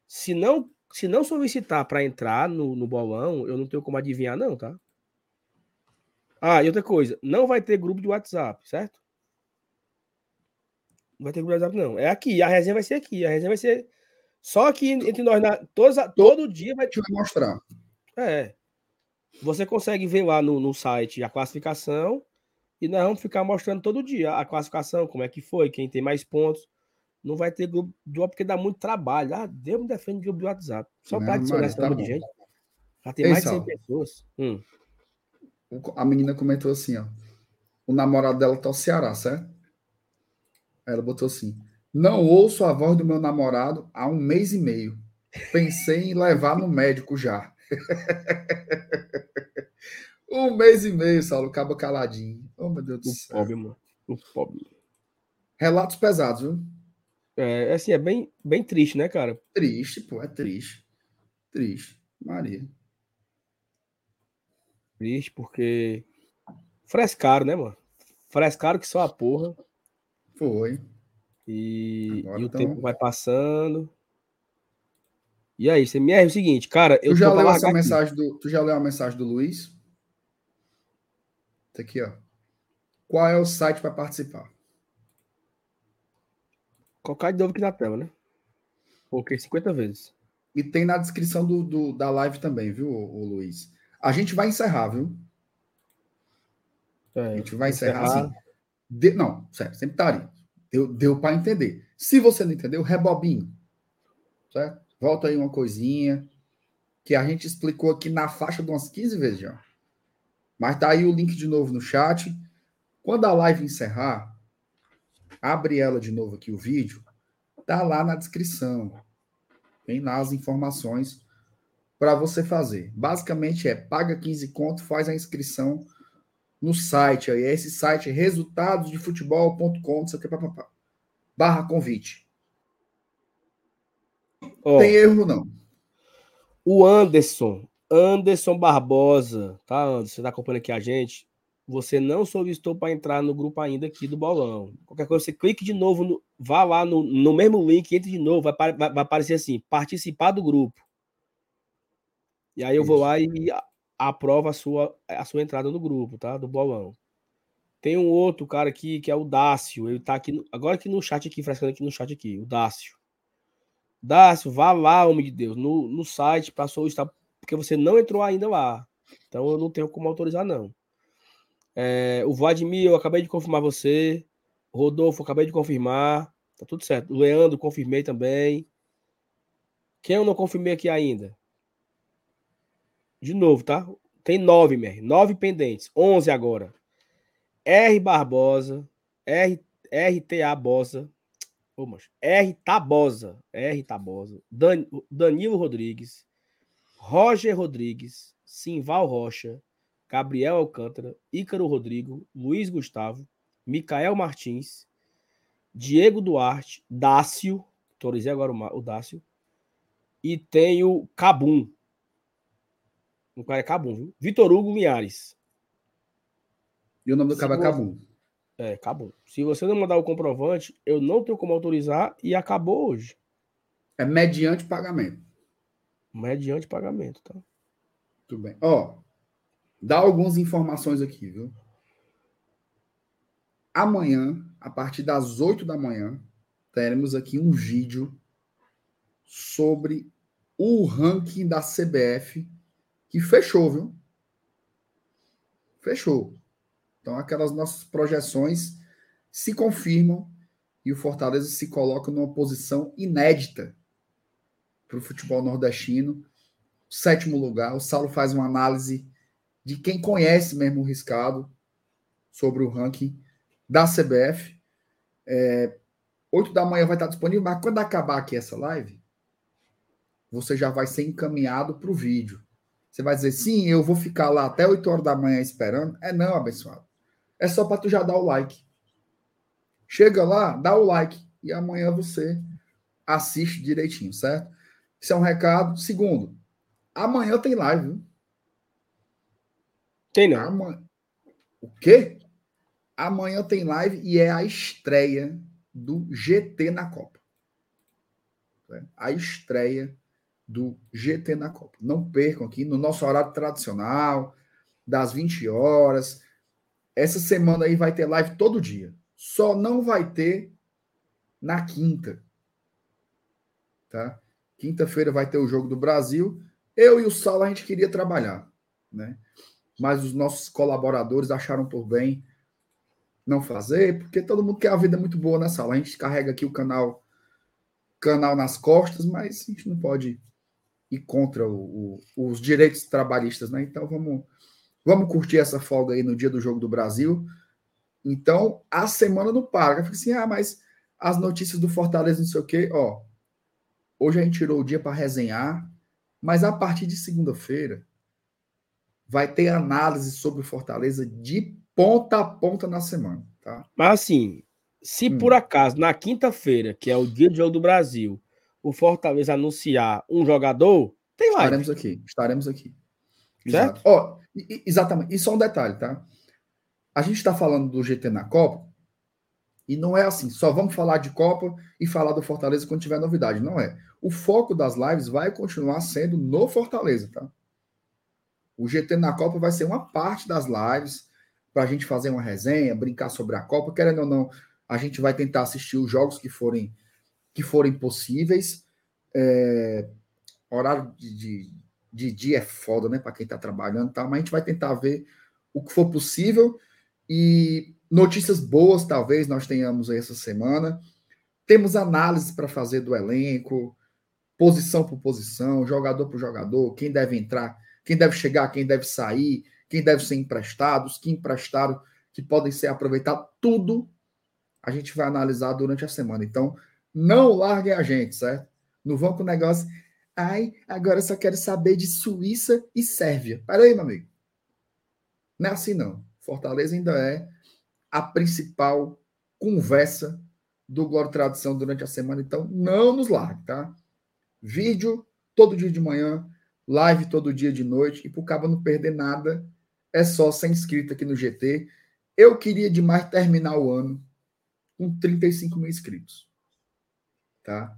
Se não, se não solicitar para entrar no, no bolão, eu não tenho como adivinhar, não, tá? Ah, e outra coisa, não vai ter grupo de WhatsApp, certo? Não vai ter grupo de WhatsApp, não. É aqui, a resenha vai ser aqui. A resenha vai ser. Só aqui entre nós, na, todos, todo dia vai. Deixa eu mostrar. É. Você consegue ver lá no, no site a classificação e nós vamos ficar mostrando todo dia a classificação, como é que foi, quem tem mais pontos. Não vai ter grupo do porque dá muito trabalho. Ah, Deus me defende grupo do WhatsApp. Só para adicionar essa tá de gente. Já tem Ei, mais de 100 pessoas. Hum. A menina comentou assim, ó. O namorado dela tá no Ceará, certo? Ela botou assim: Não ouço a voz do meu namorado há um mês e meio. Pensei em levar no médico já. Um mês e meio, Saulo, caba caladinho. Oh, meu Deus do o céu. Pobre, mano. O pobre. Relatos pesados, viu? É, assim, é bem, bem triste, né, cara? Triste, pô, é triste. Triste. Maria. Triste porque. Frescaram, né, mano? Frescaram que só a porra. Foi. E, e o tempo vai passando. E aí, você me é o seguinte, cara. Eu tu já leu essa mensagem do. Tu já leu a mensagem do Luiz? Tá aqui, ó. Qual é o site para participar? Colocar de novo aqui na tela, né? Coloquei 50 vezes. E tem na descrição do, do da live também, viu, o, Luiz? A gente vai encerrar, viu? É, a gente vai encerrar, encerrar. assim. De, não, sério, sempre estaria. Tá deu, deu para entender. Se você não entendeu, rebobinho. Certo? Volta aí uma coisinha que a gente explicou aqui na faixa de umas 15 vezes já. Mas tá aí o link de novo no chat. Quando a live encerrar, abre ela de novo aqui o vídeo, tá lá na descrição. Tem lá as informações para você fazer. Basicamente é paga 15 conto, faz a inscrição no site aí. É esse site resultadosdefutebol.com, isso aqui papapá. Barra convite. Oh, Tem erro não. O Anderson Anderson Barbosa, tá, Anderson? Você tá acompanhando aqui a gente? Você não solicitou para entrar no grupo ainda aqui do bolão. Qualquer coisa, você clique de novo, no, vá lá no, no mesmo link, entre de novo, vai, vai, vai aparecer assim: participar do grupo. E aí eu vou lá e aprova a sua, a sua entrada no grupo, tá? Do bolão. Tem um outro cara aqui que é o Dácio. Ele tá aqui, agora aqui no chat aqui, frescando aqui no chat aqui, o Dácio. Dácio, vá lá, homem de Deus, no, no site para solicitar porque você não entrou ainda lá. Então eu não tenho como autorizar, não. É, o Vladimir, eu acabei de confirmar você. Rodolfo, acabei de confirmar. Tá tudo certo. O Leandro, confirmei também. Quem eu não confirmei aqui ainda? De novo, tá? Tem nove, Mer. Nove pendentes. Onze agora. R Barbosa. R, RTA Bosa. R Tabosa. R Tabosa. Dan, Danilo Rodrigues. Roger Rodrigues, Simval Rocha, Gabriel Alcântara, Ícaro Rodrigo, Luiz Gustavo, Micael Martins, Diego Duarte, Dácio, autorizei agora o Dácio, e tem o Cabum. O cara é Cabum, viu? Vitor Hugo Linhares. E o nome do cara é Cabum. É, Cabum. Se você não mandar o comprovante, eu não tenho como autorizar e acabou hoje. É mediante pagamento mediante pagamento, tá? Tudo bem. Ó, dá algumas informações aqui, viu? Amanhã, a partir das 8 da manhã, teremos aqui um vídeo sobre o ranking da CBF que fechou, viu? Fechou. Então, aquelas nossas projeções se confirmam e o Fortaleza se coloca numa posição inédita para o futebol nordestino. Sétimo lugar, o Saulo faz uma análise de quem conhece mesmo o riscado sobre o ranking da CBF. É, 8 da manhã vai estar disponível, mas quando acabar aqui essa live, você já vai ser encaminhado para o vídeo. Você vai dizer, sim, eu vou ficar lá até 8 horas da manhã esperando. É não, abençoado. É só para tu já dar o like. Chega lá, dá o like. E amanhã você assiste direitinho, certo? Isso é um recado. Segundo, amanhã tem live, viu? Tem não. Amanhã... O quê? Amanhã tem live e é a estreia do GT na Copa. A estreia do GT na Copa. Não percam aqui no nosso horário tradicional, das 20 horas. Essa semana aí vai ter live todo dia. Só não vai ter na quinta. Tá? Quinta-feira vai ter o jogo do Brasil. Eu e o Saulo a gente queria trabalhar, né? Mas os nossos colaboradores acharam por bem não fazer, porque todo mundo quer a vida muito boa na sala. A gente carrega aqui o canal canal nas costas, mas a gente não pode ir contra o, o, os direitos trabalhistas, né? Então vamos vamos curtir essa folga aí no dia do jogo do Brasil. Então a semana não para. Fica assim, ah, mas as notícias do Fortaleza, não sei o quê, ó. Hoje a gente tirou o dia para resenhar, mas a partir de segunda-feira vai ter análise sobre o Fortaleza de ponta a ponta na semana, tá? Mas assim, se hum. por acaso na quinta-feira, que é o dia do jogo do Brasil, o Fortaleza anunciar um jogador, tem lá. Estaremos aqui, estaremos aqui. Certo? Ó, exatamente. E só um detalhe, tá? A gente está falando do GT na Copa, e não é assim, só vamos falar de Copa e falar do Fortaleza quando tiver novidade. Não é. O foco das lives vai continuar sendo no Fortaleza, tá? O GT na Copa vai ser uma parte das lives para a gente fazer uma resenha, brincar sobre a Copa. Querendo ou não, a gente vai tentar assistir os jogos que forem, que forem possíveis. É, horário de, de, de, dia é foda, né? Para quem está trabalhando, tá? mas a gente vai tentar ver o que for possível. E Notícias boas, talvez, nós tenhamos essa semana. Temos análise para fazer do elenco, posição por posição, jogador por jogador, quem deve entrar, quem deve chegar, quem deve sair, quem deve ser emprestado, os que emprestaram, que podem ser aproveitados, tudo a gente vai analisar durante a semana. Então, não larguem a gente, certo? Não vão com o negócio. Ai, agora eu só quero saber de Suíça e Sérvia. Peraí, meu amigo. Não é assim, não. Fortaleza ainda é a principal conversa do Glória Tradição durante a semana. Então, não nos largue, tá? Vídeo todo dia de manhã, live todo dia de noite. E para o cabo não perder nada, é só ser inscrito aqui no GT. Eu queria demais terminar o ano com 35 mil inscritos. Tá?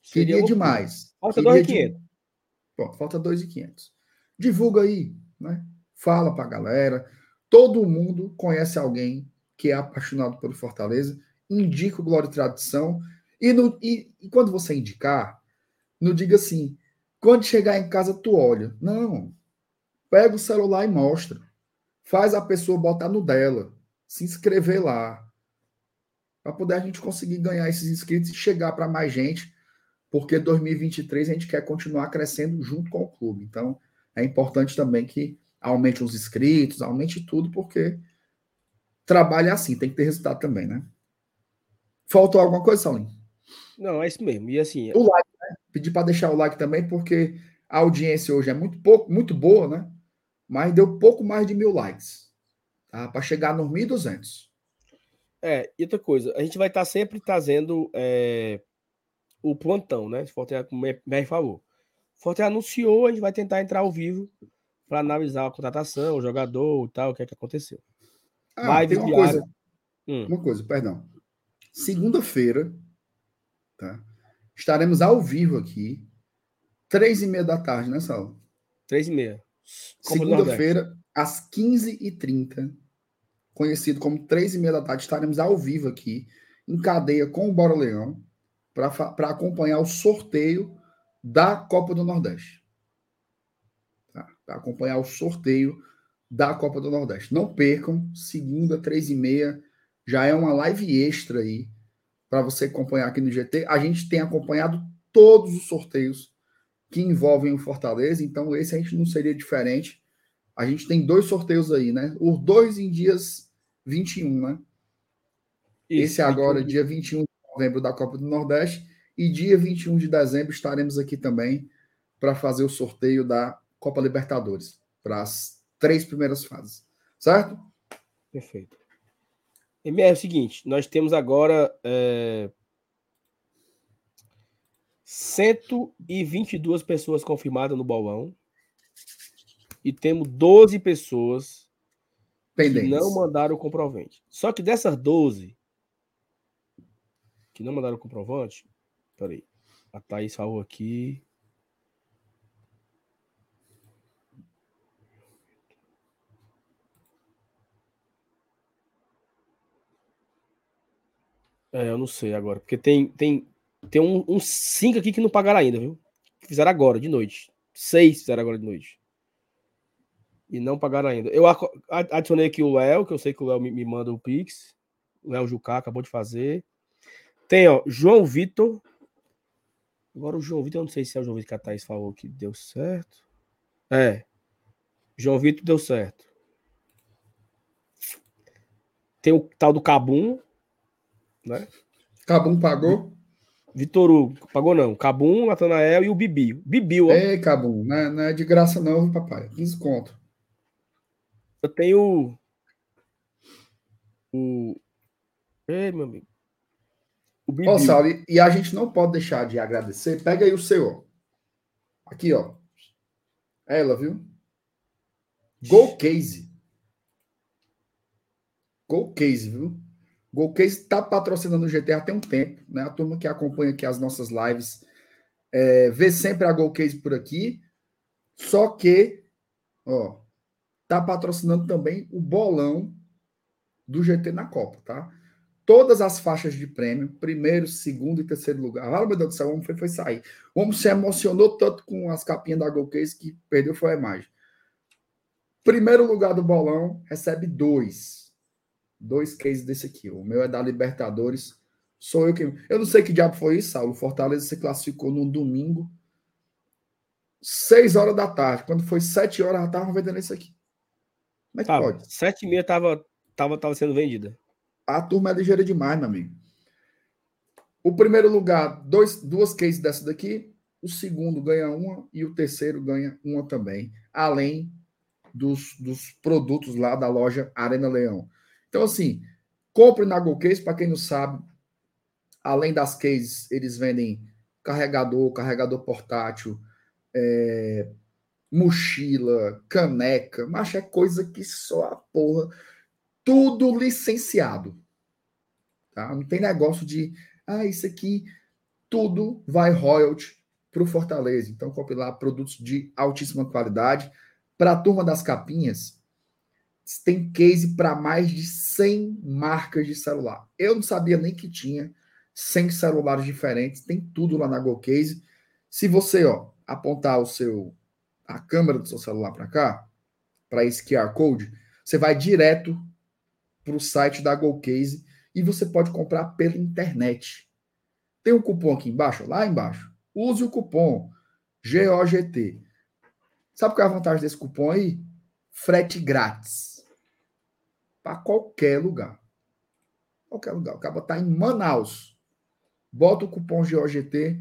Queria demais. Falta 2.500. Bom, falta 2.500. Divulga aí, né? Fala pra galera. Todo mundo conhece alguém que é apaixonado pelo Fortaleza, indica o Glória e Tradição. E, no, e, e, quando você indicar, não diga assim, quando chegar em casa tu olha. Não. Pega o celular e mostra. Faz a pessoa botar no dela. Se inscrever lá. Para poder a gente conseguir ganhar esses inscritos e chegar para mais gente. Porque 2023 a gente quer continuar crescendo junto com o clube. Então, é importante também que aumente os inscritos, aumente tudo, porque trabalha assim, tem que ter resultado também, né? Faltou alguma coisa, Saulinho? Não, é isso mesmo. E assim. O like, né? Pedir para deixar o like também, porque a audiência hoje é muito pouco, muito boa, né? Mas deu pouco mais de mil likes. Tá? Para chegar nos 1.200. É, e outra coisa, a gente vai estar tá sempre trazendo é, o plantão, né? Se Forte me favor. Forte anunciou, a gente vai tentar entrar ao vivo para analisar a contratação, o jogador e tal, o que é que aconteceu. Ah, tem uma coisa. Hum. Uma coisa, perdão. Segunda-feira, tá? Estaremos ao vivo aqui, três e meia da tarde, né, Sala? Três e meia. Segunda-feira, às 15h30, conhecido como três e meia da tarde, estaremos ao vivo aqui, em cadeia com o Bora Leão, para acompanhar o sorteio da Copa do Nordeste. Tá? Para acompanhar o sorteio da Copa do Nordeste. Não percam, segunda, três e meia, já é uma live extra aí para você acompanhar aqui no GT. A gente tem acompanhado todos os sorteios que envolvem o Fortaleza, então esse a gente não seria diferente. A gente tem dois sorteios aí, né? Os dois em dias 21, né? Isso, esse agora, 21. dia 21 de novembro da Copa do Nordeste e dia 21 de dezembro estaremos aqui também para fazer o sorteio da Copa Libertadores para as três primeiras fases. Certo? Perfeito. É o seguinte, nós temos agora é, 122 pessoas confirmadas no bolão e temos 12 pessoas Pendentes. não mandaram o comprovante. Só que dessas 12 que não mandaram o comprovante, peraí, a Thaís falou aqui. É, eu não sei agora, porque tem, tem, tem uns um, um cinco aqui que não pagaram ainda, viu? Fizeram agora, de noite. Seis fizeram agora de noite. E não pagaram ainda. Eu adicionei aqui o Léo, que eu sei que o Léo me, me manda o Pix. O Léo Jucá acabou de fazer. Tem, ó, João Vitor. Agora o João Vitor, eu não sei se é o João Vitor que a Thaís falou que deu certo. É. João Vitor deu certo. Tem o tal do Cabum, né? Cabum pagou? Vitor Hugo, pagou não. Cabum, Natanael e o Bibi. Bibi, ó. Ei, Cabum, não é, não é de graça não, papai. 15 conto. Eu tenho o. Ei, meu amigo. O Bibi. Ó, Saulo, e, a gente não pode deixar de agradecer. Pega aí o seu, ó. Aqui, ó. Ela, viu? Go Case. Go Case, viu? Golcase está patrocinando o GT há tem um tempo, né? A turma que acompanha aqui as nossas lives é, vê sempre a Golcase por aqui. Só que, ó, tá patrocinando também o bolão do GT na Copa, tá? Todas as faixas de prêmio, primeiro, segundo e terceiro lugar. Ah, meu Deus do céu, o homem foi, foi sair. O homem se emocionou tanto com as capinhas da Golcase que perdeu foi a imagem. Primeiro lugar do bolão recebe dois dois cases desse aqui. O meu é da Libertadores. Sou eu que. Eu não sei que diabo foi isso, Saulo. Fortaleza se classificou num domingo, seis horas da tarde. Quando foi sete horas, já estavam vendendo isso aqui. Que tava. pode? Sete e meia tava, tava, tava sendo vendida. A turma é ligeira demais, meu amigo. O primeiro lugar, dois, duas cases dessa daqui. O segundo ganha uma e o terceiro ganha uma também. Além dos, dos produtos lá da loja Arena Leão. Então, assim, compre na GoCase, para quem não sabe, além das cases, eles vendem carregador, carregador portátil, é, mochila, caneca, mas é coisa que só a porra, tudo licenciado. Tá? Não tem negócio de, ah, isso aqui, tudo vai royalty para o Fortaleza. Então, compre lá produtos de altíssima qualidade. Para a turma das capinhas, tem case para mais de 100 marcas de celular. Eu não sabia nem que tinha 100 celulares diferentes, tem tudo lá na GoCase. Se você, ó, apontar o seu a câmera do seu celular para cá, para esse QR Code, você vai direto para o site da GoCase e você pode comprar pela internet. Tem um cupom aqui embaixo, lá embaixo. Use o cupom GOGT. Sabe qual é a vantagem desse cupom aí? Frete grátis para qualquer lugar. Qualquer lugar. O cara está em Manaus. Bota o cupom GOGT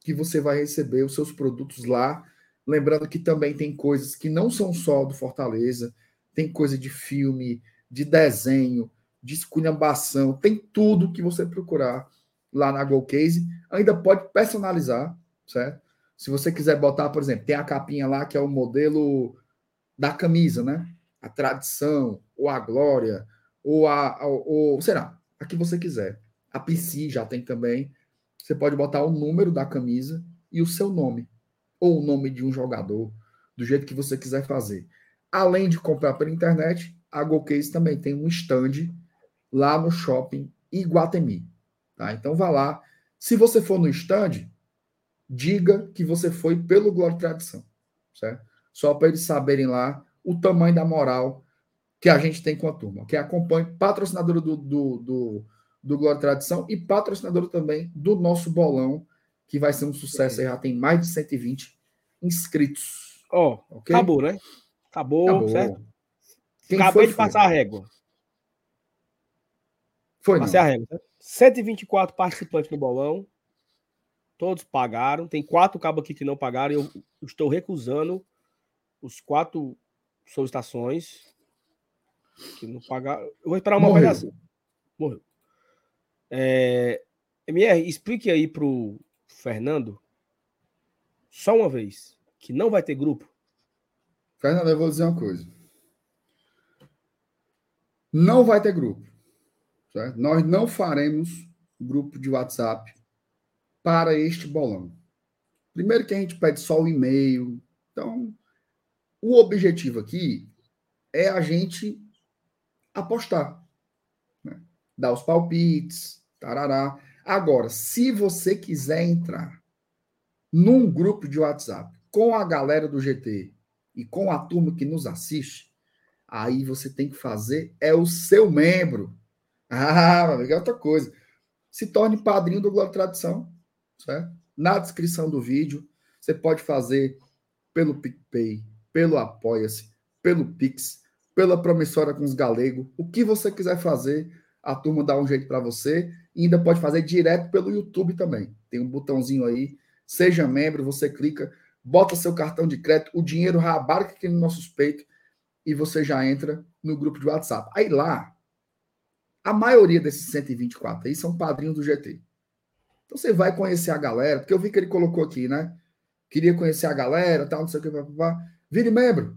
que você vai receber os seus produtos lá. Lembrando que também tem coisas que não são só do Fortaleza, tem coisa de filme, de desenho, de esculhambação, tem tudo que você procurar lá na GoCase. Ainda pode personalizar, certo? Se você quiser botar, por exemplo, tem a capinha lá que é o modelo da camisa, né? A tradição, ou a Glória, ou a. Ou, ou será? A que você quiser. A PC já tem também. Você pode botar o número da camisa e o seu nome. Ou o nome de um jogador, do jeito que você quiser fazer. Além de comprar pela internet, a GoCase também tem um stand lá no shopping Iguatemi. Tá? Então vá lá. Se você for no stand, diga que você foi pelo Glória e Tradição. Certo? Só para eles saberem lá o tamanho da moral que a gente tem com a turma, que acompanha, patrocinadora do, do, do, do Glória Tradição e patrocinadora também do nosso bolão, que vai ser um sucesso, aí já tem mais de 120 inscritos. Ó, oh, okay? acabou, né? Acabou, acabou. certo? Quem Acabei de passar a régua. Foi não. Passei a regra, tá? 124 participantes no bolão. Todos pagaram. Tem quatro cabos aqui que não pagaram. Eu estou recusando os quatro solicitações. Que não pagaram. Eu vou esperar uma Morreu. avaliação. Morreu. É... MR, explique aí pro Fernando, só uma vez, que não vai ter grupo. Fernando, eu vou dizer uma coisa. Não vai ter grupo. certo? Nós não faremos grupo de WhatsApp para este bolão. Primeiro que a gente pede só o e-mail. Então, o objetivo aqui é a gente apostar. né? Dar os palpites, tarará. Agora, se você quiser entrar num grupo de WhatsApp com a galera do GT e com a turma que nos assiste, aí você tem que fazer é o seu membro. Ah, é outra coisa. Se torne padrinho do Globo Tradição, certo? Na descrição do vídeo, você pode fazer pelo PicPay, pelo Apoia-se, pelo Pix, pela promissora com os galegos, o que você quiser fazer, a turma dá um jeito para você e ainda pode fazer direto pelo YouTube também. Tem um botãozinho aí, seja membro, você clica, bota seu cartão de crédito, o dinheiro rabarca aqui nos nossos peitos e você já entra no grupo de WhatsApp. Aí lá, a maioria desses 124 aí são padrinhos do GT. Então você vai conhecer a galera, porque eu vi que ele colocou aqui, né? Queria conhecer a galera, tal, não sei o que, papapá. Vire membro.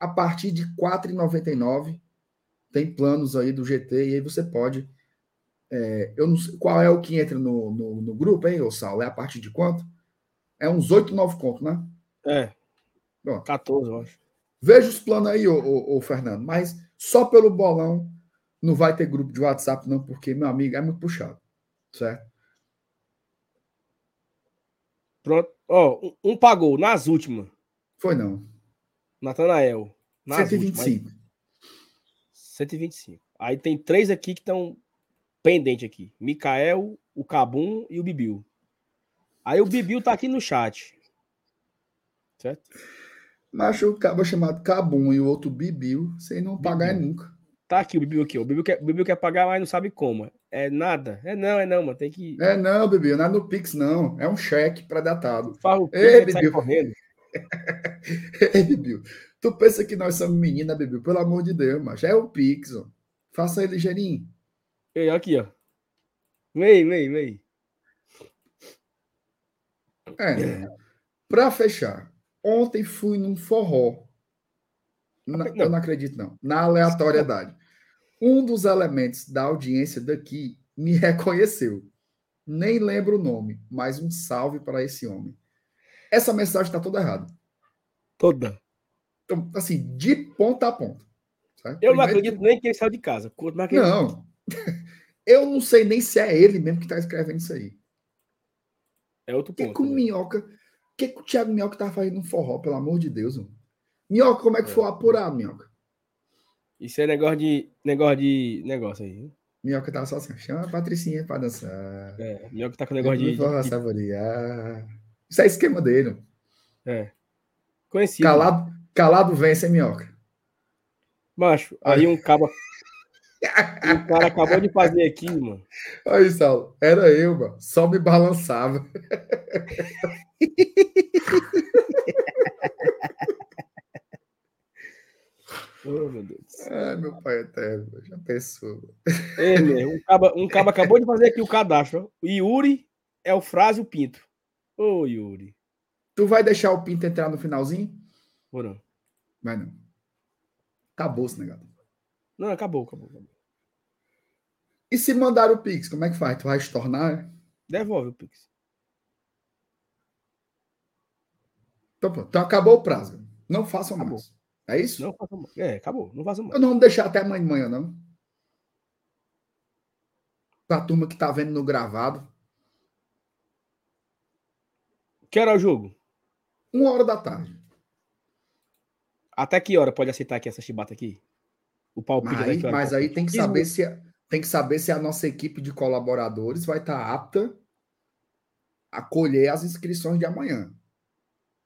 A partir de R$ 4,99 tem planos aí do GT e aí você pode. É, eu não sei qual é o que entra no, no, no grupo, hein, ô Saulo? É a partir de quanto? É uns 8, 9 contos, né? É. Bom. 14, eu acho. Veja os planos aí, ô, ô, ô, Fernando, mas só pelo bolão não vai ter grupo de WhatsApp, não, porque, meu amigo, é muito puxado. Certo? Pronto. Ó, um, um pagou nas últimas. Foi não. Natanael. Nas 125. últimas. 125. Aí tem três aqui que estão pendentes aqui. Mikael, o Cabum e o Bibiu. Aí o Bibiu tá aqui no chat. Certo? Mas o cabo chamado Cabum e o outro Bibiu, sem não pagar Bibiu. nunca. Tá aqui o Bibiu aqui. O Bibiu quer, o Bibiu quer pagar, mas não sabe como. É nada. É não, é não, mano. Tem que. É não, Bibiu, não é no Pix, não. É um cheque pré-datado. Faz o Ei, Pix, sai Bibiu. correndo. Ei, Bibiu, tu pensa que nós somos menina, Bibiu? Pelo amor de Deus, mas é o Pix, ó. Faça aí ligeirinho. Ei, aqui, ó. Vem, vem, vem. É. Pra fechar, ontem fui num forró. Na- Não. eu não acredito, não. Na aleatoriedade. Um dos elementos da audiência daqui me reconheceu. Nem lembro o nome, mas um salve para esse homem. Essa mensagem está toda errada. Toda. Então, assim, de ponta a ponta. Eu não Primeiro acredito nem que ele saiu de casa. Não. Eu não sei nem se é ele mesmo que está escrevendo isso aí. É outro O que, ponto. que o né? Minhoca. O que, que o Thiago Minhoca tá fazendo no forró, pelo amor de Deus? Mano? Minhoca, como é que É. foi apurado, Minhoca? Isso é negócio de. Negócio de. Negócio aí. Minhoca tava só assim, chama a Patricinha pra dançar. É. Que tá com negócio de. Forró, de- saborear. Isso é esquema dele. mano. É. Conhecido. Calado, calado vence, hein, Minhoca? Macho, aí um cabo. o cara acabou de fazer aqui, mano. Olha isso, Saulo. Era eu, mano. Só me balançava. Oh, meu Deus. Ai, meu pai eterno. Já pensou. É, meu, um cabo, um cabo acabou de fazer aqui o cadastro. O Yuri é o Frase e o Pinto. Ô, Yuri. Tu vai deixar o Pinto entrar no finalzinho? Ou não? Vai não. Acabou-se, negado. Não, acabou, acabou. acabou. E se mandar o Pix, como é que faz? Tu vai estornar? Devolve o Pix. Então, pronto. Então acabou o prazo. Não façam Acabou. mais. É isso? Não faça mais. É, acabou. Não faça mais. Eu não vou deixar até amanhã de manhã, não. Pra turma que tá vendo no gravado. Que hora é o jogo? Uma hora da tarde. Até que hora pode aceitar aqui essa chibata aqui? O palpite Mas aí, mas aí tem que saber se a- tem que saber se a nossa equipe de colaboradores vai estar apta a colher as inscrições de amanhã.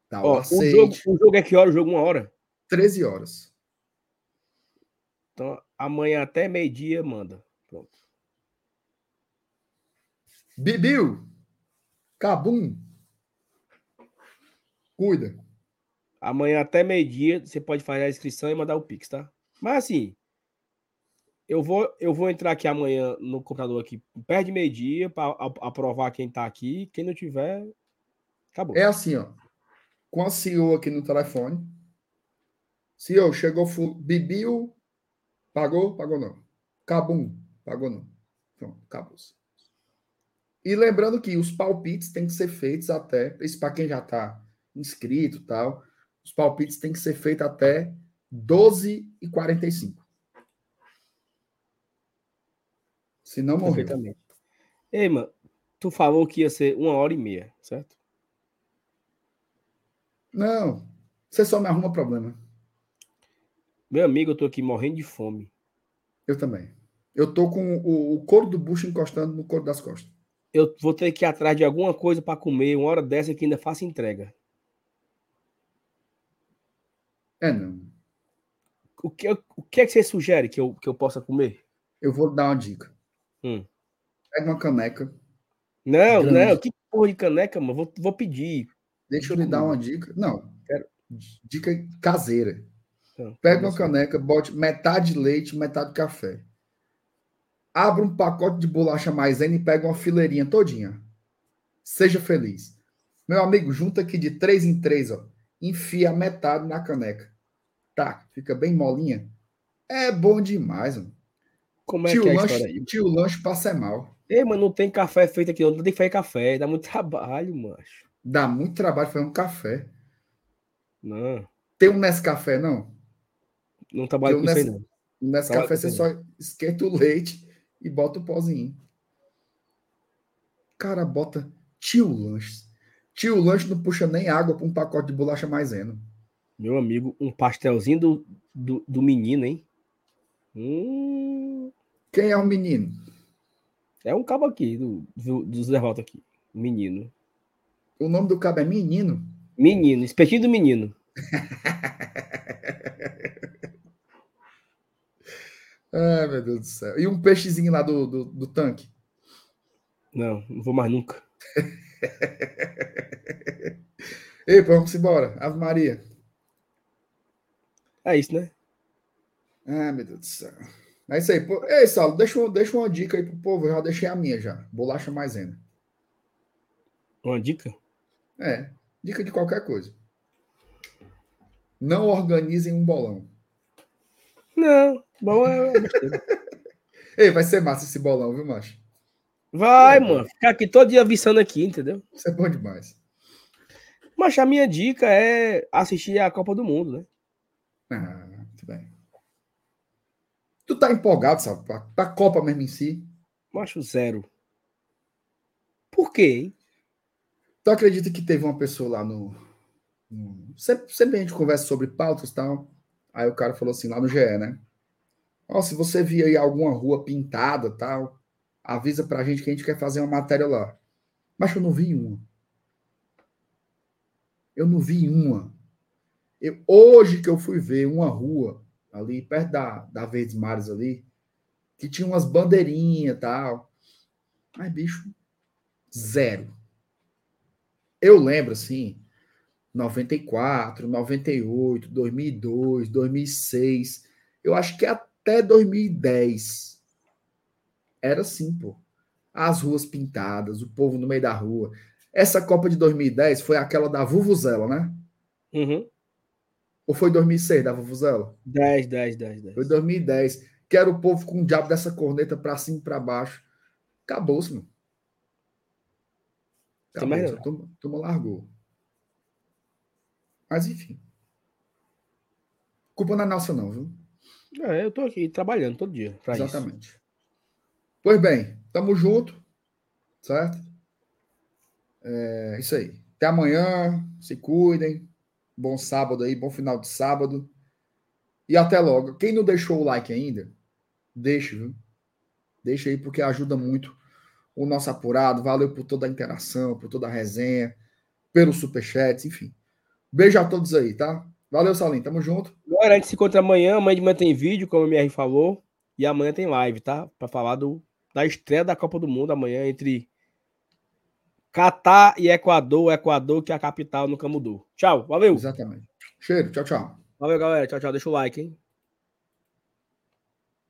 Tá, o Ó, o, jogo, o jogo é que hora? O jogo uma hora? 13 horas. Então, amanhã até meio-dia, manda. Pronto. Bibiu. Cabum. Cuida. Amanhã até meio-dia você pode fazer a inscrição e mandar o Pix, tá? Mas assim, eu vou, eu vou entrar aqui amanhã no computador aqui, perto de meio-dia, para aprovar quem tá aqui. Quem não tiver, acabou. É assim, ó. Com a CEO aqui no telefone. CEO, chegou, Bibiu, pagou? Pagou não. Cabum, pagou não. Então, acabou. E lembrando que os palpites têm que ser feitos até, isso para quem já está inscrito tal, os palpites têm que ser feitos até 12h45. Se não morrer. Perfeitamente. Ei, mano, tu falou que ia ser uma hora e meia, certo? Não, você só me arruma problema. Meu amigo, eu tô aqui morrendo de fome. Eu também. Eu tô com o, o couro do bucho encostando no couro das costas. Eu vou ter que ir atrás de alguma coisa para comer, uma hora dessa que ainda faço entrega. É, não. O que, o que é que você sugere que eu, que eu possa comer? Eu vou dar uma dica. Hum. Pega uma caneca. Não, Grande. não, que porra de caneca, mano? Vou, vou pedir. Deixa eu lhe dar uma dica. Não, Quero. dica caseira. Então, Pega uma você- caneca, bote metade leite, metade café. Abra um pacote de bolacha maisena e pega uma fileirinha todinha. Seja feliz. Meu amigo, junta aqui de três em três, ó. Enfia metade na caneca. Tá, fica bem molinha. É bom demais, mano. Como é tio, que é a lanche, aí? tio lanche passa mal. Ei, mas não tem café feito aqui, não. Não tem que fazer café. Dá muito trabalho, macho. Dá muito trabalho fazer um café. Não, Tem um Nescafé, não? não trabalho Eu com isso não. Nescafé você com só esquenta o leite e bota o pozinho. Cara, bota tio lanche. Tio lanche não puxa nem água para um pacote de bolacha maisena. Meu amigo, um pastelzinho do, do, do menino, hein? Hum, Quem é o menino? é um cabo aqui, do, do, do Zé Rota aqui. Menino. O nome do cabo é menino. Menino, espetinho do menino. Ai, meu Deus do céu. E um peixezinho lá do, do, do tanque. Não, não vou mais nunca. Ei, vamos embora. Ave Maria. É isso, né? Ai, meu Deus do céu. É isso aí. Pô. Ei, Saulo, deixa, uma- deixa uma dica aí pro povo. Eu já deixei a minha já. Bolacha maisena. Uma dica? É, dica de qualquer coisa. Não organizem um bolão. Não, bom é. Ei, vai ser massa esse bolão, viu, macho? Vai, É. mano. Ficar aqui todo dia avisando aqui, entendeu? Isso é bom demais. Mas a minha dica é assistir a Copa do Mundo, né? Ah. Tu tá empolgado, sabe? Pra, pra Copa mesmo em si. Macho zero. Por quê, hein? Tu acredita que teve uma pessoa lá no. no- Sempre, sempre a gente conversa sobre pautas e tal. Aí o cara falou assim, lá no GE, né? Ó, se você vir aí alguma rua pintada tal, avisa pra gente que a gente quer fazer uma matéria lá. Mas eu não vi uma. Eu não vi uma. Eu, hoje que eu fui ver uma rua ali, perto da, da Verdes Mares ali, que tinha umas bandeirinhas e tal. Mas, bicho, zero. Eu lembro, assim, 94, 98, 2002, 2006. Eu acho que até 2010 era assim, pô. As ruas pintadas, o povo no meio da rua. Essa Copa de 2010 foi aquela da Vuvuzela, né? Uhum. Ou foi 2006 da Vuvuzela? 10, 10, 10, 10. Foi 2010. Que era o povo com o diabo dessa corneta pra cima e pra baixo. Acabou-se, mano. Tem mais Acabou-se. A turma, a turma largou. Mas enfim. Culpa não é nossa, não, viu? É, eu tô aqui trabalhando todo dia pra isso. Exatamente. Pois bem, tamo junto. Certo? É isso aí. Até amanhã. Se cuidem. Bom sábado aí, bom final de sábado. E até logo. Quem não deixou o like ainda, deixa, viu? Deixa aí, porque ajuda muito o nosso apurado. Valeu por toda a interação, por toda a resenha, pelos superchats, enfim. Beijo a todos aí, tá? Valeu, Salim. Tamo junto. Agora a gente se encontra amanhã. Amanhã de manhã tem vídeo, como a MR falou. E amanhã tem live, tá? Pra falar do, da estreia da Copa do Mundo amanhã entre Catar e Equador, Equador que a capital nunca mudou. Tchau, valeu. Exatamente. Cheiro, tchau, tchau. Valeu, galera. Tchau, tchau. Deixa o like, hein?